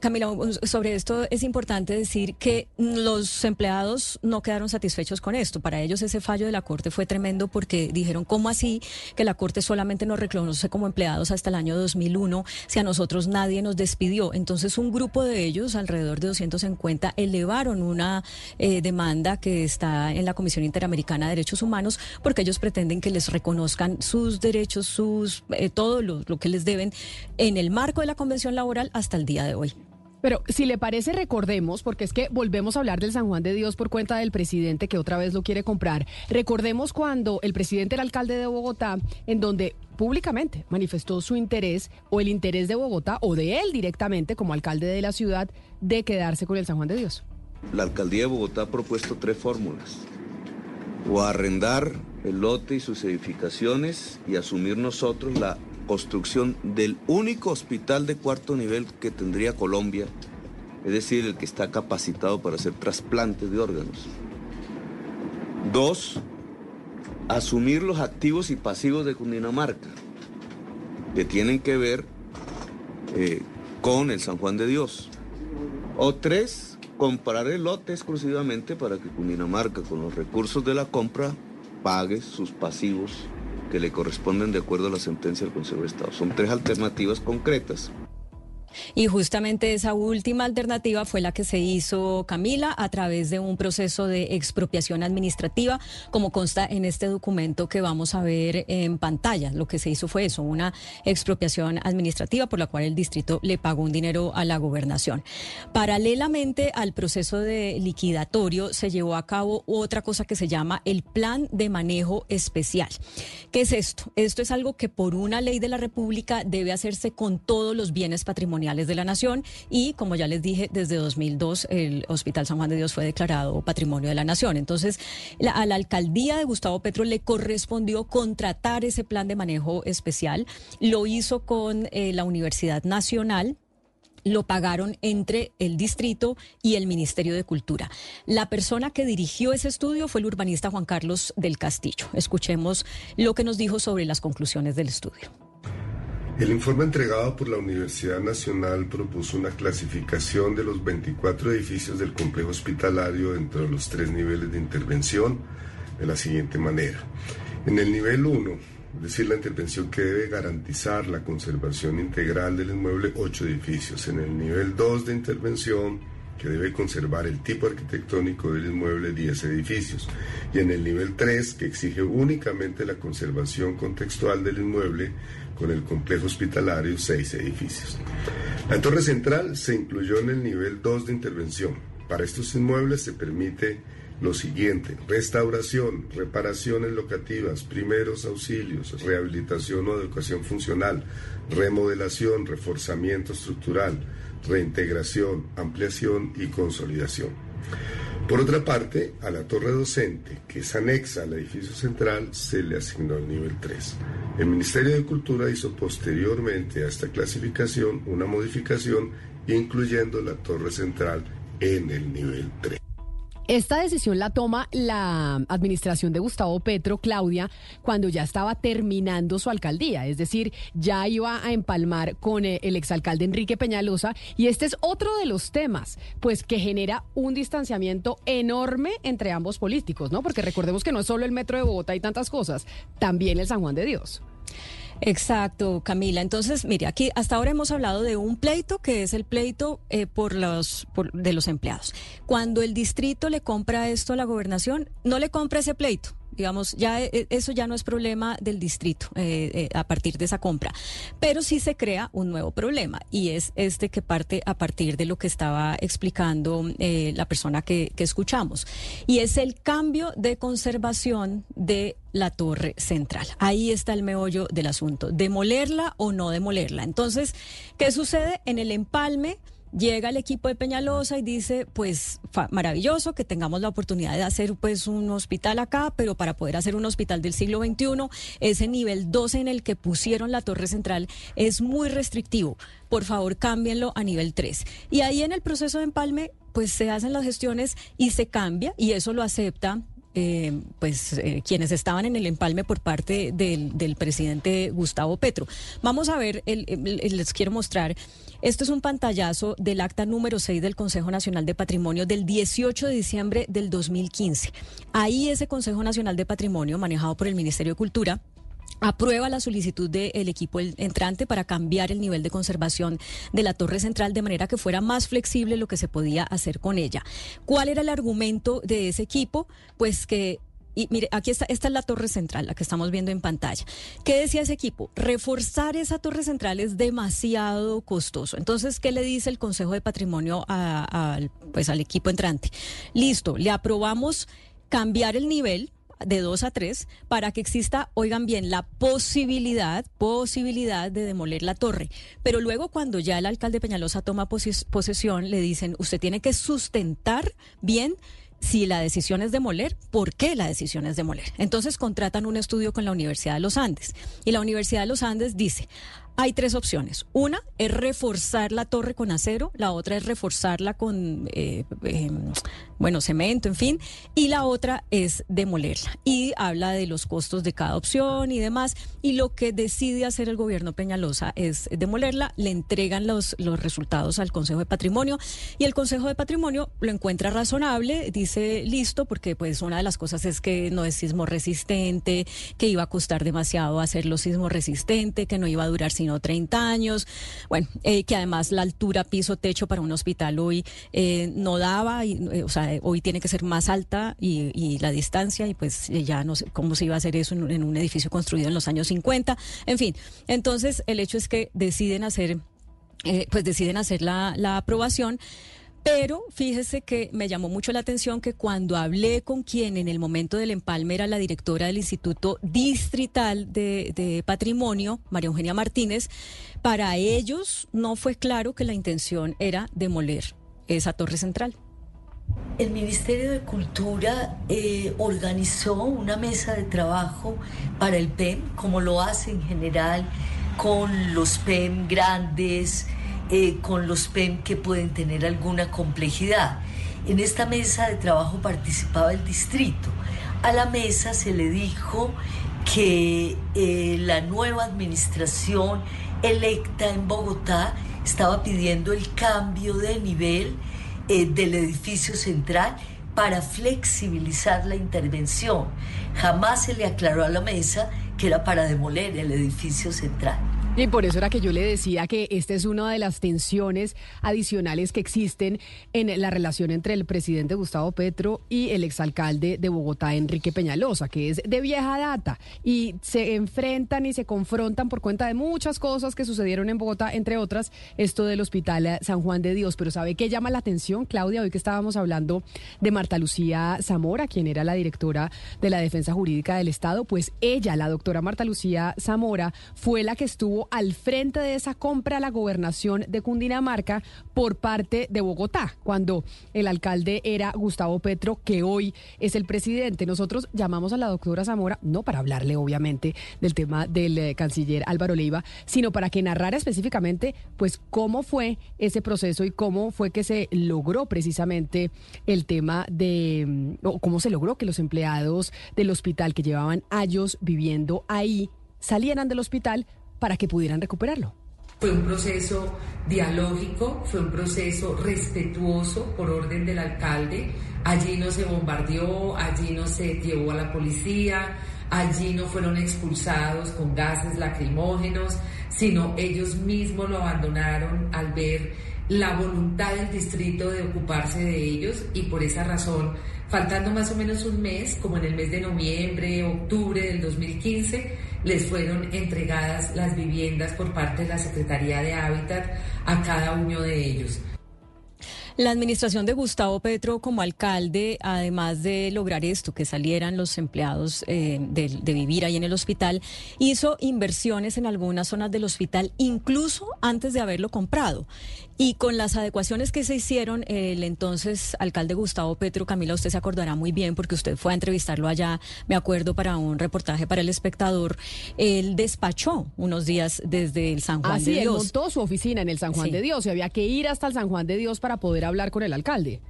Speaker 9: Camila, sobre esto es importante decir que los empleados no quedaron satisfechos con esto. Para ellos ese fallo de la Corte fue tremendo porque dijeron, ¿cómo así que la Corte solamente nos reconoce como empleados hasta el año 2001 si a nosotros nadie nos despidió? Entonces un grupo de ellos, alrededor de 250, elevaron una eh, demanda que está en la Comisión Interamericana de Derechos Humanos porque ellos pretenden que les reconozcan sus derechos, sus todo lo, lo que les deben en el marco de la Convención Laboral hasta el día de hoy.
Speaker 1: Pero si le parece, recordemos, porque es que volvemos a hablar del San Juan de Dios por cuenta del presidente que otra vez lo quiere comprar. Recordemos cuando el presidente era alcalde de Bogotá, en donde públicamente manifestó su interés o el interés de Bogotá o de él directamente como alcalde de la ciudad de quedarse con el San Juan de Dios.
Speaker 14: La alcaldía de Bogotá ha propuesto tres fórmulas. O arrendar el lote y sus edificaciones y asumir nosotros la construcción del único hospital de cuarto nivel que tendría Colombia, es decir, el que está capacitado para hacer trasplantes de órganos. Dos, asumir los activos y pasivos de Cundinamarca, que tienen que ver eh, con el San Juan de Dios. O tres, comprar el lote exclusivamente para que Cundinamarca, con los recursos de la compra, pague sus pasivos que le corresponden de acuerdo a la sentencia del Consejo de Estado. Son tres alternativas concretas.
Speaker 9: Y justamente esa última alternativa fue la que se hizo Camila a través de un proceso de expropiación administrativa, como consta en este documento que vamos a ver en pantalla. Lo que se hizo fue eso, una expropiación administrativa por la cual el distrito le pagó un dinero a la gobernación. Paralelamente al proceso de liquidatorio se llevó a cabo otra cosa que se llama el plan de manejo especial. ¿Qué es esto? Esto es algo que por una ley de la República debe hacerse con todos los bienes patrimoniales de la Nación y, como ya les dije, desde 2002 el Hospital San Juan de Dios fue declarado Patrimonio de la Nación. Entonces, a la alcaldía de Gustavo Petro le correspondió contratar ese plan de manejo especial. Lo hizo con eh, la Universidad Nacional lo pagaron entre el distrito y el Ministerio de Cultura. La persona que dirigió ese estudio fue el urbanista Juan Carlos del Castillo. Escuchemos lo que nos dijo sobre las conclusiones del estudio.
Speaker 15: El informe entregado por la Universidad Nacional propuso una clasificación de los 24 edificios del complejo hospitalario entre los tres niveles de intervención de la siguiente manera. En el nivel 1, es decir, la intervención que debe garantizar la conservación integral del inmueble, 8 edificios. En el nivel 2 de intervención, que debe conservar el tipo arquitectónico del inmueble 10 edificios, y en el nivel 3, que exige únicamente la conservación contextual del inmueble con el complejo hospitalario, 6 edificios. La torre central se incluyó en el nivel 2 de intervención. Para estos inmuebles se permite lo siguiente, restauración, reparaciones locativas, primeros auxilios, rehabilitación o educación funcional, remodelación, reforzamiento estructural, reintegración, ampliación y consolidación. Por otra parte, a la torre docente, que es anexa al edificio central, se le asignó el nivel 3. El Ministerio de Cultura hizo posteriormente a esta clasificación una modificación incluyendo la torre central en el nivel 3.
Speaker 1: Esta decisión la toma la administración de Gustavo Petro, Claudia, cuando ya estaba terminando su alcaldía, es decir, ya iba a empalmar con eh, el exalcalde Enrique Peñalosa y este es otro de los temas, pues que genera un distanciamiento enorme entre ambos políticos, ¿no? Porque recordemos que no es solo el metro de Bogotá y tantas cosas, también el San Juan de Dios.
Speaker 9: Exacto, Camila. Entonces, mire, aquí hasta ahora hemos hablado de un pleito que es el pleito eh, por los de los empleados. Cuando el distrito le compra esto a la gobernación, no le compra ese pleito digamos, ya eh, eso ya no es problema del distrito eh, eh, a partir de esa compra, pero sí se crea un nuevo problema y es este que parte a partir de lo que estaba explicando la persona que, que escuchamos y es el cambio de conservación de la torre central. Ahí está el meollo del asunto, demolerla o no demolerla. Entonces, ¿qué sucede en el empalme? Llega el equipo de Peñalosa y dice, pues maravilloso que tengamos la oportunidad de hacer pues un hospital acá, pero para poder hacer un hospital del siglo XXI, ese nivel 12 en el que pusieron la torre central es muy restrictivo. Por favor, cámbienlo a nivel 3. Y ahí en el proceso de empalme, pues se hacen las gestiones y se cambia, y eso lo acepta eh, pues eh, quienes estaban en el empalme por parte del, presidente Gustavo Petro. Vamos a ver, les quiero mostrar, esto es un pantallazo del acta número 6 del Consejo Nacional de Patrimonio del 18 de diciembre del 2015. Ahí ese Consejo Nacional de Patrimonio, manejado por el Ministerio de Cultura, aprueba la solicitud del equipo entrante para cambiar el nivel de conservación de la torre central de manera que fuera más flexible lo que se podía hacer con ella. ¿Cuál era el argumento de ese equipo? Pues que y mire, aquí está, esta es la torre central, la que estamos viendo en pantalla. ¿Qué decía ese equipo? Reforzar esa torre central es demasiado costoso. Entonces, ¿qué le dice el Consejo de Patrimonio pues, al equipo entrante? Listo, le aprobamos cambiar el nivel de dos a tres para que exista, oigan bien, la posibilidad, posibilidad de demoler la torre. Pero luego cuando ya el alcalde Peñalosa toma posesión, le dicen, usted tiene que sustentar bien si la decisión es demoler, ¿por qué la decisión es demoler? Entonces contratan un estudio con la Universidad de los Andes y la Universidad de los Andes dice, hay tres opciones. Una es reforzar la torre con acero, la otra es reforzarla con, eh, em, bueno, cemento, en fin, y la otra es demolerla. Y habla de los costos de cada opción y demás. Y lo que decide hacer el gobierno Peñalosa es demolerla, le entregan los, los resultados al Consejo de Patrimonio y el Consejo de Patrimonio lo encuentra razonable, dice listo, porque pues una de las cosas es que no es sismo resistente, que iba a costar demasiado hacerlo sismo resistente, que no iba a durar sin 30 años, bueno, eh, que además la altura piso-techo para un hospital hoy eh, no daba, eh, o sea, hoy tiene que ser más alta y, la distancia, y pues ya no sé cómo se iba a hacer eso en, un edificio construido en los años 50, en fin, entonces el hecho es que deciden hacer, pues deciden hacer la, la aprobación. Pero fíjese que me llamó mucho la atención que cuando hablé con quien en el momento del empalme era la directora del Instituto Distrital de, Patrimonio, María Eugenia Martínez, para ellos no fue claro que la intención era demoler esa torre central.
Speaker 16: El Ministerio de Cultura eh, organizó una mesa de trabajo para el PEM, como lo hace en general con los PEM grandes, eh, con los PEM que pueden tener alguna complejidad. En esta mesa de trabajo participaba el distrito. A la mesa se le dijo que eh, la nueva administración electa en Bogotá estaba pidiendo el cambio de nivel eh, del edificio central para flexibilizar la intervención. Jamás se le aclaró a la mesa que era para demoler el edificio central.
Speaker 1: Y por eso era que yo le decía que esta es una de las tensiones adicionales que existen en la relación entre el presidente Gustavo Petro y el exalcalde de Bogotá, Enrique Peñalosa, que es de vieja data. Y se enfrentan y se confrontan por cuenta de muchas cosas que sucedieron en Bogotá, entre otras esto del Hospital San Juan de Dios. Pero ¿sabe qué llama la atención, Claudia? Hoy que estábamos hablando de Marta Lucía Zamora, quien era la directora de la Defensa Jurídica del Estado, pues ella, la doctora Marta Lucía Zamora, fue la que estuvo al frente de esa compra a la gobernación de Cundinamarca por parte de Bogotá, cuando el alcalde era Gustavo Petro, que hoy es el presidente. Nosotros llamamos a la doctora Zamora, no para hablarle obviamente del tema del eh, canciller Álvaro Leiva, sino para que narrara específicamente pues cómo fue ese proceso y cómo fue que se logró precisamente el tema de, mm, o cómo se logró que los empleados del hospital que llevaban años viviendo ahí salieran del hospital para que pudieran recuperarlo.
Speaker 17: Fue un proceso dialógico, fue un proceso respetuoso por orden del alcalde. Allí no se bombardeó, allí no se llevó a la policía, allí no fueron expulsados con gases lacrimógenos, sino ellos mismos lo abandonaron al ver la voluntad del distrito de ocuparse de ellos y por esa razón, faltando más o menos un mes, como en el mes de noviembre, octubre del 2015, les fueron entregadas las viviendas por parte de la Secretaría de Hábitat a cada uno de ellos.
Speaker 9: La administración de Gustavo Petro como alcalde, además de lograr esto, que salieran los empleados eh, de, de, vivir ahí en el hospital, hizo inversiones en algunas zonas del hospital, incluso antes de haberlo comprado. Y con las adecuaciones que se hicieron, el entonces alcalde Gustavo Petro, Camila, usted se acordará muy bien porque usted fue a entrevistarlo allá, me acuerdo, para un reportaje para el espectador. Él despachó unos días desde el San Juan
Speaker 1: ah,
Speaker 9: de
Speaker 1: sí,
Speaker 9: Dios.
Speaker 1: Él montó su oficina en el San Juan
Speaker 9: Sí.
Speaker 1: de Dios y había que ir hasta el San Juan de Dios para poder hablar con el alcalde.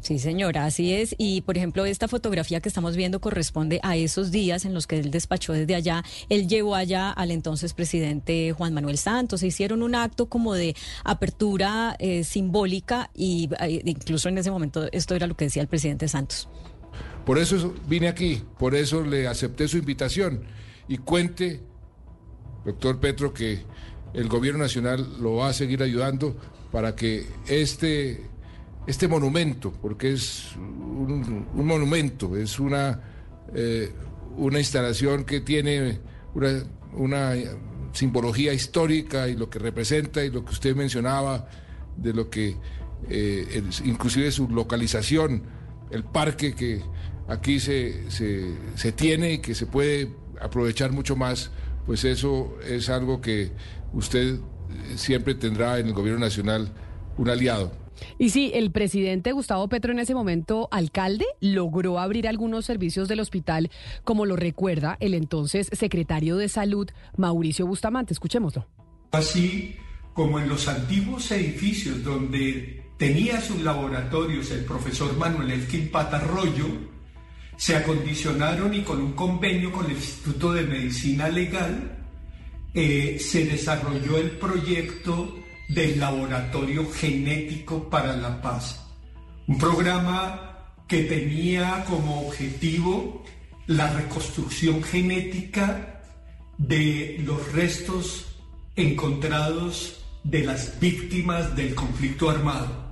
Speaker 9: Sí, señora, así es. Y, por ejemplo, esta fotografía que estamos viendo corresponde a esos días en los que él despachó desde allá. Él llevó allá al entonces presidente Juan Manuel Santos. Se hicieron un acto como de apertura eh, simbólica y eh, incluso en ese momento esto era lo que decía el presidente Santos.
Speaker 18: Por eso vine aquí, por eso le acepté su invitación y cuente, doctor Petro, que el gobierno nacional lo va a seguir ayudando para que este, este monumento, porque es un, monumento, es una, eh, una instalación que tiene una, simbología histórica y lo que representa y lo que usted mencionaba de lo que eh, inclusive su localización, el parque que aquí se, se, tiene y que se puede aprovechar mucho más, pues eso es algo que usted siempre tendrá en el gobierno nacional un aliado.
Speaker 1: Y sí, el presidente Gustavo Petro en ese momento, alcalde, logró abrir algunos servicios del hospital, como lo recuerda el entonces secretario de Salud, Mauricio Bustamante. Escuchémoslo.
Speaker 19: Así como en los antiguos edificios donde tenía sus laboratorios el profesor Manuel Elkin Patarroyo, se acondicionaron y con un convenio con el Instituto de Medicina Legal eh, se desarrolló el proyecto del Laboratorio Genético para la Paz, un programa que tenía como objetivo la reconstrucción genética de los restos encontrados de las víctimas del conflicto armado.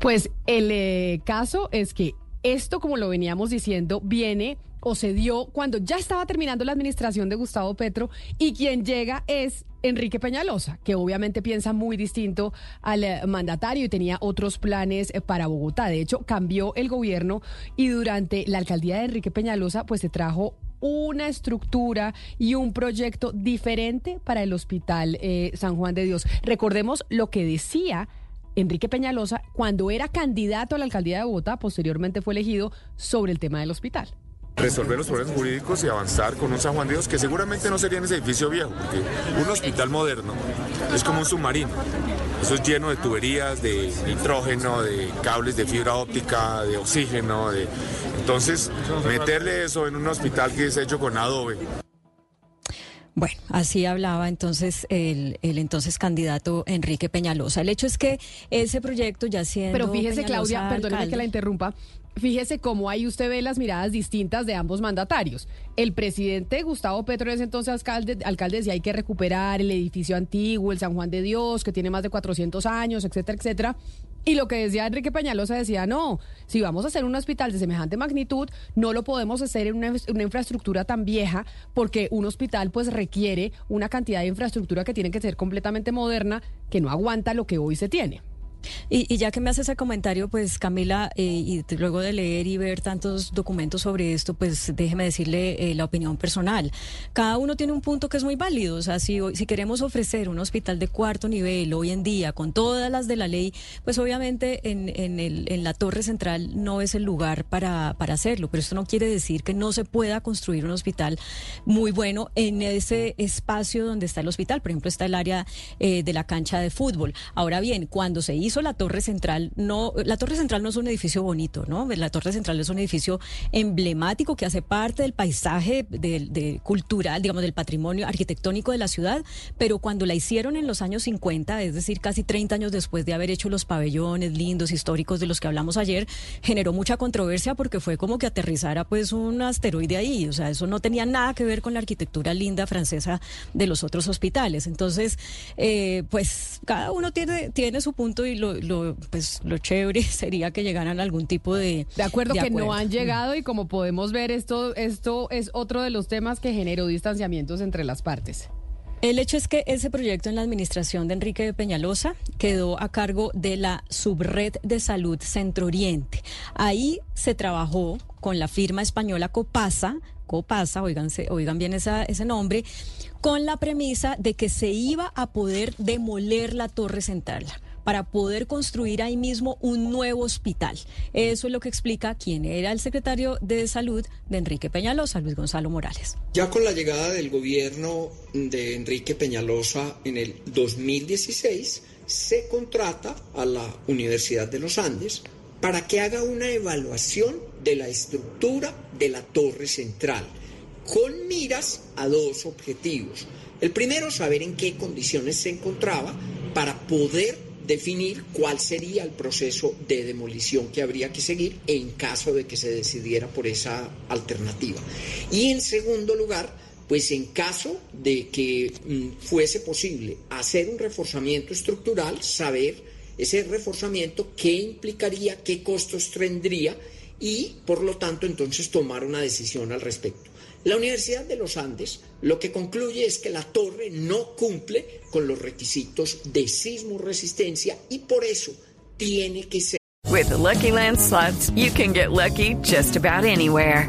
Speaker 1: Pues el eh, caso es que esto, como lo veníamos diciendo, viene o se dio cuando ya estaba terminando la administración de Gustavo Petro y quien llega es Enrique Peñalosa, que obviamente piensa muy distinto al eh, mandatario y tenía otros planes eh, para Bogotá. De hecho, cambió el gobierno y durante la alcaldía de Enrique Peñalosa, pues se trajo una estructura y un proyecto diferente para el Hospital eh, San Juan de Dios. Recordemos lo que decía Enrique Peñalosa cuando era candidato a la alcaldía de Bogotá, posteriormente fue elegido sobre el tema del hospital.
Speaker 20: Resolver los problemas jurídicos y avanzar con un San Juan de Dios que seguramente no sería en ese edificio viejo, porque un hospital moderno es como un submarino. Eso es lleno de tuberías, de nitrógeno, de cables de fibra óptica, de oxígeno. De... Entonces, meterle eso en un hospital que es hecho con adobe.
Speaker 9: Bueno, así hablaba entonces el, el entonces candidato Enrique Peñalosa. El hecho es que ese proyecto ya siendo
Speaker 1: Pero fíjese,
Speaker 9: Peñalosa
Speaker 1: Claudia, perdóneme que la interrumpa. Fíjese cómo ahí usted ve las miradas distintas de ambos mandatarios. El presidente Gustavo Petro, ese entonces alcalde, alcalde decía hay que recuperar el edificio antiguo, el San Juan de Dios, que tiene más de 400 años, etcétera, etcétera. Y lo que decía Enrique Peñalosa decía, no, si vamos a hacer un hospital de semejante magnitud, no lo podemos hacer en una, una infraestructura tan vieja, porque un hospital pues requiere una cantidad de infraestructura que tiene que ser completamente moderna, que no aguanta lo que hoy se tiene.
Speaker 9: Y, ya que me hace ese comentario, pues Camila, eh, y luego de leer y ver tantos documentos sobre esto, pues déjeme decirle eh, la opinión personal. Cada uno tiene un punto que es muy válido. O sea, si, si queremos ofrecer un hospital de cuarto nivel hoy en día, con todas las de la ley, pues obviamente en, en, el, en la Torre Central no es el lugar para, para hacerlo. Pero esto no quiere decir que no se pueda construir un hospital muy bueno en ese espacio donde está el hospital. Por ejemplo, está el área eh, de la cancha de fútbol. Ahora bien, cuando se hizo la Torre Central, no, la Torre Central no es un edificio bonito, ¿no? La Torre Central es un edificio emblemático que hace parte del paisaje cultural, digamos, del patrimonio arquitectónico de la ciudad, pero cuando la hicieron en los años 50, es decir, casi 30 años después de haber hecho los pabellones lindos, históricos de los que hablamos ayer, generó mucha controversia porque fue como que aterrizara pues un asteroide ahí, o sea, eso no tenía nada que ver con la arquitectura linda francesa de los otros hospitales. Entonces, eh, pues cada uno tiene, tiene su punto y lo, lo, pues, lo chévere sería que llegaran a algún tipo de...
Speaker 1: De acuerdo que no han llegado y como podemos ver, esto, esto es otro de los temas que generó distanciamientos entre las partes.
Speaker 9: El hecho es que ese proyecto en la administración de Enrique Peñalosa quedó a cargo de la Subred de Salud Centro Oriente. Ahí se trabajó con la firma española Copasa, Copasa, oigan bien ese nombre, con la premisa de que se iba a poder demoler la torre central para poder construir ahí mismo un nuevo hospital. Eso es lo que explica quién era el secretario de Salud de Enrique Peñalosa, Luis Gonzalo Morales.
Speaker 21: Ya con la llegada del gobierno de Enrique Peñalosa en el 2016, se contrata a la Universidad de los Andes para que haga una evaluación de la estructura de la torre central, con miras a dos objetivos. El primero, saber en qué condiciones se encontraba para poder definir cuál sería el proceso de demolición que habría que seguir en caso de que se decidiera por esa alternativa. Y en segundo lugar, pues en caso de que mm, fuese posible hacer un reforzamiento estructural, saber ese reforzamiento qué implicaría, qué costos tendría y por lo tanto entonces tomar una decisión al respecto. La Universidad de los Andes lo que concluye es que la torre no cumple con los requisitos de sismo resistencia y por eso tiene que ser.
Speaker 22: With the Lucky Land slots, you can get lucky just about anywhere.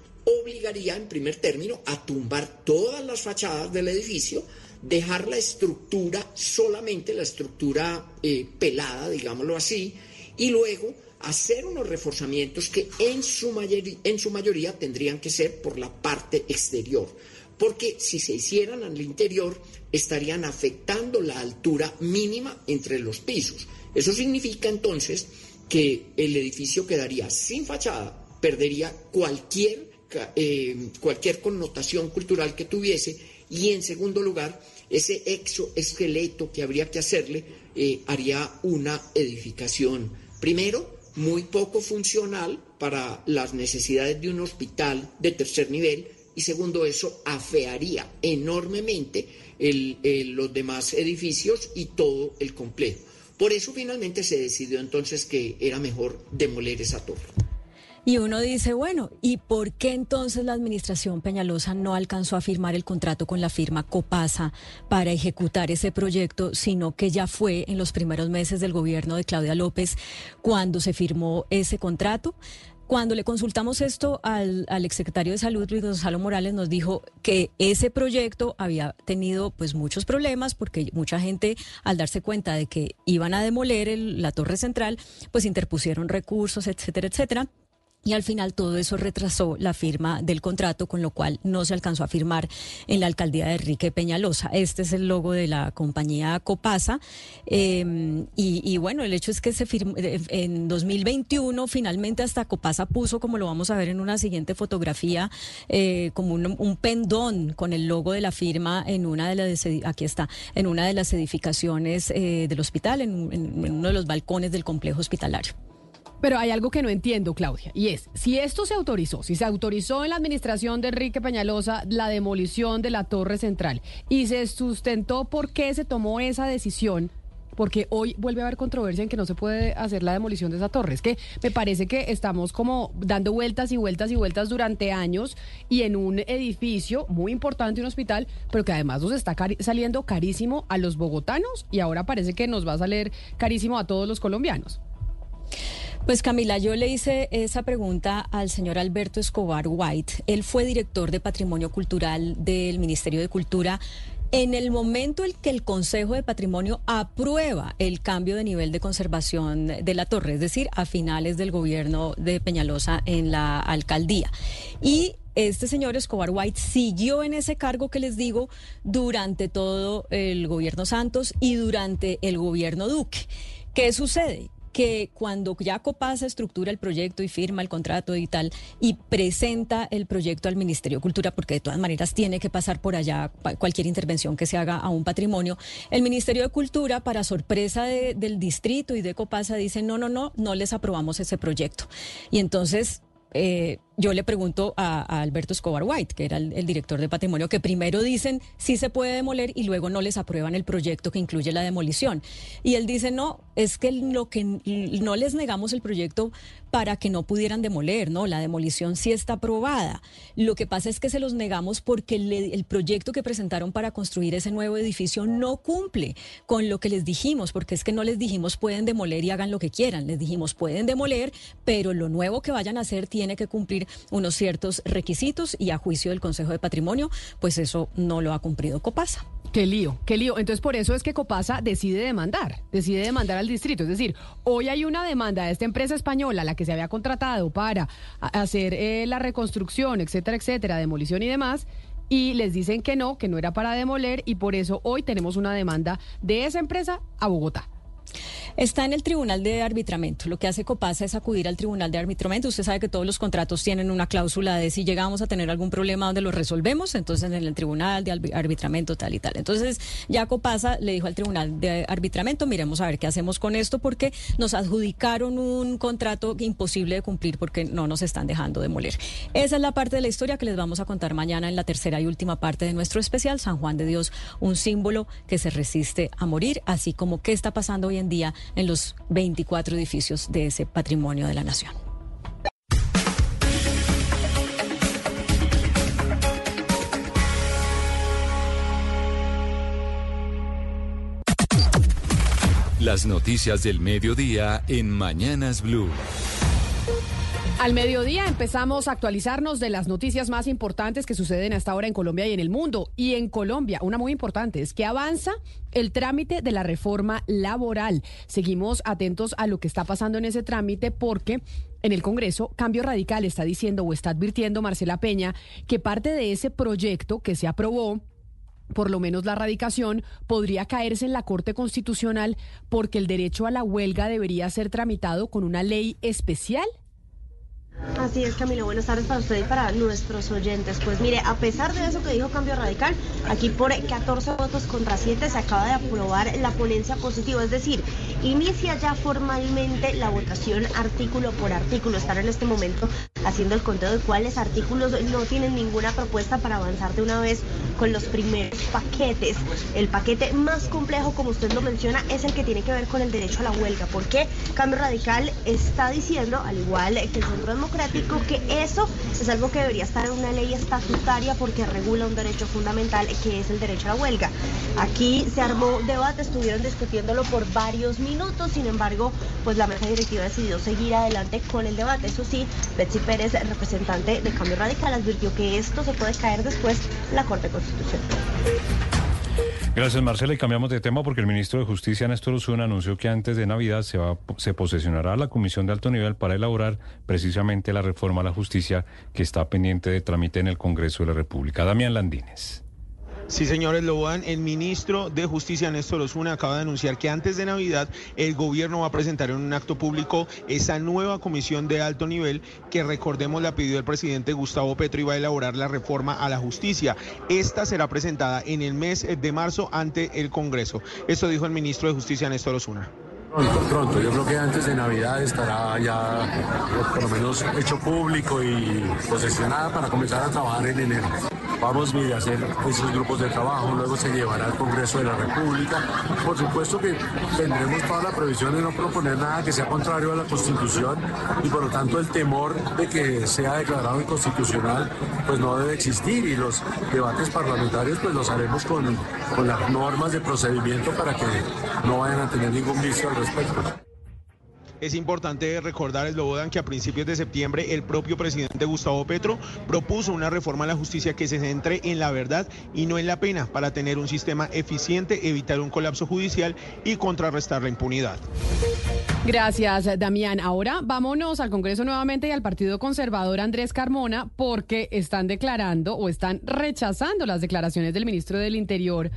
Speaker 21: obligaría en primer término a tumbar todas las fachadas del edificio, dejar la estructura, solamente la estructura eh, pelada, digámoslo así, y luego hacer unos reforzamientos que en su, mayoría, en su mayoría tendrían que ser por la parte exterior, porque si se hicieran al interior estarían afectando la altura mínima entre los pisos. Eso significa entonces que el edificio quedaría sin fachada, perdería cualquier, eh, cualquier connotación cultural que tuviese y en segundo lugar, ese exoesqueleto que habría que hacerle eh, haría una edificación, primero, muy poco funcional para las necesidades de un hospital de tercer nivel y segundo eso afearía enormemente los demás edificios y todo el complejo. Por eso finalmente se decidió entonces que era mejor demoler esa torre.
Speaker 9: Y uno dice, bueno, ¿y por qué entonces la administración Peñalosa no alcanzó a firmar el contrato con la firma Copasa para ejecutar ese proyecto, sino que ya fue en los primeros meses del gobierno de Claudia López cuando se firmó ese contrato? Cuando le consultamos esto al, al exsecretario de Salud, Luis Gonzalo Morales, nos dijo que ese proyecto había tenido pues muchos problemas porque mucha gente al darse cuenta de que iban a demoler la torre central, pues interpusieron recursos, etcétera, etcétera y al final todo eso retrasó la firma del contrato, con lo cual no se alcanzó a firmar en la alcaldía de Enrique Peñalosa. Este es el logo de la compañía Copasa. Eh, y, bueno, el hecho es que se firmó eh, en 2021, finalmente hasta Copasa puso, como lo vamos a ver en una siguiente fotografía, eh, como un, pendón con el logo de la firma en una de las, aquí está, en una de las edificaciones del hospital, en uno de los balcones del complejo hospitalario.
Speaker 1: Pero hay algo que no entiendo, Claudia, y es, si esto se autorizó, si se autorizó en la administración de Enrique Peñalosa la demolición de la torre central y se sustentó por qué se tomó esa decisión, porque hoy vuelve a haber controversia en que no se puede hacer la demolición de esa torre. Es que me parece que estamos como dando vueltas y vueltas y vueltas durante años y en un edificio muy importante, un hospital, pero que además nos está saliendo carísimo a los bogotanos y ahora parece que nos va a salir carísimo a todos los colombianos.
Speaker 9: Pues Camila, yo le hice esa pregunta al señor Alberto Escobar White. Él fue director de Patrimonio Cultural del Ministerio de Cultura. En el momento en que el Consejo de Patrimonio aprueba el cambio de nivel de conservación de la torre, es decir, a finales del gobierno de Peñalosa en la alcaldía. Y este señor Escobar White siguió en ese cargo que les digo durante todo el gobierno Santos y durante el gobierno Duque. ¿Qué sucede? Que cuando ya Copasa estructura el proyecto y firma el contrato y tal, y presenta el proyecto al Ministerio de Cultura, porque de todas maneras tiene que pasar por allá cualquier intervención que se haga a un patrimonio, el Ministerio de Cultura, para sorpresa del distrito y de Copasa, dice, no, no, no, no les aprobamos ese proyecto. Y entonces eh, yo le pregunto a, Alberto Escobar White, que era el, director de patrimonio, que primero dicen sí se puede demoler y luego no les aprueban el proyecto que incluye la demolición. Y él dice, no, es que lo que no les negamos el proyecto para que no pudieran demoler, ¿no? La demolición sí está aprobada. Lo que pasa es que se los negamos porque el proyecto que presentaron para construir ese nuevo edificio no cumple con lo que les dijimos, porque es que no les dijimos pueden demoler y hagan lo que quieran, les dijimos pueden demoler, pero lo nuevo que vayan a hacer tiene que cumplir unos ciertos requisitos y a juicio del Consejo de Patrimonio, pues eso no lo ha cumplido Copasa.
Speaker 1: Qué lío, qué lío. Entonces por eso es que Copasa decide demandar, decide demandar al distrito. Es decir, hoy hay una demanda de esta empresa española, la que se había contratado para hacer eh, la reconstrucción, etcétera, etcétera, demolición y demás. Y les dicen que no, que no era para demoler y por eso hoy tenemos una demanda de esa empresa a Bogotá.
Speaker 9: Está en el Tribunal de Arbitramento. Lo que hace Copasa es acudir al Tribunal de Arbitramento. Usted sabe que todos los contratos tienen una cláusula de si llegamos a tener algún problema donde lo resolvemos, entonces en el Tribunal de Arbitramento tal y tal. Entonces ya Copasa le dijo al Tribunal de Arbitramento, miremos a ver qué hacemos con esto porque nos adjudicaron un contrato imposible de cumplir porque no nos están dejando demoler. Esa es la parte de la historia que les vamos a contar mañana en la tercera y última parte de nuestro especial, San Juan de Dios, un símbolo que se resiste a morir, así como qué está pasando hoy en día en los 24 edificios de ese patrimonio de la nación.
Speaker 23: Las noticias del mediodía en Mañanas Blue.
Speaker 1: Al mediodía empezamos a actualizarnos de las noticias más importantes que suceden hasta ahora en Colombia y en el mundo. Y en Colombia, una muy importante es que avanza el trámite de la reforma laboral. Seguimos atentos a lo que está pasando en ese trámite porque en el Congreso, Cambio Radical está diciendo o está advirtiendo Marcela Peña que parte de ese proyecto que se aprobó por lo menos la radicación, podría caerse en la Corte Constitucional porque el derecho a la huelga debería ser tramitado con una ley especial.
Speaker 24: Así es, Camilo. Buenas tardes para usted y para nuestros oyentes. Pues mire, a pesar de eso que dijo Cambio Radical, aquí por 14 votos contra 7 se acaba de aprobar la ponencia positiva. Es decir, inicia ya formalmente la votación artículo por artículo. Están en este momento haciendo el conteo de cuáles artículos no tienen ninguna propuesta para avanzar de una vez con los primeros paquetes. El paquete más complejo, como usted lo menciona, es el que tiene que ver con el derecho a la huelga. Porque Cambio Radical está diciendo, al igual que el Centro Democrático, que eso es algo que debería estar en una ley estatutaria porque regula un derecho fundamental que es el derecho a la huelga. Aquí se armó debate, estuvieron discutiéndolo por varios minutos, sin embargo, pues la mesa directiva decidió seguir adelante con el debate. Eso sí, Betsy Pérez, representante de Cambio Radical, advirtió que esto se puede caer después en la Corte Constitucional.
Speaker 25: Gracias, Marcela. Y cambiamos de tema porque el ministro de Justicia, Néstor Osuna, anunció que antes de Navidad se, va, se posesionará la comisión de alto nivel para elaborar precisamente la reforma a la justicia que está pendiente de trámite en el Congreso de la República. Damián Landines.
Speaker 26: Sí, señores Loban, el ministro de Justicia, Néstor Osuna, acaba de anunciar que antes de Navidad el gobierno va a presentar en un acto público esa nueva comisión de alto nivel que, recordemos, la pidió el presidente Gustavo Petro y va a elaborar la reforma a la justicia. Esta será presentada en el mes de marzo ante el Congreso. Esto dijo el ministro de Justicia, Néstor Osuna.
Speaker 27: Pronto, pronto. Yo creo que antes de Navidad estará ya por lo menos hecho público y posesionada para comenzar a trabajar en enero. Vamos a hacer esos grupos de trabajo, luego se llevará al Congreso de la República. Por supuesto que tendremos toda la previsión de no proponer nada que sea contrario a la Constitución y por lo tanto el temor de que sea declarado inconstitucional pues no debe existir y los debates parlamentarios pues los haremos con, con las normas de procedimiento para que no vayan a tener ningún vicio al respecto.
Speaker 26: Es importante recordar, Eslobodan, que a principios de septiembre el propio presidente Gustavo Petro propuso una reforma a la justicia que se centre en la verdad y no en la pena para tener un sistema eficiente, evitar un colapso judicial y contrarrestar la impunidad.
Speaker 1: Gracias, Damián. Ahora vámonos al Congreso nuevamente y al Partido Conservador Andrés Carmona porque están declarando o están rechazando las declaraciones del ministro del Interior.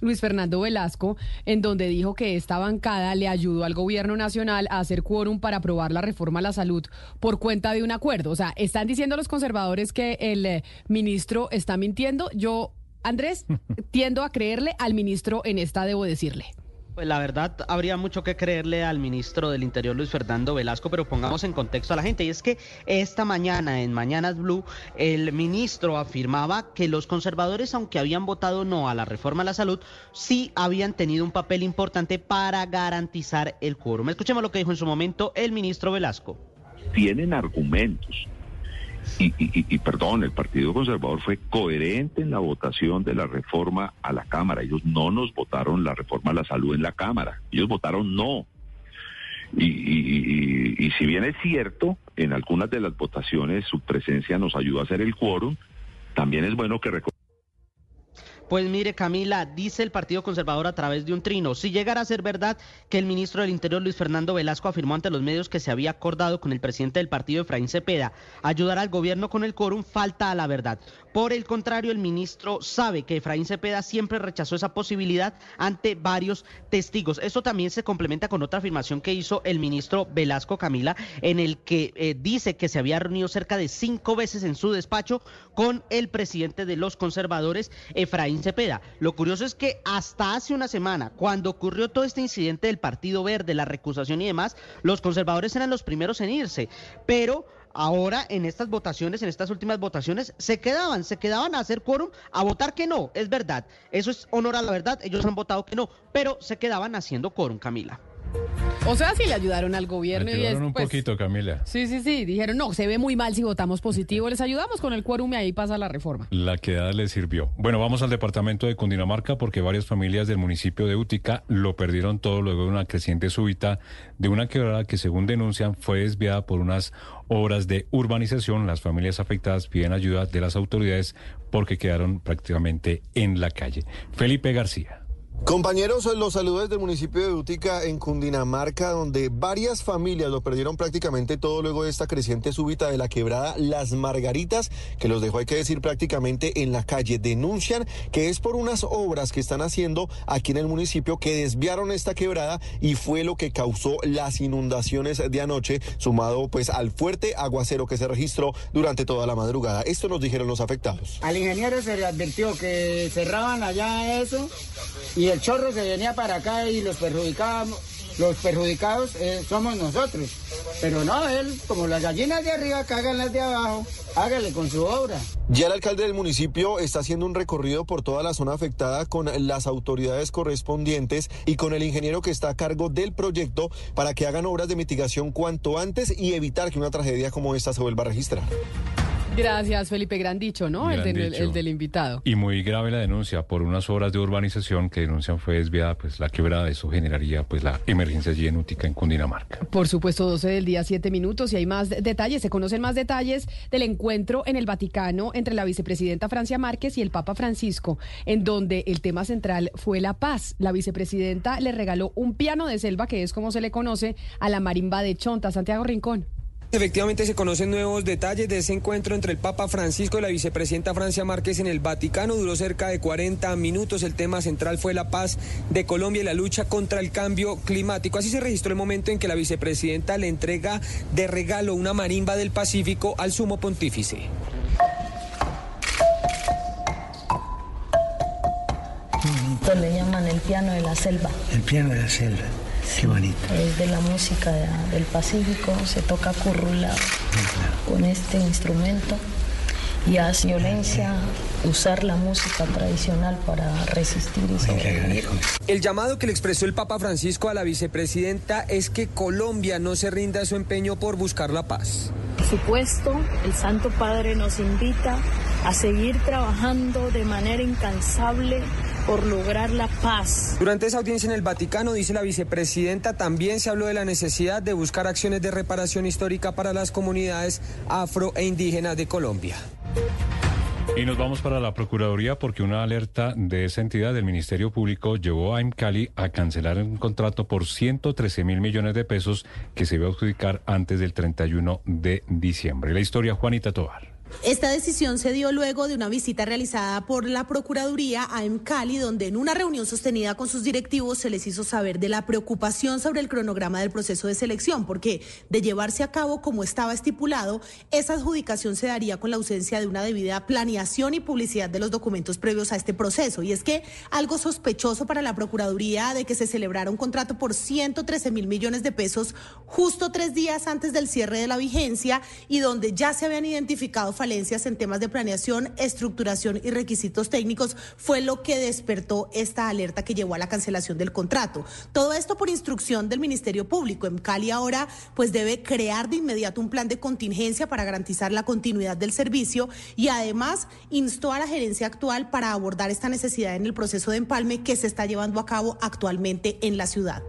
Speaker 1: Luis Fernando Velasco, en donde dijo que esta bancada le ayudó al gobierno nacional a hacer quórum para aprobar la reforma a la salud por cuenta de un acuerdo. O sea, están diciendo los conservadores que el eh, ministro está mintiendo. Yo, Andrés, tiendo a creerle al ministro en esta, debo decirle.
Speaker 28: Pues la verdad, habría mucho que creerle al ministro del Interior, Luis Fernando Velasco, pero pongamos en contexto a la gente. Y es que esta mañana, en Mañanas Blue, el ministro afirmaba que los conservadores, aunque habían votado no a la reforma a la salud, sí habían tenido un papel importante para garantizar el quórum. Escuchemos lo que dijo en su momento el ministro Velasco.
Speaker 29: Tienen argumentos y, perdón, el Partido Conservador fue coherente en la votación de la reforma a la Cámara. Ellos no nos votaron la reforma a la salud en la Cámara. Ellos votaron no. Y, y si bien es cierto, en algunas de las votaciones su presencia nos ayudó a hacer el quórum, también es bueno que
Speaker 28: pues mire, Camila, dice el Partido Conservador a través de un trino, si llegara a ser verdad que el ministro del Interior, Luis Fernando Velasco, afirmó ante los medios que se había acordado con el presidente del partido, Efraín Cepeda, ayudar al gobierno con el quórum, falta a la verdad. Por el contrario, el ministro sabe que Efraín Cepeda siempre rechazó esa posibilidad ante varios testigos. Eso también se complementa con otra afirmación que hizo el ministro Velasco Camila, en el que eh, dice que se había reunido cerca de cinco veces en su despacho con el presidente de los conservadores, Efraín Cepeda. Lo curioso es que hasta hace una semana, cuando ocurrió todo este incidente del Partido Verde, la recusación y demás, los conservadores eran los primeros en irse. Pero ahora en estas votaciones, en estas últimas votaciones, se quedaban, se quedaban a hacer quórum, a votar que no, es verdad. Eso es honor a la verdad, ellos han votado que no, pero se quedaban haciendo quórum, Camila.
Speaker 1: O sea, sí le ayudaron al gobierno.
Speaker 25: Ayudaron un poquito, Camila.
Speaker 1: Sí, sí, sí. Dijeron, no, se ve muy mal si votamos positivo. Les ayudamos con el quórum y ahí pasa la reforma.
Speaker 25: La quedada le sirvió. Bueno, vamos al departamento de Cundinamarca porque varias familias del municipio de Útica lo perdieron todo luego de una creciente súbita de una quebrada que, según denuncian, fue desviada por unas obras de urbanización. Las familias afectadas piden ayuda de las autoridades porque quedaron prácticamente en la calle. Felipe García.
Speaker 30: Compañeros, los saludos del municipio de Utica en Cundinamarca, donde varias familias lo perdieron prácticamente todo luego de esta creciente súbita de la quebrada Las Margaritas, que los dejó, hay que decir, prácticamente en la calle. Denuncian que es por unas obras que están haciendo aquí en el municipio que desviaron esta quebrada y fue lo que causó las inundaciones de anoche, sumado pues al fuerte aguacero que se registró durante toda la madrugada. Esto nos dijeron los afectados.
Speaker 31: Al ingeniero se le advirtió que cerraban allá eso y el chorro se venía para acá y los perjudicábamos. Los perjudicados eh, somos nosotros. Pero no, él, como las gallinas de arriba cagan las de abajo, hágale con su obra.
Speaker 30: Ya el alcalde del municipio está haciendo un recorrido por toda la zona afectada con las autoridades correspondientes y con el ingeniero que está a cargo del proyecto para que hagan obras de mitigación cuanto antes y evitar que una tragedia como esta se vuelva a registrar.
Speaker 1: Gracias, Felipe. Gran dicho, ¿no? El, del-
Speaker 25: dicho.
Speaker 1: el del invitado.
Speaker 25: Y muy grave la denuncia por unas obras de urbanización que denuncian fue desviada pues la quebrada. Eso generaría pues la emergencia allí en Cundinamarca.
Speaker 1: Por supuesto, 12 del día, 7 minutos y hay más de- detalles. Se conocen más detalles del encuentro en el Vaticano entre la vicepresidenta Francia Márquez y el Papa Francisco, en donde el tema central fue la paz. La vicepresidenta le regaló un piano de selva, que es como se le conoce, a la marimba de Chonta, Santiago Rincón.
Speaker 32: Efectivamente se conocen nuevos detalles de ese encuentro entre el Papa Francisco y la vicepresidenta Francia Márquez en el Vaticano. Duró cerca de 40 minutos. El tema central fue la paz de Colombia y la lucha contra el cambio climático. Así se registró el momento en que la vicepresidenta le entrega de regalo una marimba del Pacífico al sumo pontífice.
Speaker 33: Esto le llaman el piano de la selva.
Speaker 34: El piano de la selva. Qué bonito.
Speaker 33: Es de la música de- del Pacífico, se toca currula con este instrumento y hace violencia usar la música tradicional para resistir y sobrevivir.
Speaker 32: El llamado que le expresó el Papa Francisco a la vicepresidenta es que Colombia no se rinda a su empeño por buscar la paz.
Speaker 33: Por supuesto, el Santo Padre nos invita a seguir trabajando de manera incansable por lograr la paz.
Speaker 32: Durante esa audiencia en el Vaticano, dice la vicepresidenta, también se habló de la necesidad de buscar acciones de reparación histórica para las comunidades afro e indígenas de Colombia.
Speaker 25: Y nos vamos para la Procuraduría porque una alerta de esa entidad del Ministerio Público llevó a IMCALI a cancelar un contrato por 113 mil millones de pesos que se iba a adjudicar antes del 31 de diciembre. La historia, Juanita Tobar.
Speaker 35: Esta decisión se dio luego de una visita realizada por la Procuraduría a Cali, donde en una reunión sostenida con sus directivos se les hizo saber de la preocupación sobre el cronograma del proceso de selección, porque de llevarse a cabo como estaba estipulado, esa adjudicación se daría con la ausencia de una debida planeación y publicidad de los documentos previos a este proceso. Y es que algo sospechoso para la Procuraduría de que se celebrara un contrato por 113 mil millones de pesos justo tres días antes del cierre de la vigencia y donde ya se habían identificado falencias en temas de planeación, estructuración y requisitos técnicos, fue lo que despertó esta alerta que llevó a la cancelación del contrato. Todo esto por instrucción del Ministerio Público. En Cali ahora pues debe crear de inmediato un plan de contingencia para garantizar la continuidad del servicio y además instó a la gerencia actual para abordar esta necesidad en el proceso de empalme que se está llevando a cabo actualmente en la ciudad.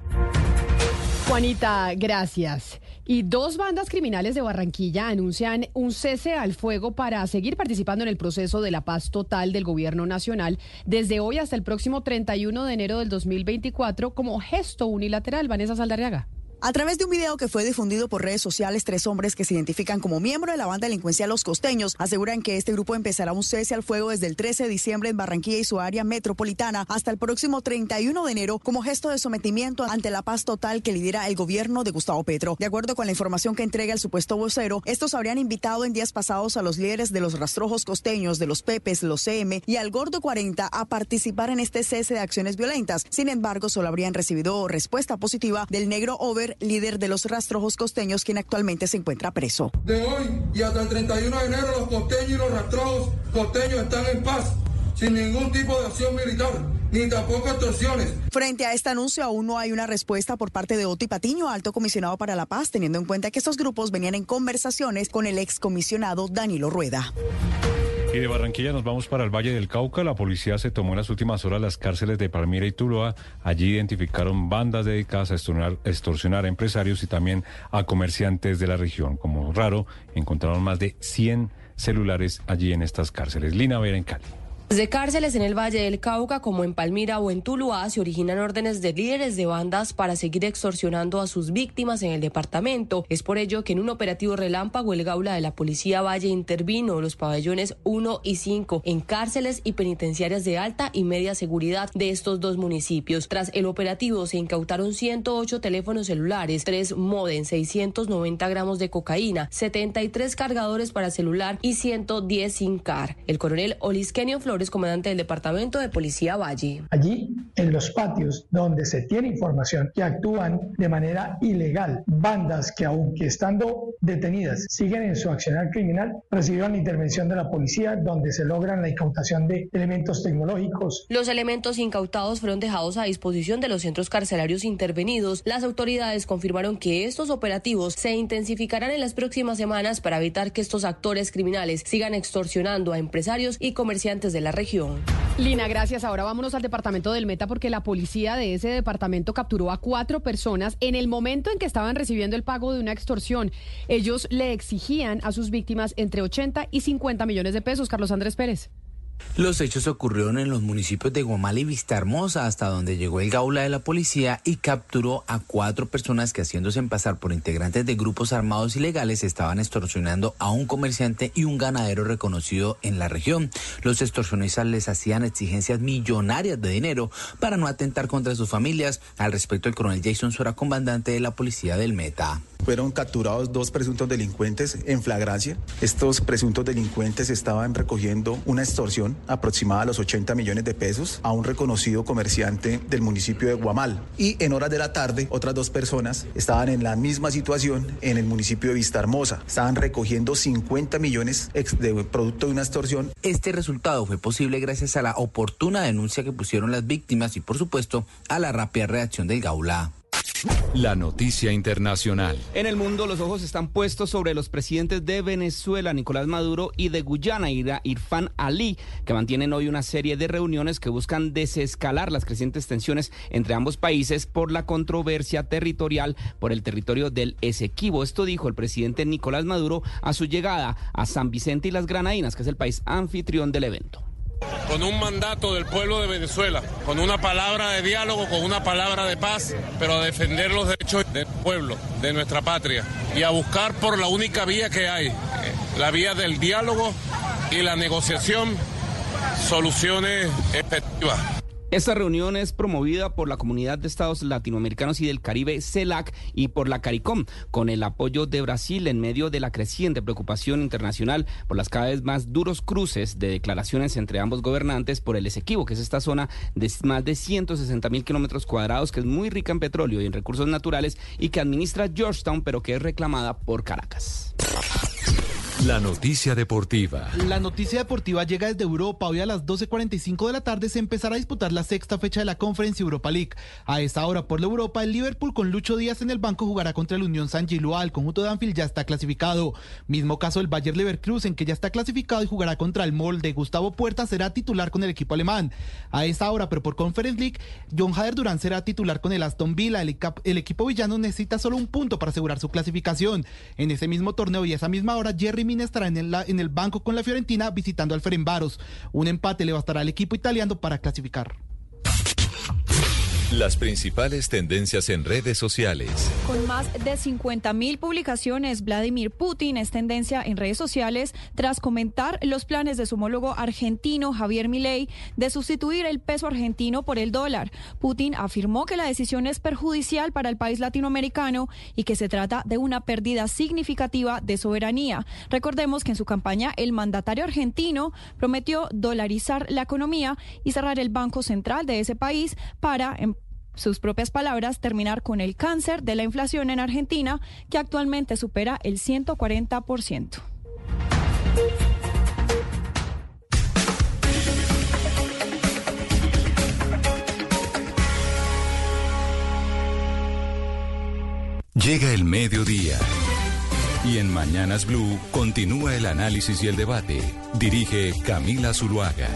Speaker 1: Juanita, gracias. Y dos bandas criminales de Barranquilla anuncian un cese al fuego para seguir participando en el proceso de la paz total del gobierno nacional desde hoy hasta el próximo 31 de enero del 2024 como gesto unilateral. Vanessa Saldarriaga.
Speaker 30: A través de un video que fue difundido por redes sociales, tres hombres que se identifican como miembros de la banda delincuencial Los Costeños aseguran que este grupo empezará un cese al fuego desde el 13 de diciembre en Barranquilla y su área metropolitana hasta el próximo 31 de enero como gesto de sometimiento ante la paz total que lidera el gobierno de Gustavo Petro. De acuerdo con la información que entrega el supuesto vocero, estos habrían invitado en días pasados a los líderes de los rastrojos costeños, de los Pepes, los CM y al Gordo 40 a participar en este cese de acciones violentas. Sin embargo, solo habrían recibido respuesta positiva del negro Over, líder de los rastrojos costeños, quien actualmente se encuentra preso.
Speaker 36: De hoy y hasta el 31 de enero los costeños y los rastrojos costeños están en paz, sin ningún tipo de acción militar, ni tampoco extorsiones.
Speaker 30: Frente a este anuncio, aún no hay una respuesta por parte de Oti Patiño, alto comisionado para la paz, teniendo en cuenta que estos grupos venían en conversaciones con el excomisionado Danilo Rueda.
Speaker 25: Y de Barranquilla nos vamos para el Valle del Cauca. La policía se tomó en las últimas horas las cárceles de Palmira y Tuluá. Allí identificaron bandas dedicadas a extorsionar, a empresarios y también a comerciantes de la región. Como raro, encontraron más de 100 celulares allí en estas cárceles. Lina Vera en Cali.
Speaker 37: Desde cárceles en el Valle del Cauca, como en Palmira o en Tuluá, se originan órdenes de líderes de bandas para seguir extorsionando a sus víctimas en el departamento. Es por ello que en un operativo relámpago el Gaula de la Policía Valle intervino los pabellones 1 y 5 en cárceles y penitenciarias de alta y media seguridad de estos dos municipios. Tras el operativo se incautaron 108 teléfonos celulares, 3 modem, 690 gramos de cocaína, 73 cargadores para celular y 110 SIM car. El coronel Olisquenio Flores Flores, comandante del Departamento de Policía Valle.
Speaker 38: Allí, en los patios donde se tiene información que actúan de manera ilegal, bandas que aunque estando detenidas siguen en su accionar criminal, recibieron la intervención de la policía donde se logran la incautación de elementos tecnológicos.
Speaker 37: Los elementos incautados fueron dejados a disposición de los centros carcelarios intervenidos. Las autoridades confirmaron que estos operativos se intensificarán en las próximas semanas para evitar que estos actores criminales sigan extorsionando a empresarios y comerciantes de la región.
Speaker 1: Lina, gracias. Ahora vámonos al departamento del Meta porque la policía de ese departamento capturó a cuatro personas en el momento en que estaban recibiendo el pago de una extorsión. Ellos le exigían a sus víctimas entre 80 y 50 millones de pesos. Carlos Andrés Pérez.
Speaker 30: Los hechos ocurrieron en los municipios de Guamal y Vistahermosa, hasta donde llegó el gaula de la policía y capturó a cuatro personas que haciéndose pasar por integrantes de grupos armados ilegales estaban extorsionando a un comerciante y un ganadero reconocido en la región. Los extorsionistas les hacían exigencias millonarias de dinero para no atentar contra sus familias. Al respecto, el coronel Jason Suera, comandante de la policía del Meta.
Speaker 39: Fueron capturados dos presuntos delincuentes en flagrancia. Estos presuntos delincuentes estaban recogiendo una extorsión aproximada a los 80 millones de pesos a un reconocido comerciante del municipio de Guamal. Y en horas de la tarde, otras dos personas estaban en la misma situación en el municipio de Vista Hermosa. Estaban recogiendo 50 millones de producto de una extorsión.
Speaker 30: Este resultado fue posible gracias a la oportuna denuncia que pusieron las víctimas y, por supuesto, a la rápida reacción del Gaula.
Speaker 23: La noticia internacional.
Speaker 40: En el mundo los ojos están puestos sobre los presidentes de Venezuela, Nicolás Maduro, y de Guyana, Irfan Ali, que mantienen hoy una serie de reuniones que buscan desescalar las crecientes tensiones entre ambos países por la controversia territorial por el territorio del Esequibo. Esto dijo el presidente Nicolás Maduro a su llegada a San Vicente y las Granadinas, que es el país anfitrión del evento
Speaker 20: con un mandato del pueblo de Venezuela, con una palabra de diálogo, con una palabra de paz, pero a defender los derechos del pueblo, de nuestra patria, y a buscar por la única vía que hay, la vía del diálogo y la negociación, soluciones efectivas.
Speaker 40: Esta reunión es promovida por la Comunidad de Estados Latinoamericanos y del Caribe, CELAC, y por la CARICOM, con el apoyo de Brasil en medio de la creciente preocupación internacional por las cada vez más duros cruces de declaraciones entre ambos gobernantes por el Esequibo, que es esta zona de más de 160 mil kilómetros cuadrados, que es muy rica en petróleo y en recursos naturales y que administra Georgetown, pero que es reclamada por Caracas.
Speaker 23: La noticia deportiva.
Speaker 28: La noticia deportiva llega desde Europa. Hoy a las 12.45 de la tarde se empezará a disputar la sexta fecha de la Conference Europa League. A esta hora por la Europa, el Liverpool con Lucho Díaz en el banco jugará contra el Unión San Giloa. El conjunto de Anfield ya está clasificado. Mismo caso el Bayer Leverkusen que ya está clasificado y jugará contra el Molde. Gustavo Puerta será titular con el equipo alemán. A esta hora, pero por Conference League, John Hader Durán será titular con el Aston Villa. El, el equipo villano necesita solo un punto para asegurar su clasificación. En ese mismo torneo y a esa misma hora, Jerry estará en en el banco con la Fiorentina visitando al Ferenbaros. Un empate le bastará al equipo italiano para clasificar.
Speaker 23: Las principales tendencias en redes sociales.
Speaker 41: Con más de 50 mil publicaciones, Vladimir Putin es tendencia en redes sociales tras comentar los planes de su homólogo argentino Javier Milei de sustituir el peso argentino por el dólar. Putin afirmó que la decisión es perjudicial para el país latinoamericano y que se trata de una pérdida significativa de soberanía. Recordemos que en su campaña el mandatario argentino prometió dolarizar la economía y cerrar el Banco Central de ese país para em, sus propias palabras, terminar con el cáncer de la inflación en Argentina, que actualmente supera el 140%.
Speaker 23: Llega el mediodía. Y en Mañanas Blue continúa el análisis y el debate. Dirige Camila Zuluaga.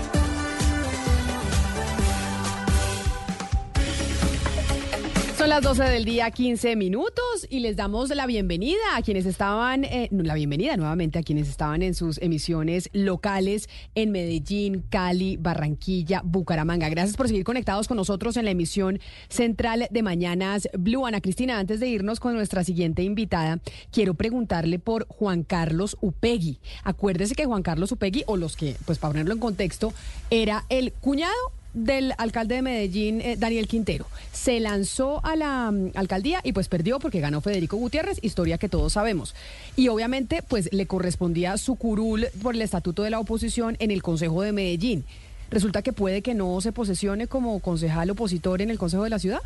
Speaker 1: Son las 12 del día, 15 minutos, y les damos la bienvenida a quienes estaban, eh, la bienvenida nuevamente a quienes estaban en sus emisiones locales en Medellín, Cali, Barranquilla, Bucaramanga. Gracias por seguir conectados con nosotros en la emisión central de Mañanas Blue. Ana Cristina, antes de irnos con nuestra siguiente invitada, quiero preguntarle por Juan Carlos Upegui. Acuérdese que Juan Carlos Upegui, o los que, pues para ponerlo en contexto, era el cuñado del alcalde de Medellín, eh, Daniel Quintero. Se lanzó a la mm, alcaldía y pues perdió porque ganó Federico Gutiérrez, historia que todos sabemos. Y obviamente pues le correspondía su curul por el estatuto de la oposición en el Consejo de Medellín. resulta que puede que no se posesione como concejal opositor en el Consejo de la Ciudad.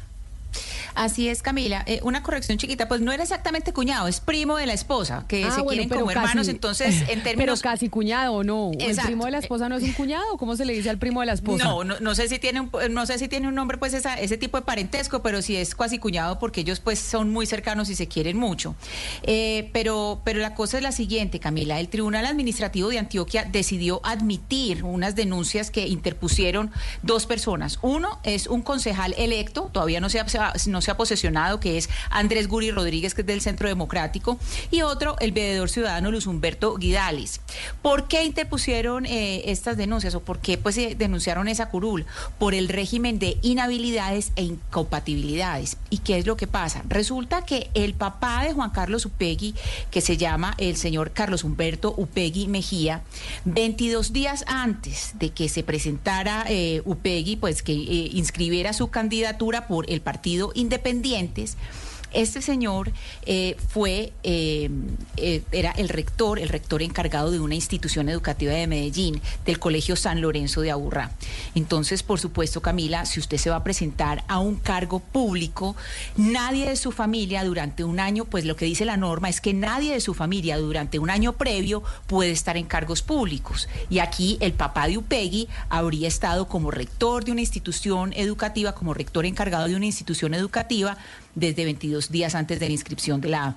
Speaker 7: Así es, Camila. Eh, una corrección chiquita, pues no era exactamente cuñado, es primo de la esposa, que
Speaker 1: Ah,
Speaker 7: se
Speaker 1: bueno,
Speaker 7: quieren como hermanos,
Speaker 1: casi-
Speaker 7: entonces en términos...
Speaker 1: Pero casi cuñado no. ¿El primo de la esposa no es un cuñado? ¿Cómo se le dice al primo de la esposa?
Speaker 7: No, no, no sé si tiene un, no sé si tiene un nombre pues esa, ese tipo de parentesco, pero sí es cuasi cuñado porque ellos pues son muy cercanos y se quieren mucho. Eh, pero, pero la cosa es la siguiente, Camila. El Tribunal Administrativo de Antioquia decidió admitir unas denuncias que interpusieron dos personas. Uno es un concejal electo, todavía no se ha, no se ha posesionado, que es Andrés Guri Rodríguez, que es del Centro Democrático, y otro, el veedor ciudadano Luz Humberto Guidalis. ¿Por qué interpusieron eh, estas denuncias o por qué pues, eh, denunciaron esa curul? Por el régimen de inhabilidades e incompatibilidades. ¿Y qué es lo que pasa? Resulta que el papá de Juan Carlos Upegui, que se llama el señor Carlos Humberto Upegui Mejía, 22 días antes de que se presentara eh, Upegui, pues que inscribiera su candidatura por el partido Independientes, este señor eh, fue, eh, eh, era el rector, el rector encargado de una institución educativa de Medellín, del Colegio San Lorenzo de Aburrá. Entonces, por supuesto, Camila, si usted se va a presentar a un cargo público, nadie de su familia durante un año, pues lo que dice la norma es que nadie de su familia durante un año previo puede estar en cargos públicos. Y aquí el papá de Upegui habría estado como rector de una institución educativa, como rector encargado de una institución educativa desde 22 días antes de la inscripción de la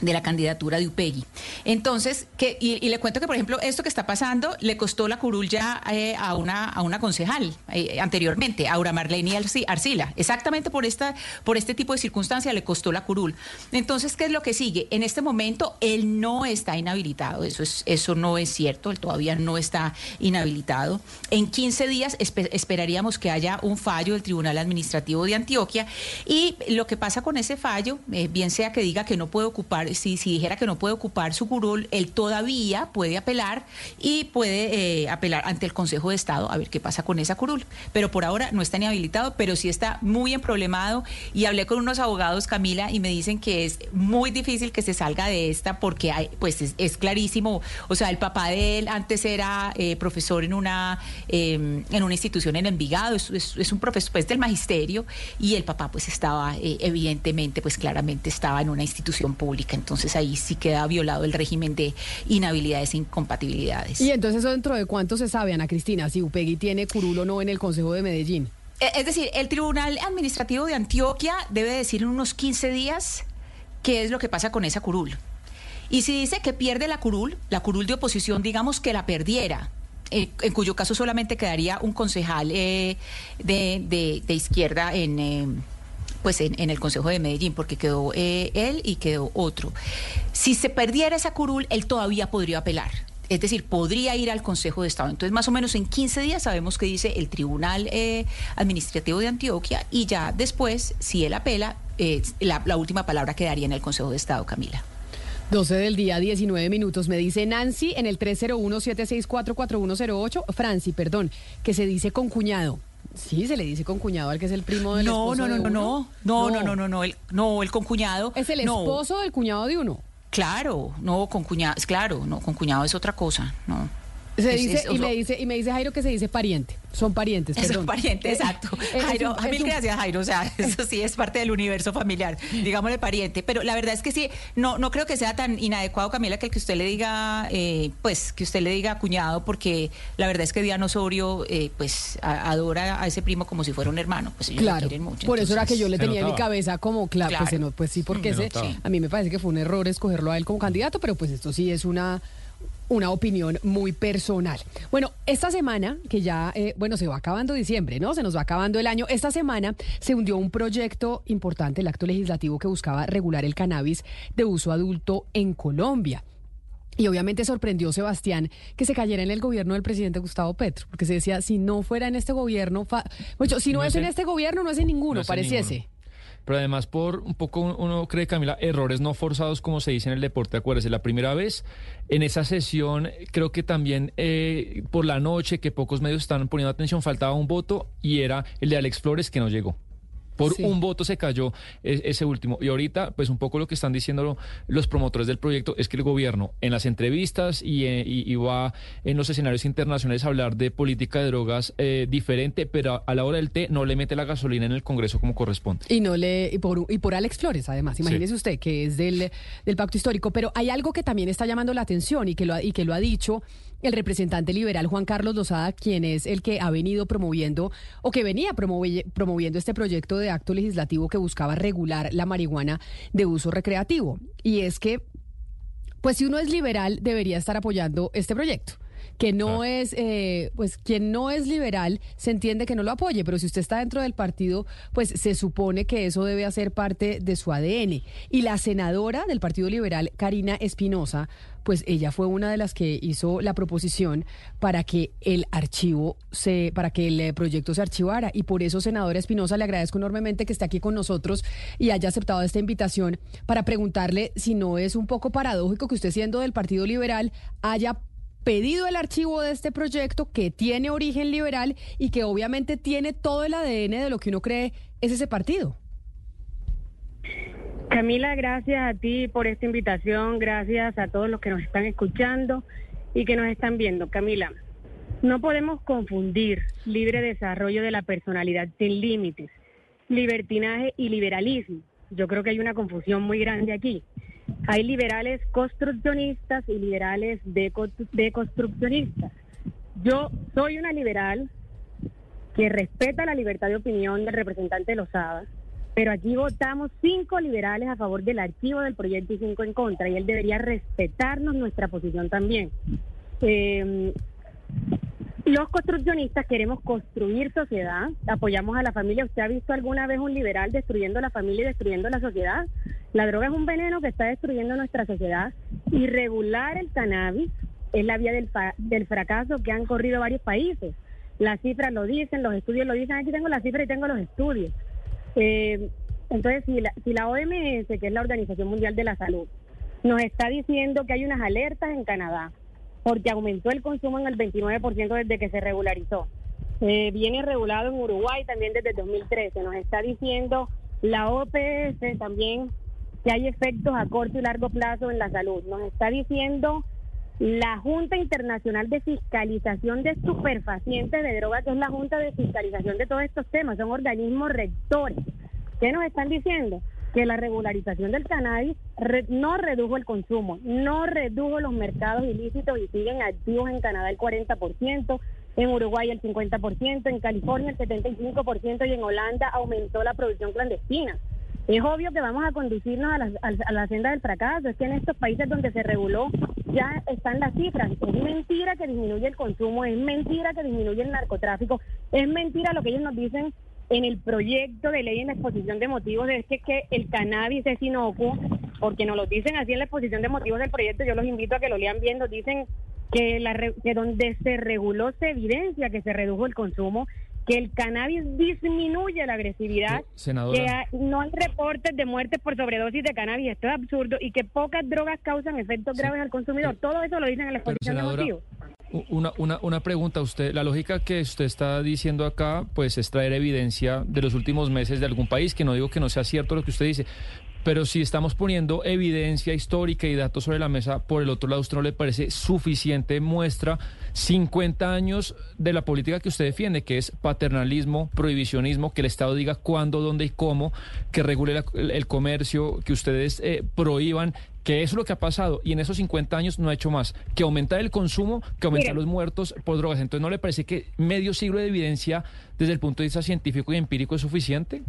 Speaker 7: de la candidatura de Upegui. Entonces, que, y, le cuento que, por ejemplo, esto que está pasando le costó la curul ya eh, a, una, a una concejal eh, anteriormente, Aura Marlene Arci- Arcila. Exactamente por, esta, por este tipo de circunstancia le costó la curul. Entonces, ¿qué es lo que sigue? En este momento, él no está inhabilitado. Eso, es, eso no es cierto. Él todavía no está inhabilitado. En 15 días espe- esperaríamos que haya un fallo del Tribunal Administrativo de Antioquia. Y lo que pasa con ese fallo, eh, bien sea que diga que no puede ocupar, si, si dijera que no puede ocupar su curul, él todavía puede apelar y puede eh, apelar ante el Consejo de Estado a ver qué pasa con esa curul. Pero por ahora no está ni habilitado, pero sí está muy emproblemado. Y hablé con unos abogados, Camila, y me dicen que es muy difícil que se salga de esta porque pues es, clarísimo. O sea, el papá de él antes era eh, profesor en una, eh, en una institución en Envigado, es, es- es un profesor pues, del magisterio, y el papá pues estaba, eh, evidentemente, pues claramente estaba en una institución pública. Entonces ahí sí queda violado el régimen de inhabilidades e incompatibilidades.
Speaker 1: Y entonces, ¿eso dentro de cuánto se sabe, Ana Cristina, si Upegui tiene curul o no en el Consejo de Medellín?
Speaker 7: Eh, Es decir, el Tribunal Administrativo de Antioquia debe decir en unos 15 días qué es lo que pasa con esa curul. Y si dice que pierde la curul, la curul de oposición, digamos que la perdiera, eh, en cuyo caso solamente quedaría un concejal eh, de, de- de izquierda en... eh, pues en, en el Consejo de Medellín, porque quedó eh, él y quedó otro. Si se perdiera esa curul, él todavía podría apelar. Es decir, podría ir al Consejo de Estado. Entonces, más o menos en 15 días sabemos qué dice el Tribunal eh, Administrativo de Antioquia y ya después, si él apela, la, la última palabra quedaría en el Consejo de Estado, Camila.
Speaker 1: 12 del día, 19 minutos. Me dice Nancy en el 301-764-4108. Franci, perdón, que se dice con cuñado. Sí, se le dice con cuñado al que es el primo del
Speaker 7: No,
Speaker 1: esposo
Speaker 7: no, no,
Speaker 1: de
Speaker 7: no,
Speaker 1: uno.
Speaker 7: no, no, no, no, no, no, el, no, el concuñado.
Speaker 1: Es el
Speaker 7: no.
Speaker 1: esposo del cuñado de uno.
Speaker 7: Claro, no, con cuñado, claro, no, con cuñado es otra cosa, no.
Speaker 1: Se
Speaker 7: Es-
Speaker 1: dice,
Speaker 7: es
Speaker 1: y, me dice, y me dice Jairo que se dice pariente. Son parientes,
Speaker 7: Es
Speaker 1: perdón.
Speaker 7: un pariente,
Speaker 1: Eh,
Speaker 7: exacto.
Speaker 1: es
Speaker 7: Jairo, mil gracias, Jairo. O sea, eso sí es parte del universo familiar, digámosle pariente. Pero la verdad es que sí, no, no creo que sea tan inadecuado, Camila, que el que usted le diga, eh, pues, que usted le diga cuñado, porque la verdad es que Diana Osorio, eh, pues, a- adora a ese primo como si fuera un hermano. Pues ellos lo
Speaker 1: Claro,
Speaker 7: quieren mucho.
Speaker 1: por eso era que yo le tenía en mi cabeza como, claro,
Speaker 7: Claro.
Speaker 1: pues, se no- pues sí, porque
Speaker 7: Se
Speaker 1: ese, a mí me parece que fue un error escogerlo a él como candidato, pero pues esto sí es una, una opinión muy personal. Bueno, esta semana, que ya, eh, bueno, se va acabando diciembre, ¿no? Se nos va acabando el año. Esta semana se hundió un proyecto importante, el acto legislativo que buscaba regular el cannabis de uso adulto en Colombia. Y obviamente sorprendió Sebastián que se cayera en el gobierno del presidente Gustavo Petro, porque se decía, si no fuera en este gobierno, fa- si no,
Speaker 42: No
Speaker 1: es en este gobierno, no es en ninguno,
Speaker 42: No es en
Speaker 1: pareciese.
Speaker 42: ninguno. Pero además por un poco uno cree, Camila, errores no forzados como se dice en el deporte. Acuérdese, la primera vez en esa sesión creo que también eh, por la noche que pocos medios estaban poniendo atención faltaba un voto y era el de Alex Flores que no llegó.
Speaker 2: Por un voto se cayó e- ese último. Y ahorita, pues un poco lo que están diciendo los promotores del proyecto es que el gobierno en las entrevistas y, eh, y- y va en los escenarios internacionales a hablar de política de drogas eh, diferente, pero a la hora del té no le mete la gasolina en el Congreso como corresponde.
Speaker 1: Y no le y por y por Alex Flores, además, imagínese usted que es del, del pacto histórico, pero hay algo que también está llamando la atención y que lo ha, y que lo ha dicho el representante liberal Juan Carlos Lozada, quien es el que ha venido promoviendo o que venía promovi- promoviendo este proyecto de acto legislativo que buscaba regular la marihuana de uso recreativo. Y es que pues si uno es liberal debería estar apoyando este proyecto que no es, eh, pues quien no es liberal se entiende que no lo apoye, pero si usted está dentro del partido, pues se supone que eso debe hacer parte de su ADN. Y la senadora del Partido Liberal, Karina Espinosa, pues ella fue una de las que hizo la proposición para que el archivo se, para que el eh, proyecto se archivara. Y por eso, senadora Espinosa, le agradezco enormemente que esté aquí con nosotros y haya aceptado esta invitación para preguntarle si no es un poco paradójico que usted siendo del Partido Liberal haya pedido el archivo de este proyecto que tiene origen liberal y que obviamente tiene todo el ADN de lo que uno cree es ese partido.
Speaker 43: Camila, gracias a ti por esta invitación, gracias a todos los que nos están escuchando y que nos están viendo. Camila, no podemos confundir libre desarrollo de la personalidad sin límites, libertinaje y liberalismo. Yo creo que hay una confusión muy grande aquí. Hay liberales construccionistas y liberales deco- deconstruccionistas. Yo soy una liberal que respeta la libertad de opinión del representante Lozada, pero aquí votamos cinco liberales a favor del archivo del proyecto y cinco en contra, y él debería respetarnos nuestra posición también. Eh, los construccionistas queremos construir sociedad, apoyamos a la familia. ¿Usted ha visto alguna vez un liberal destruyendo la familia y destruyendo la sociedad? La droga es un veneno que está destruyendo nuestra sociedad y regular el cannabis es la vía del, fa- del fracaso que han corrido varios países. Las cifras lo dicen, los estudios lo dicen. Aquí tengo las cifras y tengo los estudios. Eh, entonces, si la, si la OMS, que es la Organización Mundial de la Salud, nos está diciendo que hay unas alertas en Canadá, porque aumentó el consumo en el 29% desde que se regularizó. Eh, viene regulado en Uruguay también desde el 2013. Nos está diciendo la OPS también que hay efectos a corto y largo plazo en la salud. Nos está diciendo la Junta Internacional de Fiscalización de Superfacientes de Droga, que es la Junta de Fiscalización de todos estos temas, son organismos rectores. ¿Qué nos están diciendo? Que la regularización del cannabis no redujo el consumo, no redujo los mercados ilícitos y siguen activos en Canadá el 40%, en Uruguay el 50%, en California el 75% y en Holanda aumentó la producción clandestina. Es obvio que vamos a conducirnos a la, a la senda del fracaso. Es que en estos países donde se reguló ya están las cifras. Es mentira que disminuye el consumo, es mentira que disminuye el narcotráfico, es mentira lo que ellos nos dicen en el proyecto de ley en la exposición de motivos, es que, que el cannabis es inocuo, porque nos lo dicen así en la exposición de motivos del proyecto. Yo los invito a que lo lean bien. Nos dicen que, la, que donde se reguló se evidencia que se redujo el consumo que el cannabis disminuye la agresividad,
Speaker 2: senadora.
Speaker 43: que hay- no hay reportes de muertes por sobredosis de cannabis, esto es absurdo, y que pocas drogas causan efectos graves al consumidor. Todo eso lo dicen en la exposición de
Speaker 2: senadora,
Speaker 43: motivos.
Speaker 2: u- una, una, una pregunta. Usted, la lógica que usted está diciendo acá, pues es traer evidencia de los últimos meses de algún país, que no digo que no sea cierto lo que usted dice, pero si estamos poniendo evidencia histórica y datos sobre la mesa, por el otro lado, ¿a ¿usted no le parece suficiente muestra 50 años de la política que usted defiende, que es paternalismo, prohibicionismo, que el Estado diga cuándo, dónde y cómo, que regule la- el, comercio, que ustedes eh, prohíban, que eso es lo que ha pasado y en esos 50 años no ha hecho más que aumentar el consumo, que aumentar los muertos por drogas. Entonces, ¿no le parece que medio siglo de evidencia desde el punto de vista científico y empírico es suficiente?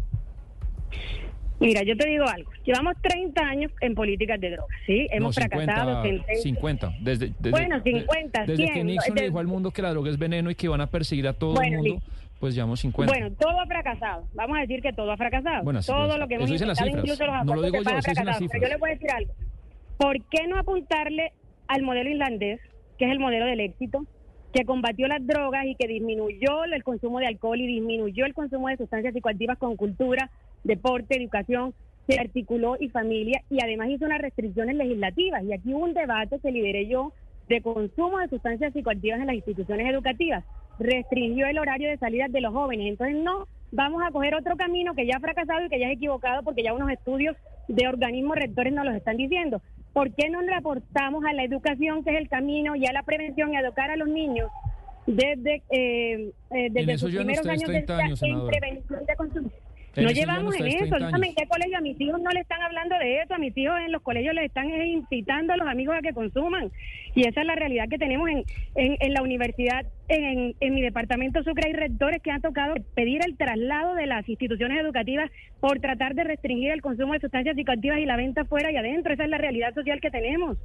Speaker 43: Mira, yo te digo algo. Llevamos 30 años en políticas de drogas, ¿sí? Hemos
Speaker 2: no,
Speaker 43: fracasado.
Speaker 2: 50,
Speaker 43: en-
Speaker 2: 50. Desde, desde-
Speaker 43: Bueno,
Speaker 2: de-
Speaker 43: 50,
Speaker 2: Desde
Speaker 43: 100,
Speaker 2: que Nixon le dijo al mundo que la droga es veneno y que van a perseguir a todo
Speaker 43: Bueno,
Speaker 2: el mundo,
Speaker 43: listo.
Speaker 2: pues llevamos 50.
Speaker 43: Bueno, todo ha fracasado. Vamos a decir que todo ha fracasado.
Speaker 2: Bueno, sí,
Speaker 43: todo
Speaker 2: eso-
Speaker 43: lo que hemos intentado, incluso los
Speaker 2: No lo digo
Speaker 43: de
Speaker 2: yo,
Speaker 43: fracasaron. Pero yo le voy a decir algo. ¿Por qué no apuntarle al modelo irlandés, que es el modelo del éxito, que combatió las drogas y que disminuyó el consumo de alcohol y disminuyó el consumo de sustancias psicoactivas con cultura, deporte, educación, se articuló y familia y además hizo unas restricciones legislativas. Y aquí hubo un debate que lideré yo de consumo de sustancias psicoactivas en las instituciones educativas. Restringió el horario de salida de los jóvenes. Entonces no vamos a coger otro camino que ya ha fracasado y que ya es equivocado porque ya unos estudios de organismos rectores nos los están diciendo. ¿Por qué no le aportamos a la educación, que es el camino, y a la prevención y a educar a los niños desde, eh, eh, desde sus primeros años, de vida en prevención de consumo? No llevamos en eso. En qué colegio a mis hijos no le están hablando de eso. A mis hijos en los colegios les están incitando a los amigos a que consuman. Y esa es la realidad que tenemos en, en, la universidad. En, en, mi departamento Sucre hay rectores que han tocado pedir el traslado de las instituciones educativas por tratar de restringir el consumo de sustancias psicoactivas y la venta fuera y adentro. Esa es la realidad social que tenemos.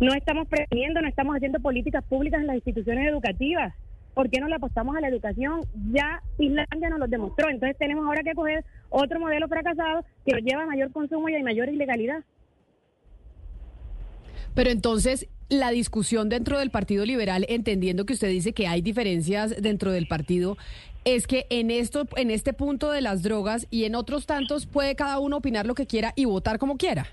Speaker 43: No estamos preveniendo, no estamos haciendo políticas públicas en las instituciones educativas. ¿Por qué no le apostamos a la educación? Ya Islandia nos lo demostró, entonces tenemos ahora que coger otro modelo fracasado que nos lleva a mayor consumo y a mayor ilegalidad.
Speaker 1: Pero entonces, la discusión dentro del Partido Liberal, entendiendo que usted dice que hay diferencias dentro del partido, es que en esto, en este punto de las drogas y en otros tantos puede cada uno opinar lo que quiera y votar como quiera.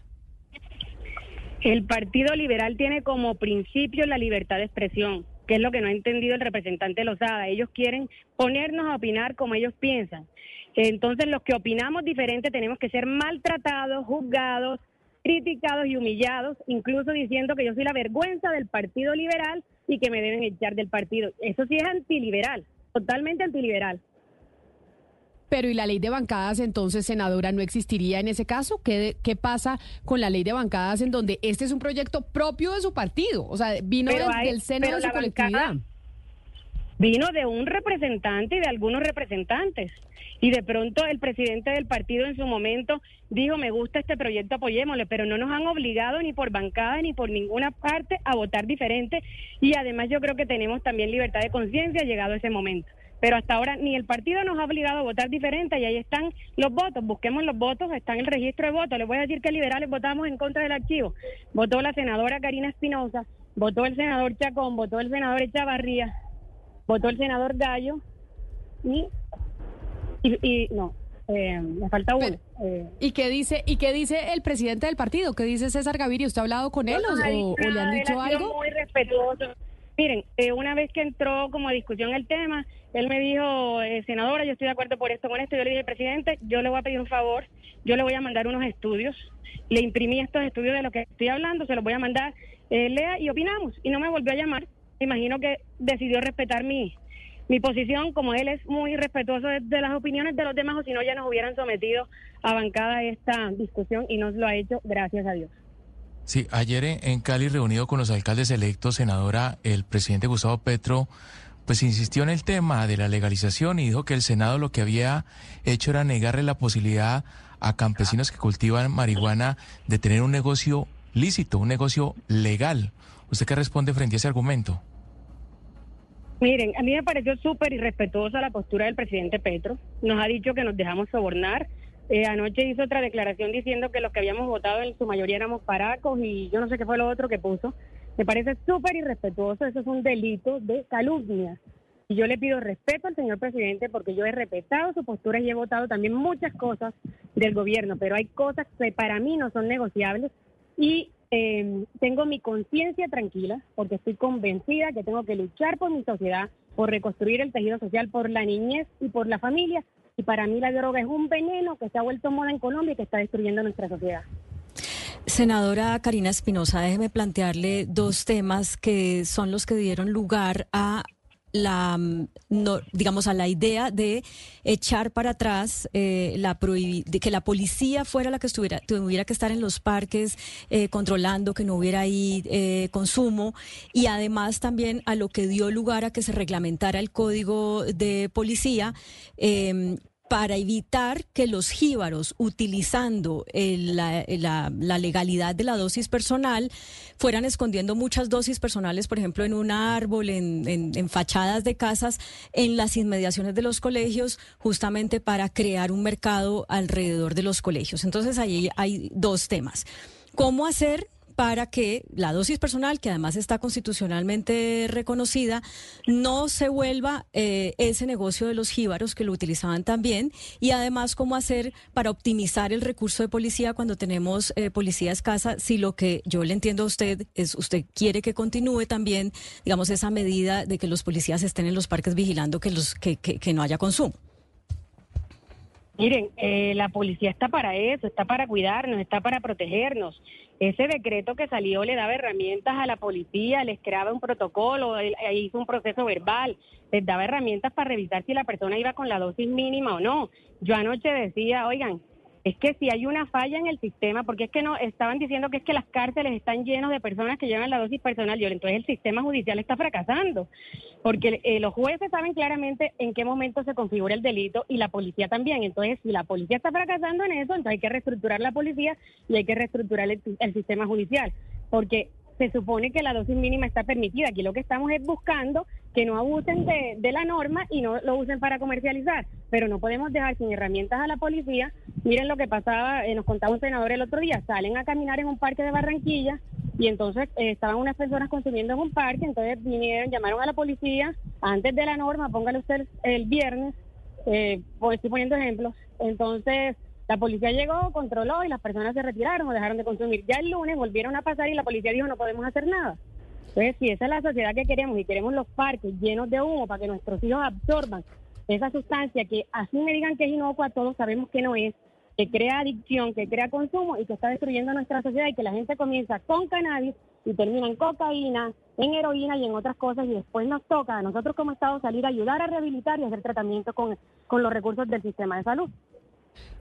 Speaker 43: El Partido Liberal tiene como principio la libertad de expresión es lo que no ha entendido el representante Lozada. Ellos quieren ponernos a opinar como ellos piensan. Entonces, los que opinamos diferente tenemos que ser maltratados, juzgados, criticados y humillados, incluso diciendo que yo soy la vergüenza del Partido Liberal y que me deben echar del partido. Eso sí es antiliberal, totalmente antiliberal.
Speaker 1: Pero ¿y la ley de bancadas entonces, senadora, no existiría en ese caso? ¿Qué, qué pasa con la ley de bancadas en donde este es un proyecto propio de su partido? O sea, vino del seno de su colectividad.
Speaker 43: Vino de un representante y de algunos representantes. Y de pronto el presidente del partido en su momento dijo, me gusta este proyecto, apoyémosle, pero no nos han obligado ni por bancada ni por ninguna parte a votar diferente. Y además yo creo que tenemos también libertad de conciencia llegado ese momento pero hasta ahora ni el partido nos ha obligado a votar diferente y ahí están los votos, busquemos los votos, está en el registro de votos. Les voy a decir que liberales votamos en contra del archivo. Votó la senadora Karina Espinosa, votó el senador Chacón, votó el senador Echavarría, votó el senador Gallo y, y, no, eh, me falta uno.
Speaker 1: Eh. ¿Y qué dice y qué dice el presidente del partido? ¿Qué dice César Gaviria? ¿Usted ha hablado con él o, le han dicho algo?
Speaker 43: Muy respetuoso Miren, eh, una vez que entró como discusión el tema, él me dijo, eh, senadora, yo estoy de acuerdo por esto, con esto. Yo le dije, presidente, yo le voy a pedir un favor, yo le voy a mandar unos estudios. Le imprimí estos estudios de lo que estoy hablando, se los voy a mandar, eh, lea y opinamos. Y no me volvió a llamar. Imagino que decidió respetar mi, mi posición, como él es muy respetuoso de, de, las opiniones de los demás, o si no ya nos hubieran sometido a bancada esta discusión y nos lo ha hecho, gracias a Dios.
Speaker 5: Sí, ayer en Cali, reunido con los alcaldes electos, senadora, el presidente Gustavo Petro, pues insistió en el tema de la legalización y dijo que el Senado lo que había hecho era negarle la posibilidad a campesinos que cultivan marihuana de tener un negocio lícito, un negocio legal. ¿Usted qué responde frente a ese argumento?
Speaker 43: Miren, a mí me pareció súper irrespetuosa la postura del presidente Petro. Nos ha dicho que nos dejamos sobornar eh, anoche hizo otra declaración diciendo que los que habíamos votado en su mayoría éramos paracos y yo no sé qué fue lo otro que puso. Me parece súper irrespetuoso, eso es un delito de calumnia. Y yo le pido respeto al señor presidente porque yo he respetado su postura y he votado también muchas cosas del gobierno, pero hay cosas que para mí no son negociables y eh, tengo mi conciencia tranquila porque estoy convencida que tengo que luchar por mi sociedad, por reconstruir el tejido social, por la niñez y por la familia, y para mí la droga es un veneno que se ha vuelto moda en Colombia y que está destruyendo nuestra sociedad.
Speaker 9: Senadora Karina Espinosa, déjeme plantearle dos temas que son los que dieron lugar a la, no, digamos, a la idea de echar para atrás eh, la de que la policía fuera la que estuviera, tuviera que estar en los parques eh, controlando que no hubiera ahí eh, consumo y además también a lo que dio lugar a que se reglamentara el código de policía para evitar que los jíbaros, utilizando la, legalidad de la dosis personal, fueran escondiendo muchas dosis personales, por ejemplo, en un árbol, en, fachadas de casas, en las inmediaciones de los colegios, justamente para crear un mercado alrededor de los colegios. Entonces, ahí hay dos temas. ¿Cómo hacer para que la dosis personal, que además está constitucionalmente reconocida, no se vuelva eh, ese negocio de los jíbaros que lo utilizaban también y además cómo hacer para optimizar el recurso de policía cuando tenemos eh, policía escasa, si lo que yo le entiendo a usted es usted quiere que continúe también, digamos, esa medida de que los policías estén en los parques vigilando que, los, que, que no haya consumo.
Speaker 43: Miren, eh, la policía está para eso, está para cuidarnos, está para protegernos. Ese decreto que salió le daba herramientas a la policía, les creaba un protocolo, hizo un proceso verbal, les daba herramientas para revisar si la persona iba con la dosis mínima o no. Yo anoche decía, oigan, es que si hay una falla en el sistema, porque es que no, estaban diciendo que es que las cárceles están llenos de personas que llevan la dosis personal, yo, entonces el sistema judicial está fracasando, porque eh, los jueces saben claramente en qué momento se configura el delito y la policía también, entonces si la policía está fracasando en eso, entonces hay que reestructurar la policía y hay que reestructurar el, el sistema judicial, porque se supone que la dosis mínima está permitida. Aquí lo que estamos es buscando que no abusen de, de la norma y no lo usen para comercializar. Pero no podemos dejar sin herramientas a la policía. Miren lo que pasaba, eh, nos contaba un senador el otro día, salen a caminar en un parque de Barranquilla y entonces eh, estaban unas personas consumiendo en un parque, entonces vinieron, llamaron a la policía antes de la norma, póngale usted el viernes, eh, estoy poniendo ejemplos, entonces la policía llegó, controló y las personas se retiraron o dejaron de consumir. Ya el lunes volvieron a pasar y la policía dijo no podemos hacer nada. Entonces, si esa es la sociedad que queremos y queremos los parques llenos de humo para que nuestros hijos absorban esa sustancia que así me digan que es inocua, todos sabemos que no es, que crea adicción, que crea consumo y que está destruyendo nuestra sociedad y que la gente comienza con cannabis y termina en cocaína, en heroína y en otras cosas y después nos toca a nosotros como Estado salir a ayudar a rehabilitar y hacer tratamiento con, con los recursos del sistema de salud.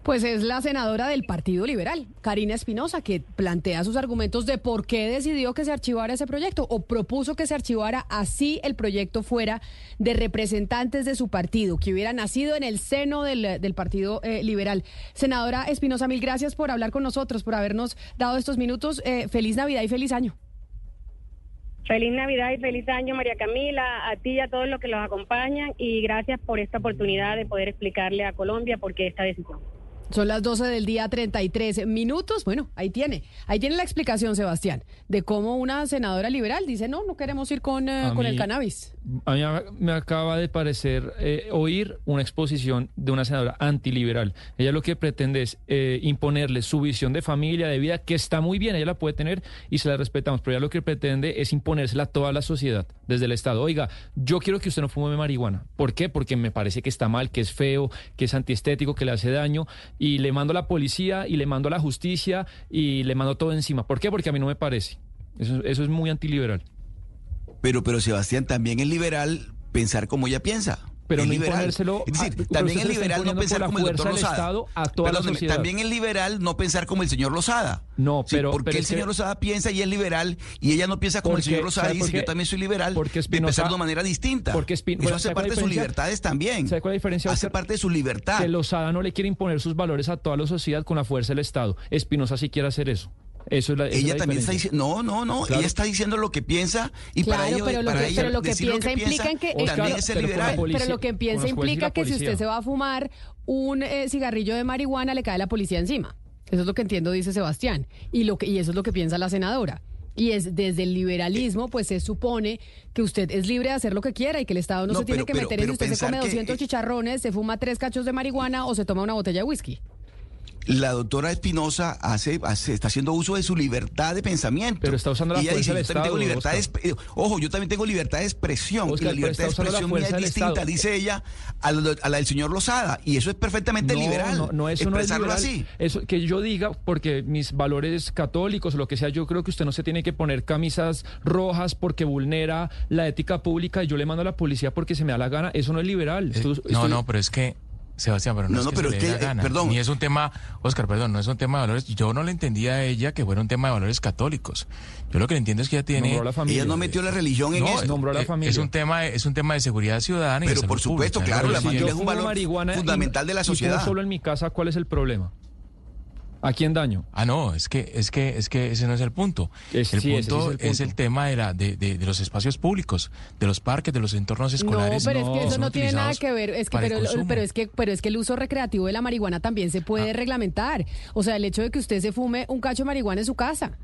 Speaker 1: Pues es la senadora del Partido Liberal, Karina Espinosa, que plantea sus argumentos de por qué decidió que se archivara ese proyecto o propuso que se archivara así el proyecto fuera de representantes de su partido, que hubiera nacido en el seno del, Partido eh, Liberal. Senadora Espinosa, mil gracias por hablar con nosotros, por habernos dado estos minutos. Eh, feliz Navidad y feliz año.
Speaker 43: Feliz Navidad y feliz año, María Camila, a ti y a todos los que los acompañan y gracias por esta oportunidad de poder explicarle a Colombia por qué esta decisión.
Speaker 1: Son las 12 del día, 33 minutos. Bueno, ahí tiene. Ahí tiene la explicación, Sebastián, de cómo una senadora liberal dice, no, no queremos ir con, eh, el cannabis.
Speaker 2: A mí me acaba de parecer eh, oír una exposición de una senadora antiliberal. Ella lo que pretende es eh, imponerle su visión de familia, de vida, que está muy bien, ella la puede tener y se la respetamos, pero ella lo que pretende es imponérsela a toda la sociedad, desde el Estado. Oiga, yo quiero que usted no fume marihuana. ¿Por qué? Porque me parece que está mal, que es feo, que es antiestético, que le hace daño y le mando a la policía y le mando a la justicia y le mando todo encima. ¿Por qué? Porque a mí no me parece. Eso, eso es muy antiliberal.
Speaker 3: Pero, pero Sebastián, también es liberal pensar como ella piensa.
Speaker 2: Pero
Speaker 3: Es
Speaker 2: no
Speaker 3: liberal.
Speaker 2: imponérselo
Speaker 3: Es
Speaker 2: a-
Speaker 3: decir,
Speaker 2: pero
Speaker 3: también es liberal no pensar como el doctor Lozada.
Speaker 2: A toda la sociedad.
Speaker 3: También es liberal no pensar como el señor Lozada.
Speaker 2: No,
Speaker 3: Sí,
Speaker 2: pero-
Speaker 3: porque
Speaker 2: pero
Speaker 3: el
Speaker 2: es que-
Speaker 3: señor Lozada piensa y es liberal y ella no piensa como el
Speaker 2: Porque,
Speaker 3: señor Lozada
Speaker 2: ¿sabe
Speaker 3: y dice yo también soy liberal
Speaker 2: Porque
Speaker 3: de
Speaker 2: Espinosa-
Speaker 3: pensar de una manera distinta.
Speaker 2: Porque Espin-
Speaker 3: Eso
Speaker 2: bueno,
Speaker 3: hace
Speaker 2: ¿sabe cuál
Speaker 3: parte de sus libertades también.
Speaker 2: ¿Sabe cuál es la diferencia?
Speaker 3: Hace parte de su libertad.
Speaker 2: Que Lozada no le quiere imponer sus valores a toda la sociedad con la fuerza del Estado. Espinosa sí quiere hacer eso. Eso es la, esa es
Speaker 3: Ella
Speaker 2: la
Speaker 3: también está diciendo, no, no, no,
Speaker 2: Claro.
Speaker 3: ella está diciendo lo que piensa y para
Speaker 1: Claro,
Speaker 3: ello,
Speaker 1: pero lo
Speaker 3: para
Speaker 1: que-
Speaker 3: ella
Speaker 1: pero lo que
Speaker 3: lo
Speaker 1: piensa implica en que-
Speaker 3: también es ser liberal.
Speaker 2: policía-
Speaker 1: Pero lo que piensa implica que si usted se va a fumar un eh, cigarrillo de marihuana, le cae la policía encima. Eso es lo que entiendo, dice Sebastián. Y, lo que, y eso es lo que piensa la senadora. Y es desde el liberalismo, pues se supone que usted es libre de hacer lo que quiera y que el Estado no,
Speaker 3: No,
Speaker 1: se tiene
Speaker 3: pero-
Speaker 1: que
Speaker 3: pero-
Speaker 1: meter en si usted se come
Speaker 3: que-
Speaker 1: 200 chicharrones, se fuma tres cachos de marihuana o se toma una botella de whisky.
Speaker 3: La doctora Espinosa hace, hace- está haciendo uso de su libertad de pensamiento.
Speaker 2: Pero está usando la
Speaker 3: Y ella
Speaker 2: fuerza
Speaker 3: dice,
Speaker 2: del
Speaker 3: yo también tengo
Speaker 2: Estado,
Speaker 3: libertad de eh, Ojo, yo también tengo libertad de expresión.
Speaker 2: Oscar,
Speaker 3: y la libertad de
Speaker 2: la
Speaker 3: expresión mía es distinta,
Speaker 2: Estado.
Speaker 3: dice ella, a la, a la del señor Lozada. Y eso es perfectamente liberal.
Speaker 2: No, no, eso no es
Speaker 3: expresarlo
Speaker 2: liberal.
Speaker 3: así.
Speaker 2: Eso que yo diga, porque mis valores católicos o lo que sea, yo creo que usted no se tiene que poner camisas rojas porque vulnera la ética pública y yo le mando a la policía porque se me da la gana. Eso no es liberal. Esto-
Speaker 5: Eh, No, no, pero es que, Sebastián, pero no,
Speaker 3: No,
Speaker 5: es
Speaker 3: no,
Speaker 5: que
Speaker 3: pero
Speaker 5: se
Speaker 3: es
Speaker 5: le dé
Speaker 3: que,
Speaker 5: la
Speaker 3: eh, perdón.
Speaker 5: Ni es un tema, Oscar, perdón, no es un tema de valores. Yo no le entendía a ella que fuera un tema de valores católicos. Yo lo que le entiendo es que ella tiene...
Speaker 2: Nombró a la familia.
Speaker 3: Ella no metió la religión en
Speaker 5: No,
Speaker 3: esto.
Speaker 2: nombró a la
Speaker 5: eh,
Speaker 2: familia.
Speaker 5: Es un tema, es un tema de seguridad ciudadana y de
Speaker 3: Pero
Speaker 5: salud
Speaker 3: por supuesto,
Speaker 5: pública.
Speaker 3: claro, la
Speaker 2: si
Speaker 3: familia
Speaker 2: yo
Speaker 3: es un
Speaker 2: fumo
Speaker 3: valor
Speaker 2: marihuana y-
Speaker 3: fundamental de la
Speaker 2: y
Speaker 3: sociedad.
Speaker 2: solo en mi casa, ¿cuál es el problema? ¿A quién daño?
Speaker 5: Ah, no, es que, es que, es que ese no es el punto.
Speaker 2: Es-
Speaker 5: el,
Speaker 2: sí, ese sí
Speaker 5: punto
Speaker 2: es el
Speaker 5: es el
Speaker 2: punto.
Speaker 5: tema de, la, de, de- de los espacios públicos, de los parques, de los entornos
Speaker 1: No,
Speaker 5: escolares.
Speaker 1: pero es que eso no tiene nada que ver, es que pero, es que pero es que el uso recreativo de la marihuana también se puede
Speaker 5: Ah.
Speaker 1: reglamentar. O sea, el hecho de que usted se fume un cacho de marihuana en su casa.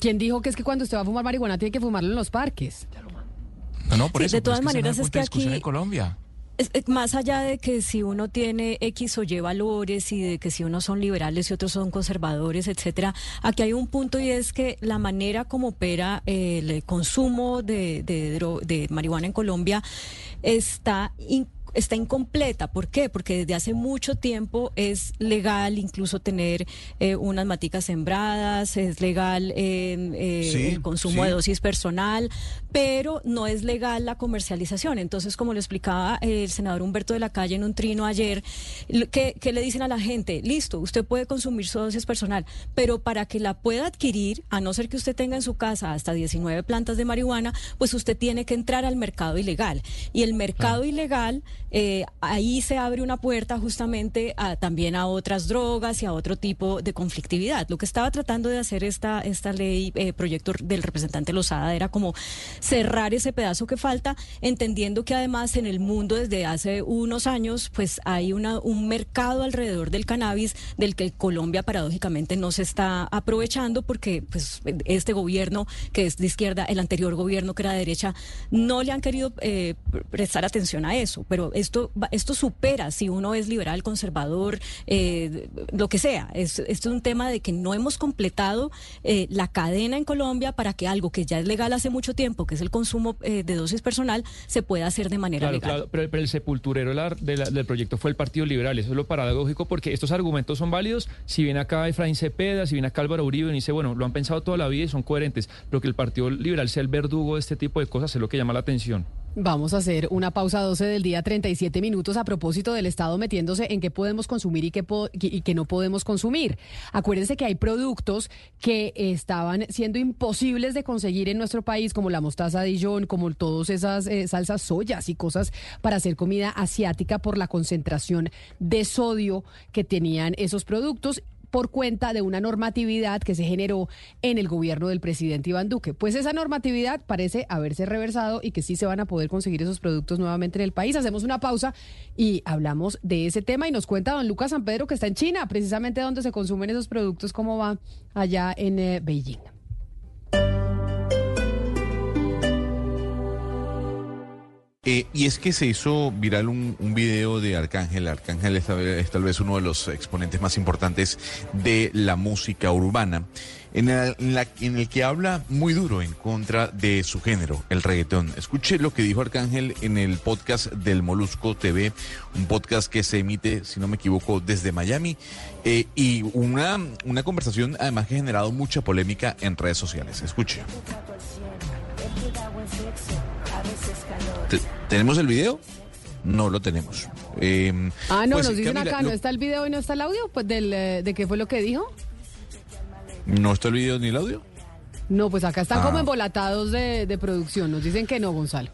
Speaker 1: ¿Quién dijo que es que cuando usted va a fumar marihuana tiene que fumarlo en los parques?
Speaker 5: No, no, por
Speaker 9: Sí,
Speaker 5: eso.
Speaker 9: de todas
Speaker 5: es que no
Speaker 9: maneras
Speaker 5: es
Speaker 9: que aquí-
Speaker 5: en Colombia.
Speaker 9: Más allá de que si uno tiene X o Y valores y de que si unos son liberales y otros son conservadores, etcétera, aquí hay un punto y es que la manera como opera el consumo de, de, de marihuana en Colombia está está incompleta. ¿Por qué? Porque desde hace mucho tiempo es legal incluso tener eh, unas maticas sembradas, es legal eh, eh,
Speaker 3: Sí,
Speaker 9: el consumo
Speaker 3: sí.
Speaker 9: de dosis personal, pero no es legal la comercialización. Entonces, como lo explicaba el senador Humberto de la Calle en un trino ayer, que le dicen a la gente, listo, usted puede consumir su dosis personal, pero para que la pueda adquirir, a no ser que usted tenga en su casa hasta 19 plantas de marihuana, pues usted tiene que entrar al mercado ilegal. Y el mercado ilegal, eh, ahí se abre una puerta justamente a, también a otras drogas y a otro tipo de conflictividad. Lo que estaba tratando de hacer esta, esta ley, eh, proyecto del representante Lozada, era como cerrar ese pedazo que falta, entendiendo que además en el mundo desde hace unos años, pues hay un mercado alrededor del cannabis del que Colombia paradójicamente no se está aprovechando porque pues este gobierno que es de izquierda, el anterior gobierno que era de derecha, no le han querido eh, prestar atención a eso. Pero esto, esto supera si uno es liberal, conservador, eh, lo que sea. Es, esto es un tema de que no hemos completado eh, la cadena en Colombia para que algo que ya es legal hace mucho tiempo, que es el consumo eh, de dosis personal, se pueda hacer de manera
Speaker 2: Claro,
Speaker 9: legal.
Speaker 2: claro, pero, pero el sepulturero de la- de la- del proyecto fue el Partido Liberal. Eso es lo paradójico porque estos argumentos son válidos. Si viene acá Efraín Cepeda, si viene acá Álvaro Uribe y dice, bueno, lo han pensado toda la vida y son coherentes, pero que el Partido Liberal sea el verdugo de este tipo de cosas es lo que llama la atención.
Speaker 1: Vamos a hacer una pausa 12 del día, 37 minutos a propósito del Estado metiéndose en qué podemos consumir y qué, y qué no podemos consumir. Acuérdense que hay productos que estaban siendo imposibles de conseguir en nuestro país, como la mostaza Dijon, como todas esas eh, salsas soyas y cosas para hacer comida asiática por la concentración de sodio que tenían esos productos por cuenta de una normatividad que se generó en el gobierno del presidente Iván Duque. Pues esa normatividad parece haberse reversado y que sí se van a poder conseguir esos productos nuevamente en el país. Hacemos una pausa y hablamos de ese tema y nos cuenta don Lucas San Pedro que está en China, precisamente donde se consumen esos productos, cómo va allá en eh, Beijing.
Speaker 4: Eh, y es que se hizo viral un, video de Arcángel. Arcángel es, tal vez- uno de los exponentes más importantes de la música urbana, en el, que habla muy duro en contra de su género, el reggaetón. Escuche lo que dijo Arcángel en el podcast del Molusco TV, un podcast que se emite, si no me equivoco, desde Miami, eh, y una, una conversación además que ha generado mucha polémica en redes sociales. Escuche. ¿Tenemos el video? No lo tenemos. Eh,
Speaker 1: Ah, no,
Speaker 4: pues,
Speaker 1: nos dicen
Speaker 4: Camila,
Speaker 1: acá, ¿no está el video y no está el audio? Pues del, eh, de qué fue lo que dijo.
Speaker 4: ¿No está el video ni el audio?
Speaker 1: No, pues acá están
Speaker 4: Ah.
Speaker 1: como embolatados de, de producción. Nos dicen que no, Gonzalo.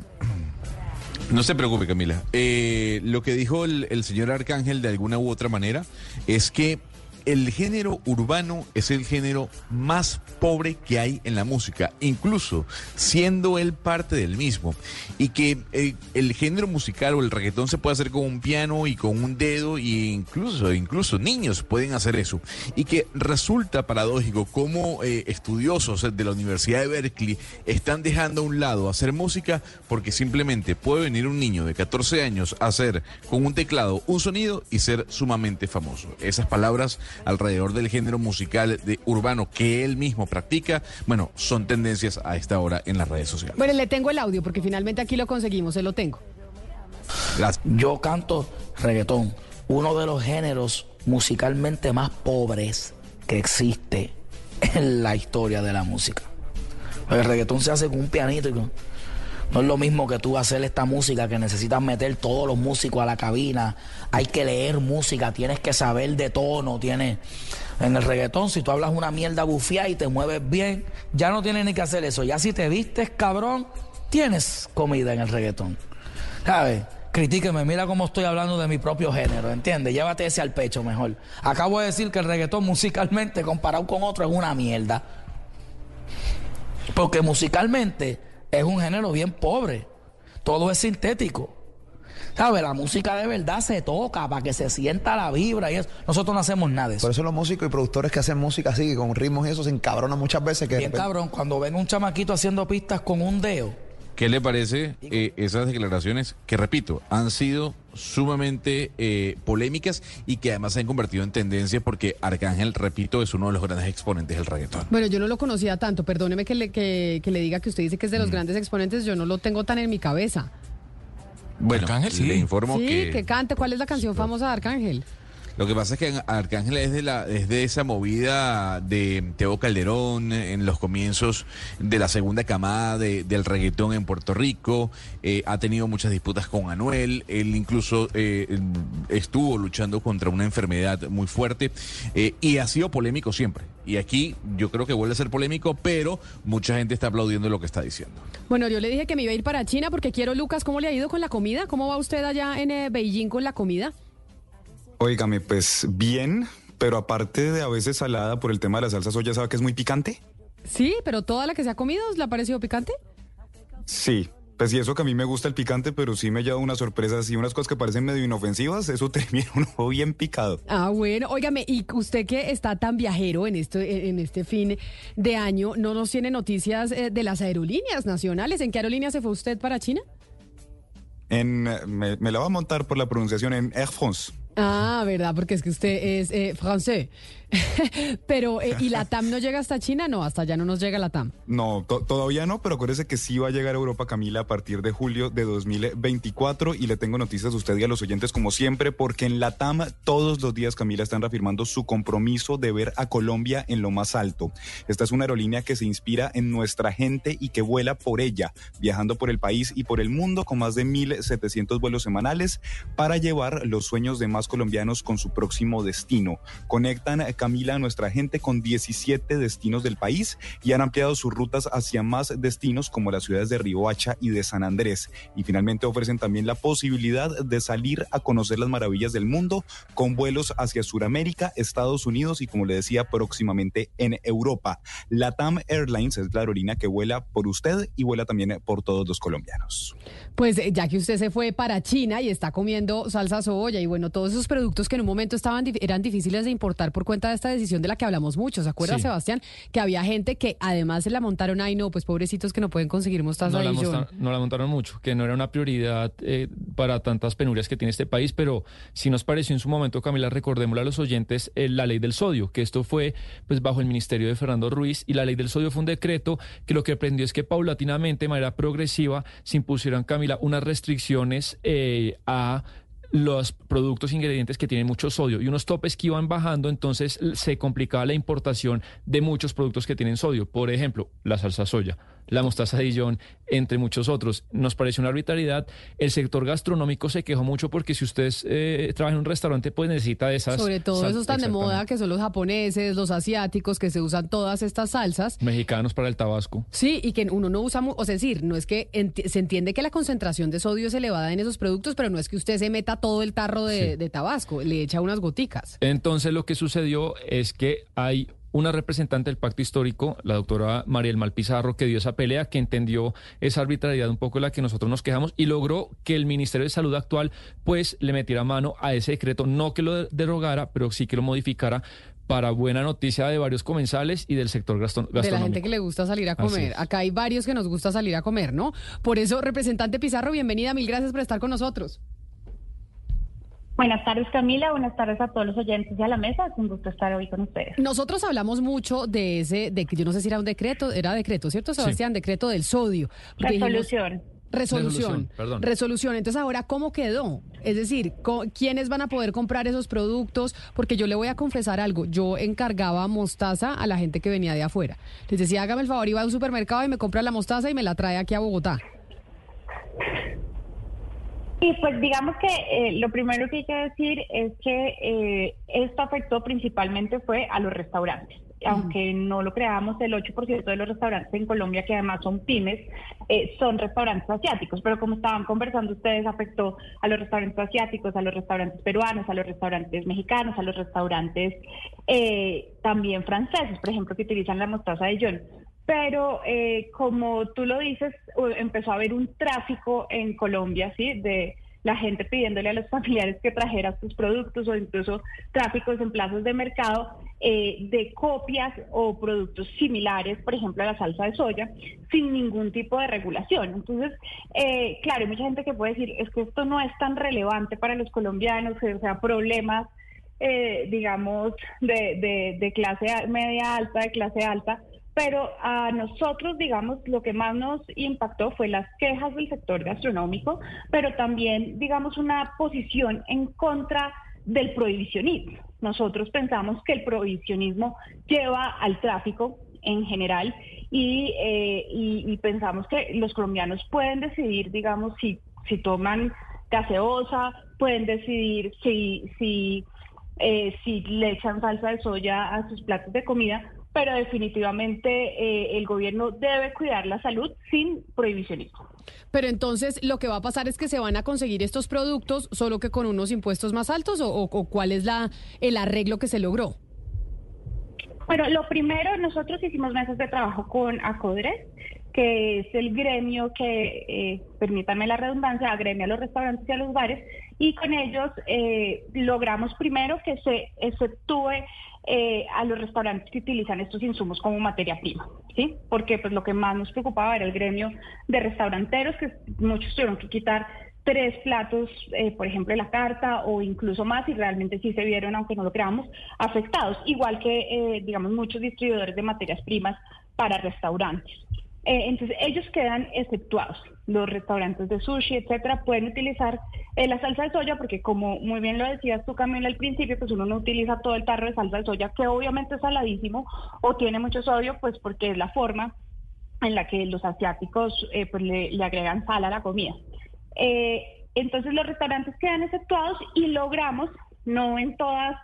Speaker 4: No se preocupe, Camila. Eh, lo que dijo el, el señor Arcángel de alguna u otra manera es que el género urbano es el género más pobre que hay en la música, incluso siendo él parte del mismo. Y que eh, el género musical o el reggaetón se puede hacer con un piano y con un dedo, e incluso, incluso niños pueden hacer eso. Y que resulta paradójico cómo eh, estudiosos de la Universidad de Berkeley están dejando a un lado hacer música porque simplemente puede venir un niño de 14 años a hacer con un teclado un sonido y ser sumamente famoso. Esas palabras alrededor del género musical de urbano que él mismo practica, bueno, son tendencias a esta hora en las redes sociales.
Speaker 1: Bueno, le tengo el audio porque finalmente aquí lo conseguimos, se lo tengo.
Speaker 44: Yo canto reggaetón, uno de los géneros musicalmente más pobres que existe en la historia de la música. El reggaetón se hace con un pianito y con- no es lo mismo que tú hacer esta música que necesitas meter todos los músicos a la cabina. Hay que leer música, tienes que saber de tono, tienes. En el reggaetón, si tú hablas una mierda bufiada y te mueves bien, ya no tienes ni que hacer eso. Ya si te vistes, cabrón, tienes comida en el reggaetón. ¿Sabes? Critíqueme, mira cómo estoy hablando de mi propio género, ¿entiendes? Llévate ese al pecho mejor. Acabo de decir que el reggaetón musicalmente comparado con otro es una mierda. Porque musicalmente es un género bien pobre. Todo es sintético. ¿Sabes? La música de verdad se toca para que se sienta la vibra y eso. Nosotros no hacemos nada de eso.
Speaker 45: Por eso los músicos y productores que hacen música así, con ritmos y eso, se encabronan muchas veces. Que
Speaker 44: Bien
Speaker 45: repente-
Speaker 44: cabrón, cuando ven un chamaquito haciendo pistas con un dedo.
Speaker 4: ¿Qué le parece eh, esas declaraciones que, repito, han sido sumamente eh, polémicas y que además se han convertido en tendencia porque Arcángel, repito, es uno de los grandes exponentes del reggaetón?
Speaker 1: Bueno, yo no lo conocía tanto, perdóneme que le, que, que le diga que usted dice que es de los
Speaker 4: Mm.
Speaker 1: grandes exponentes, yo no lo tengo tan en mi cabeza.
Speaker 4: Bueno,
Speaker 5: Arcángel, sí.
Speaker 4: le informo
Speaker 1: sí,
Speaker 4: que...
Speaker 1: que cante. ¿Cuál es la canción famosa de Arcángel?
Speaker 4: Lo que pasa es que Arcángel es de la es de esa movida de Teo Calderón en los comienzos de la segunda camada de- del reggaetón en Puerto Rico. Eh, ha tenido muchas disputas con Anuel. Él incluso eh, estuvo luchando contra una enfermedad muy fuerte eh, y ha sido polémico siempre. Y aquí yo creo que vuelve a ser polémico, pero mucha gente está aplaudiendo lo que está diciendo.
Speaker 1: Bueno, yo le dije que me iba a ir para China porque quiero, Lucas, ¿cómo le ha ido con la comida? ¿Cómo va usted allá en eh, Beijing con la comida?
Speaker 46: Óigame, pues bien, pero aparte de a veces salada por el tema de la salsa soya, ¿sabe que es muy picante?
Speaker 1: Sí, pero toda la que se ha comido, ¿le ha parecido picante?
Speaker 46: Sí, pues y eso que a mí me gusta el picante, pero sí me ha llevado unas sorpresas y unas cosas que parecen medio inofensivas, eso termina uno bien picado.
Speaker 1: Ah, bueno, óigame, y usted que está tan viajero en este, en este fin de año, ¿no nos tiene noticias eh, de las aerolíneas nacionales? ¿En qué aerolínea se fue usted para China?
Speaker 46: En, eh, me, me la va a montar por la pronunciación en Air France.
Speaker 1: Ah, verdad, porque es que usted es eh, francés. Pero, eh, ¿y la TAM no llega hasta China? No, hasta allá no nos llega la TAM.
Speaker 46: No, to- todavía no, pero acuérdese que sí va a llegar a Europa, Camila, a partir de julio de 2024 y le tengo noticias a usted y a los oyentes como siempre, porque en la TAM todos los días, Camila, están reafirmando su compromiso de ver a Colombia en lo más alto. Esta es una aerolínea que se inspira en nuestra gente y que vuela por ella, viajando por el país y por el mundo con más de 1.700 vuelos semanales para llevar los sueños de más colombianos con su próximo destino. Conectan, eh, Camila, a nuestra gente con 17 destinos del país y han ampliado sus rutas hacia más destinos como las ciudades de Riohacha y de San Andrés. Y finalmente ofrecen también la posibilidad de salir a conocer las maravillas del mundo con vuelos hacia Sudamérica, Estados Unidos y, como le decía, próximamente en Europa. Latam Airlines es la aerolínea que vuela por usted y vuela también por todos los colombianos.
Speaker 1: Pues eh, ya que usted se fue para China y está comiendo salsa soya y bueno, todos esos productos que en un momento estaban eran difíciles de importar por cuenta de esta decisión de la que hablamos mucho. ¿Se acuerda,
Speaker 2: Sí.
Speaker 1: Sebastián? Que había gente que además se la montaron, ay no, pues pobrecitos que no pueden conseguir mostaza
Speaker 2: No la, mostra- no la montaron mucho, que no era una prioridad eh, para tantas penurias que tiene este país, pero sí nos pareció en su momento, Camila, recordémosle a los oyentes, eh, la ley del sodio, que esto fue pues bajo el ministerio de Fernando Ruiz, y la ley del sodio fue un decreto que lo que prendió es que paulatinamente, de manera progresiva, se impusieron, Camila, unas restricciones eh, a los productos ingredientes que tienen mucho sodio y unos topes que iban bajando, entonces se complicaba la importación de muchos productos que tienen sodio. Por ejemplo, la salsa soya, la mostaza de Dijon, entre muchos otros. Nos pareció una arbitrariedad. El sector gastronómico se quejó mucho porque si usted eh, trabaja en un restaurante, pues necesita de esas.
Speaker 1: Sobre todo esos tan de moda que son los japoneses, los asiáticos, que se usan todas estas salsas.
Speaker 2: Mexicanos para el tabasco.
Speaker 1: Sí, y que uno no usa, o sea, es decir, no es que enti- se entiende que la concentración de sodio es elevada en esos productos, pero no es que usted se meta todo el tarro de, de Tabasco, le echa unas goticas.
Speaker 2: Entonces lo que sucedió es que hay una representante del pacto histórico, la doctora Mariel Malpizarro, que dio esa pelea, que entendió esa arbitrariedad un poco de la que nosotros nos quejamos y logró que el Ministerio de Salud actual pues le metiera mano a ese decreto, no que lo derogara, pero sí que lo modificara para buena noticia de varios comensales y del sector gastronómico.
Speaker 1: De la gente que le gusta salir a comer. Acá hay varios que nos gusta salir a comer, ¿no? Por eso, representante Pizarro, bienvenida, mil gracias por estar con nosotros.
Speaker 47: Buenas tardes Camila, buenas tardes a todos los oyentes y a la mesa, es un gusto estar hoy con ustedes.
Speaker 1: Nosotros hablamos mucho de ese, de que yo no sé si era un decreto, era decreto, ¿cierto, Sebastián? Decreto del sodio. Dijimos-
Speaker 47: Resolución.
Speaker 1: Resolución.
Speaker 2: Resolución, perdón.
Speaker 1: Resolución. Entonces, ahora, ¿cómo quedó? Es decir, co- ¿quiénes van a poder comprar esos productos? Porque yo le voy a confesar algo. Yo encargaba mostaza a la gente que venía de afuera. Les decía, hágame el favor, iba a un supermercado y me compra la mostaza y me la trae aquí a Bogotá.
Speaker 47: Y pues digamos que eh, lo primero que hay que decir es que eh, esto afectó principalmente fue a los restaurantes. Aunque no lo creamos, el 8% de los restaurantes en Colombia, que además son pymes, eh, son restaurantes asiáticos. Pero como estaban conversando ustedes, afectó a los restaurantes asiáticos, a los restaurantes peruanos, a los restaurantes mexicanos, a los restaurantes eh, también franceses, por ejemplo, que utilizan la mostaza de Dijon. Pero eh, como tú lo dices, empezó a haber un tráfico en Colombia, ¿sí? De la gente pidiéndole a los familiares que trajera sus productos o incluso tráficos en plazas de mercado eh, de copias o productos similares, por ejemplo, a la salsa de soya, sin ningún tipo de regulación. Entonces, eh, claro, hay mucha gente que puede decir, es que esto no es tan relevante para los colombianos, o sea, problemas eh, digamos, de, de, de clase media alta, de clase alta, pero a nosotros, digamos, lo que más nos impactó fue las quejas del sector gastronómico, pero también, digamos, una posición en contra del prohibicionismo. Nosotros pensamos que el prohibicionismo lleva al tráfico en general y, eh, y, pensamos que los colombianos pueden decidir, digamos, si, si toman gaseosa, pueden decidir si, si, eh, si le echan salsa de soya a sus platos de comida, pero definitivamente eh, el gobierno debe cuidar la salud sin prohibicionismo.
Speaker 1: Pero entonces lo que va a pasar es que se van a conseguir estos productos solo que con unos impuestos más altos o, o cuál es la el arreglo que se logró.
Speaker 47: Bueno, lo primero, nosotros hicimos meses de trabajo con ACODRES, que es el gremio que, eh, permítanme la redundancia, agremia a los restaurantes y a los bares, y con ellos eh, logramos primero que se exceptúe eh, a los restaurantes que utilizan estos insumos como materia prima, ¿sí? Porque pues lo que más nos preocupaba era el gremio de restauranteros, que muchos tuvieron que quitar tres platos, eh, por ejemplo, la carta o incluso más y realmente sí se vieron, aunque no lo creamos, afectados, igual que, eh, digamos, muchos distribuidores de materias primas para restaurantes. Eh, entonces, ellos quedan exceptuados. Los restaurantes de sushi, etcétera, pueden utilizar la salsa de soya porque, como muy bien lo decías tú, Camila, al principio, pues uno no utiliza todo el tarro de salsa de soya, que obviamente es saladísimo o tiene mucho sodio, pues porque es la forma en la que los asiáticos pues le, agregan sal a la comida. Eh, entonces los restaurantes quedan exceptuados y logramos, no en todas,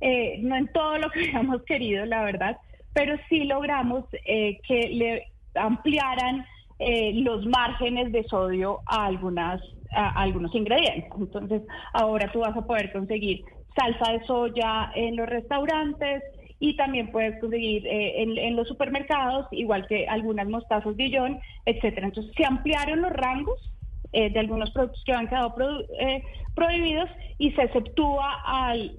Speaker 47: eh, no en todo lo que habíamos querido, la verdad, pero sí logramos eh, que le ampliaran los márgenes de sodio a algunas a algunos ingredientes. Entonces ahora tú vas a poder conseguir salsa de soya en los restaurantes y también puedes conseguir en, en, los supermercados, igual que algunas mostazas Dijon, etcétera. Entonces se ampliaron los rangos eh, de algunos productos que han quedado eh, prohibidos y se exceptúa al,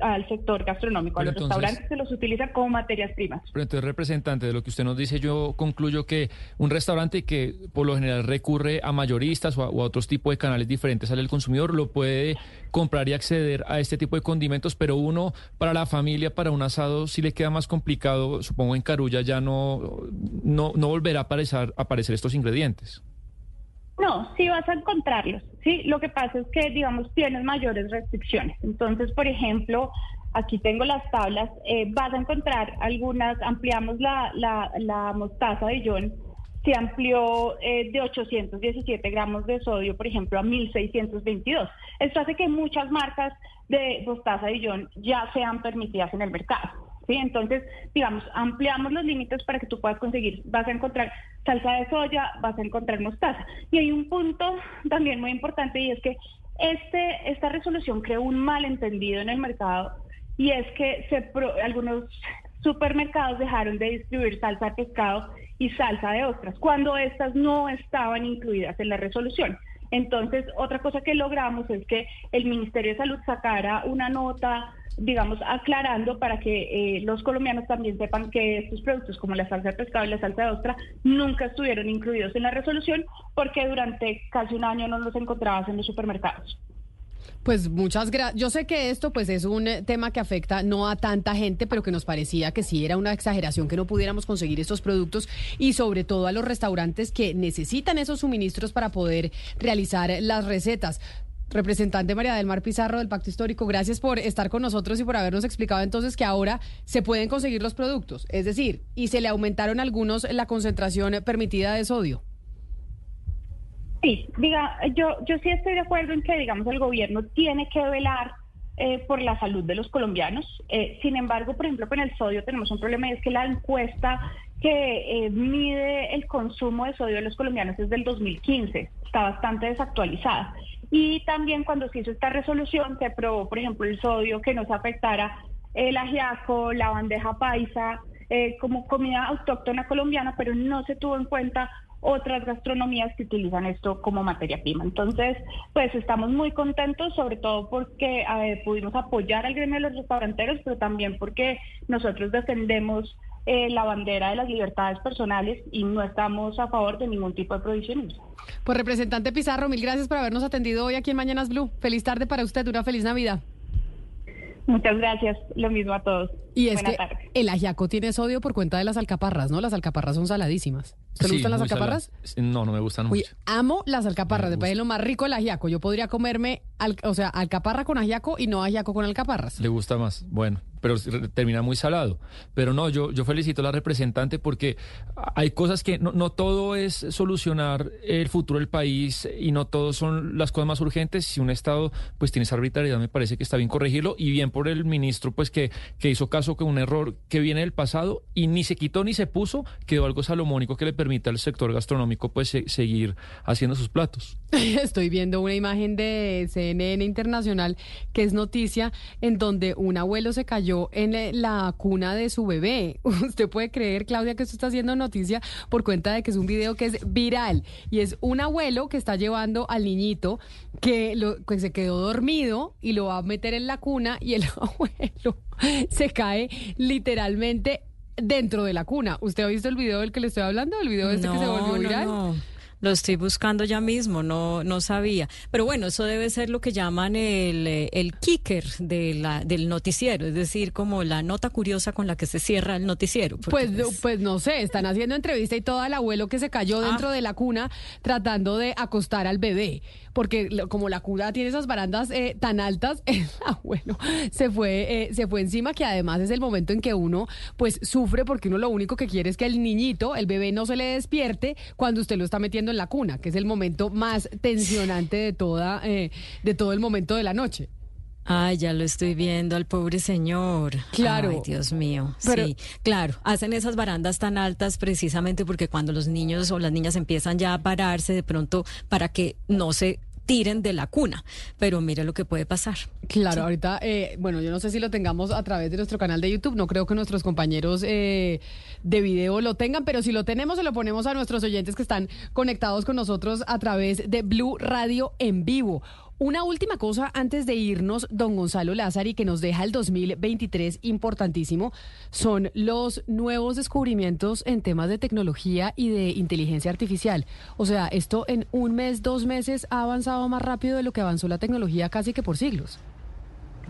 Speaker 47: al sector gastronómico, a los restaurantes que los utilizan como materias primas.
Speaker 42: Pero entonces, representante, de lo que usted nos dice, yo concluyo que un restaurante que por lo general recurre a mayoristas o a, otros tipos de canales diferentes al consumidor lo puede comprar y acceder a este tipo de condimentos, pero uno para la familia, para un asado, sí le queda más complicado, supongo en Carulla ya no, no, no volverá a aparecer, a aparecer estos ingredientes.
Speaker 47: No, sí vas a encontrarlos. Sí, lo que pasa es que, digamos, tienes mayores restricciones. Entonces, por ejemplo, aquí tengo las tablas, eh, vas a encontrar algunas, ampliamos la, la, la mostaza de John, se amplió eh, de 817 gramos de sodio, por ejemplo, a 1622. Esto hace que muchas marcas de mostaza de John ya sean permitidas en el mercado. Entonces, digamos, ampliamos los límites para que tú puedas conseguir, vas a encontrar salsa de soya, vas a encontrar mostaza. Y hay un punto también muy importante y es que este, esta resolución creó un malentendido en el mercado y es que algunos supermercados dejaron de distribuir salsa de pescado y salsa de ostras cuando estas no estaban incluidas en la resolución. Entonces, otra cosa que logramos es que el Ministerio de Salud sacara una nota digamos, aclarando para que eh, los colombianos también sepan que estos productos como la salsa de pescado y la salsa de ostra nunca estuvieron incluidos en la resolución porque durante casi un año no los encontrabas en los supermercados.
Speaker 1: Pues muchas gracias. Yo sé que esto pues es un eh, tema que afecta no a tanta gente, pero que nos parecía que sí era una exageración que no pudiéramos conseguir estos productos y sobre todo a los restaurantes que necesitan esos suministros para poder realizar las recetas. Representante María del Mar Pizarro del Pacto Histórico, gracias por estar con nosotros y por habernos explicado entonces que ahora se pueden conseguir los productos, es decir, y se le aumentaron algunos la concentración permitida de sodio.
Speaker 47: Sí, diga, yo, yo sí estoy de acuerdo en que, digamos, el gobierno tiene que velar eh, por la salud de los colombianos. Eh, sin embargo, por ejemplo, con el sodio tenemos un problema y es que la encuesta que eh, mide el consumo de sodio de los colombianos es del 2015, está bastante desactualizada. Y también cuando se hizo esta resolución se aprobó, por ejemplo, el sodio que no se afectara el ajiaco, la bandeja paisa, eh, como comida autóctona colombiana, pero no se tuvo en cuenta otras gastronomías que utilizan esto como materia prima. Entonces, pues estamos muy contentos, sobre todo porque pudimos apoyar al gremio de los restauranteros, pero también porque nosotros defendemos eh, la bandera de las libertades personales y no estamos a favor de ningún tipo de prohibicionismo.
Speaker 1: Pues representante Pizarro, mil gracias por habernos atendido hoy aquí en Mañanas Blue. Feliz tarde para usted, una feliz Navidad.
Speaker 47: Muchas gracias, lo mismo a todos.
Speaker 1: Y es
Speaker 47: Buena
Speaker 1: que
Speaker 47: tarde.
Speaker 1: el ajiaco tiene sodio por cuenta de las alcaparras, ¿no? Las alcaparras son saladísimas. ¿Te
Speaker 2: Sí,
Speaker 1: gustan las alcaparras?
Speaker 2: No, no me gustan mucho.
Speaker 1: amo las alcaparras, me parece lo más rico el ajiaco. Yo podría comerme, al- o sea, alcaparra con ajiaco y no ajiaco con alcaparras.
Speaker 2: Le gusta más. Bueno, pero termina muy salado. Pero no, yo, yo felicito a la representante porque hay cosas que no, no todo es solucionar el futuro del país y no todo son las cosas más urgentes. Si un Estado pues tiene esa arbitrariedad, me parece que está bien corregirlo y bien por el ministro pues que, que hizo caso que un error que viene del pasado y ni se quitó ni se puso, quedó algo salomónico que le permite al sector gastronómico pues se- seguir haciendo sus platos.
Speaker 1: Estoy viendo una imagen de CNN Internacional que es noticia en donde un abuelo se cayó en la- la cuna de su bebé. Usted puede creer, Claudia, que esto está haciendo noticia por cuenta de que es un video que es viral y es un abuelo que está llevando al niñito que, lo, que se quedó dormido y lo va a meter en la cuna y el abuelo se cae literalmente dentro de la cuna. ¿Usted ha visto el video del que le estoy hablando? ¿El video este que se volvió viral?
Speaker 9: No, Lo estoy buscando ya mismo, no, no sabía. Pero bueno, eso debe ser lo que llaman el, eh, el kicker de la, del noticiero, es decir, como la nota curiosa con la que se cierra el noticiero.
Speaker 1: Pues, no- pues no sé, están haciendo entrevista y todo el abuelo que se cayó dentro de la cuna tratando de acostar al bebé. Porque lo- como la cuna tiene esas barandas eh, tan altas, el se fue, eh, se fue encima, que además es el momento en que uno pues sufre porque uno lo único que quiere es que el niñito, el bebé no se le despierte cuando usted lo está metiendo en la cuna, que es el momento más tensionante de toda, eh, de todo el momento de la noche.
Speaker 9: Ay, ya lo estoy viendo al pobre señor.
Speaker 1: Claro.
Speaker 9: Ay, Dios mío.
Speaker 1: Pero-
Speaker 9: sí, claro. Hacen esas barandas tan altas precisamente porque cuando los niños o las niñas empiezan ya a pararse de pronto para que no se tiren de la cuna. Pero mire lo que puede pasar.
Speaker 1: Claro, ahorita, eh, bueno, yo no sé si lo tengamos a través de nuestro canal de YouTube, no creo que nuestros compañeros eh, de video lo tengan, pero si lo tenemos, se lo ponemos a nuestros oyentes que están conectados con nosotros a través de Blue Radio en vivo. Una última cosa antes de irnos, don Gonzalo Lázari, que nos deja el 2023 importantísimo, son los nuevos descubrimientos en temas de tecnología y de inteligencia artificial. O sea, esto en un mes, dos meses ha avanzado más rápido de lo que avanzó la tecnología casi que por siglos.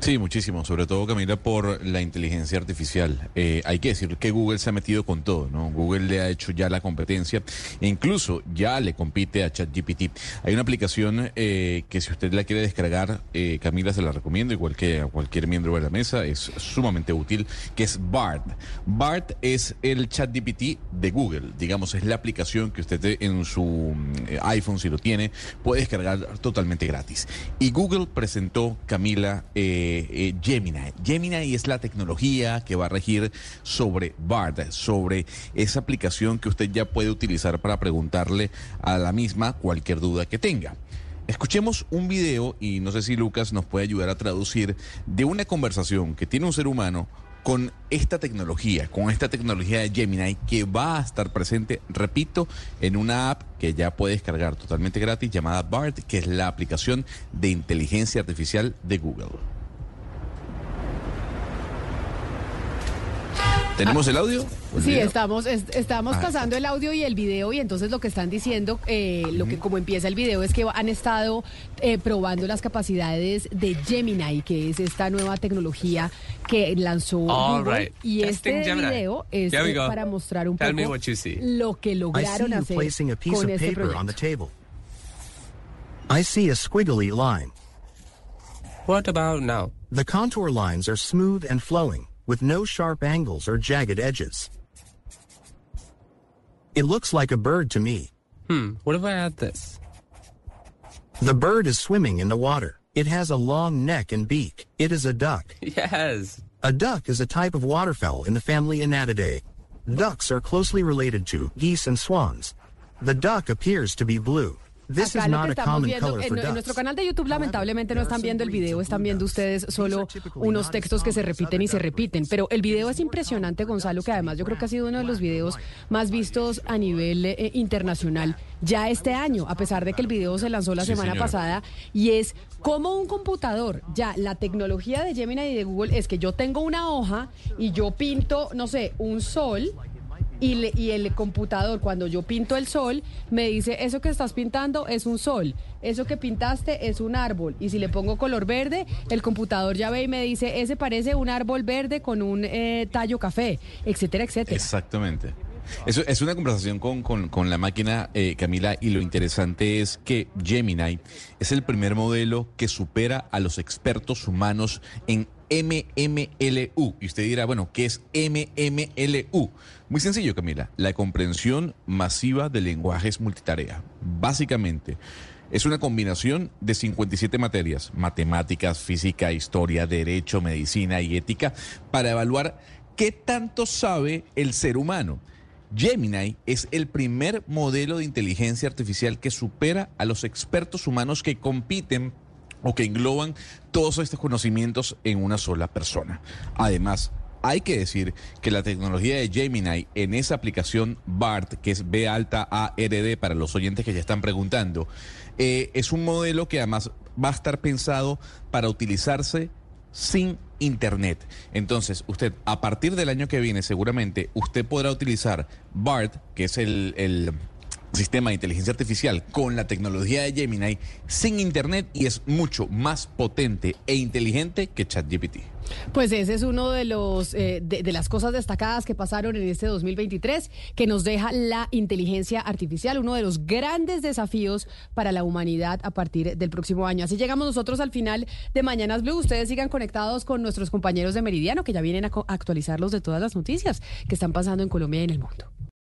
Speaker 4: Sí, muchísimo, sobre todo Camila por la inteligencia artificial. Eh, hay que decir que Google se ha metido con todo, ¿no? Google le ha hecho ya la competencia e incluso ya le compite a ChatGPT. Hay una aplicación eh, que si usted la quiere descargar, eh, Camila se la recomiendo, igual que a cualquier miembro de la mesa, es sumamente útil, que es BART. BART es el ChatGPT de Google, digamos, es la aplicación que usted en su eh, iPhone, si lo tiene, puede descargar totalmente gratis. Y Google presentó, Camila, eh, eh, Gemini. Gemini es la tecnología que va a regir sobre BART, sobre esa aplicación que usted ya puede utilizar para preguntarle a la misma cualquier duda que tenga. Escuchemos un video, y no sé si Lucas nos puede ayudar a traducir, de una conversación que tiene un ser humano con esta tecnología, con esta tecnología de Gemini que va a estar presente, repito, en una app que ya puede descargar totalmente gratis llamada BART, que es la aplicación de inteligencia artificial de Google. ¿Tenemos el audio? ¿El
Speaker 1: Sí,
Speaker 4: video?
Speaker 1: estamos, es- estamos
Speaker 4: Ah,
Speaker 1: pasando el audio y el video y entonces lo que están diciendo, eh, lo que como empieza el video es que han estado eh, probando las capacidades de Gemini, que es esta nueva tecnología que lanzó
Speaker 48: All
Speaker 1: Google.
Speaker 48: right.
Speaker 1: Y
Speaker 48: Testing
Speaker 1: este
Speaker 48: Gemini.
Speaker 1: video es eh, para mostrar un
Speaker 48: Tell
Speaker 1: poco lo que lograron hacer
Speaker 48: placing a piece
Speaker 1: con
Speaker 48: of
Speaker 1: este
Speaker 48: paper on
Speaker 1: proyecto.
Speaker 48: the table. I see a squiggly line. What about now? The contour lines are smooth and flowing, with no sharp angles or jagged edges. It looks like a bird to me. Hmm, what if I add this? The bird is swimming in the water. It has a long neck and beak. It is a duck. Yes. A duck is a type of waterfowl in the family Anatidae. Ducks are closely related to geese and swans. The duck appears to be blue. This
Speaker 1: Acá
Speaker 48: is
Speaker 1: lo que estamos viendo en, nuestro canal de YouTube lamentablemente no están viendo el video, están viendo ustedes solo unos textos que se repiten y se repiten, pero el video es impresionante, Gonzalo, que además yo creo que ha sido uno de los videos más vistos a nivel eh, internacional ya este año, a pesar de que el video se lanzó la
Speaker 49: Sí,
Speaker 1: semana
Speaker 49: señora.
Speaker 1: pasada y es como un computador, ya la tecnología de Gemini y de Google es que yo tengo una hoja y yo pinto, no sé, un sol y, le- y el computador, cuando yo pinto el sol, me dice, eso que estás pintando es un sol, eso que pintaste es un árbol. Y si le pongo color verde, el computador ya ve y me dice, ese parece un árbol verde con un eh, tallo café, etcétera, etcétera.
Speaker 4: Exactamente. Eso es una conversación con, con- con la máquina, eh, Camila, y lo interesante es que Gemini es el primer modelo que supera a los expertos humanos en MMLU. Y usted dirá, bueno, ¿qué es MMLU? Muy sencillo, Camila. La comprensión masiva de lenguajes multitarea. Básicamente, es una combinación de 57 materias, matemáticas, física, historia, derecho, medicina y ética, para evaluar qué tanto sabe el ser humano. Gemini es el primer modelo de inteligencia artificial que supera a los expertos humanos que compiten o que engloban todos estos conocimientos en una sola persona. Además, hay que decir que la tecnología de Gemini en esa aplicación BART, que es B alta A R D para los oyentes que ya están preguntando, eh, es un modelo que además va a estar pensado para utilizarse sin internet. Entonces, usted a partir del año que viene seguramente usted podrá utilizar BART, que es el, el sistema de inteligencia artificial, con la tecnología de Gemini sin internet y es mucho más potente e inteligente que ChatGPT.
Speaker 1: Pues ese es uno de los eh, de, de las cosas destacadas que pasaron en este 2023 que nos deja la inteligencia artificial, uno de los grandes desafíos para la humanidad a partir del próximo año. Así llegamos nosotros al final de Mañanas Blue. Ustedes sigan conectados con nuestros compañeros de Meridiano que ya vienen a actualizarlos de todas las noticias que están pasando en Colombia y en el mundo.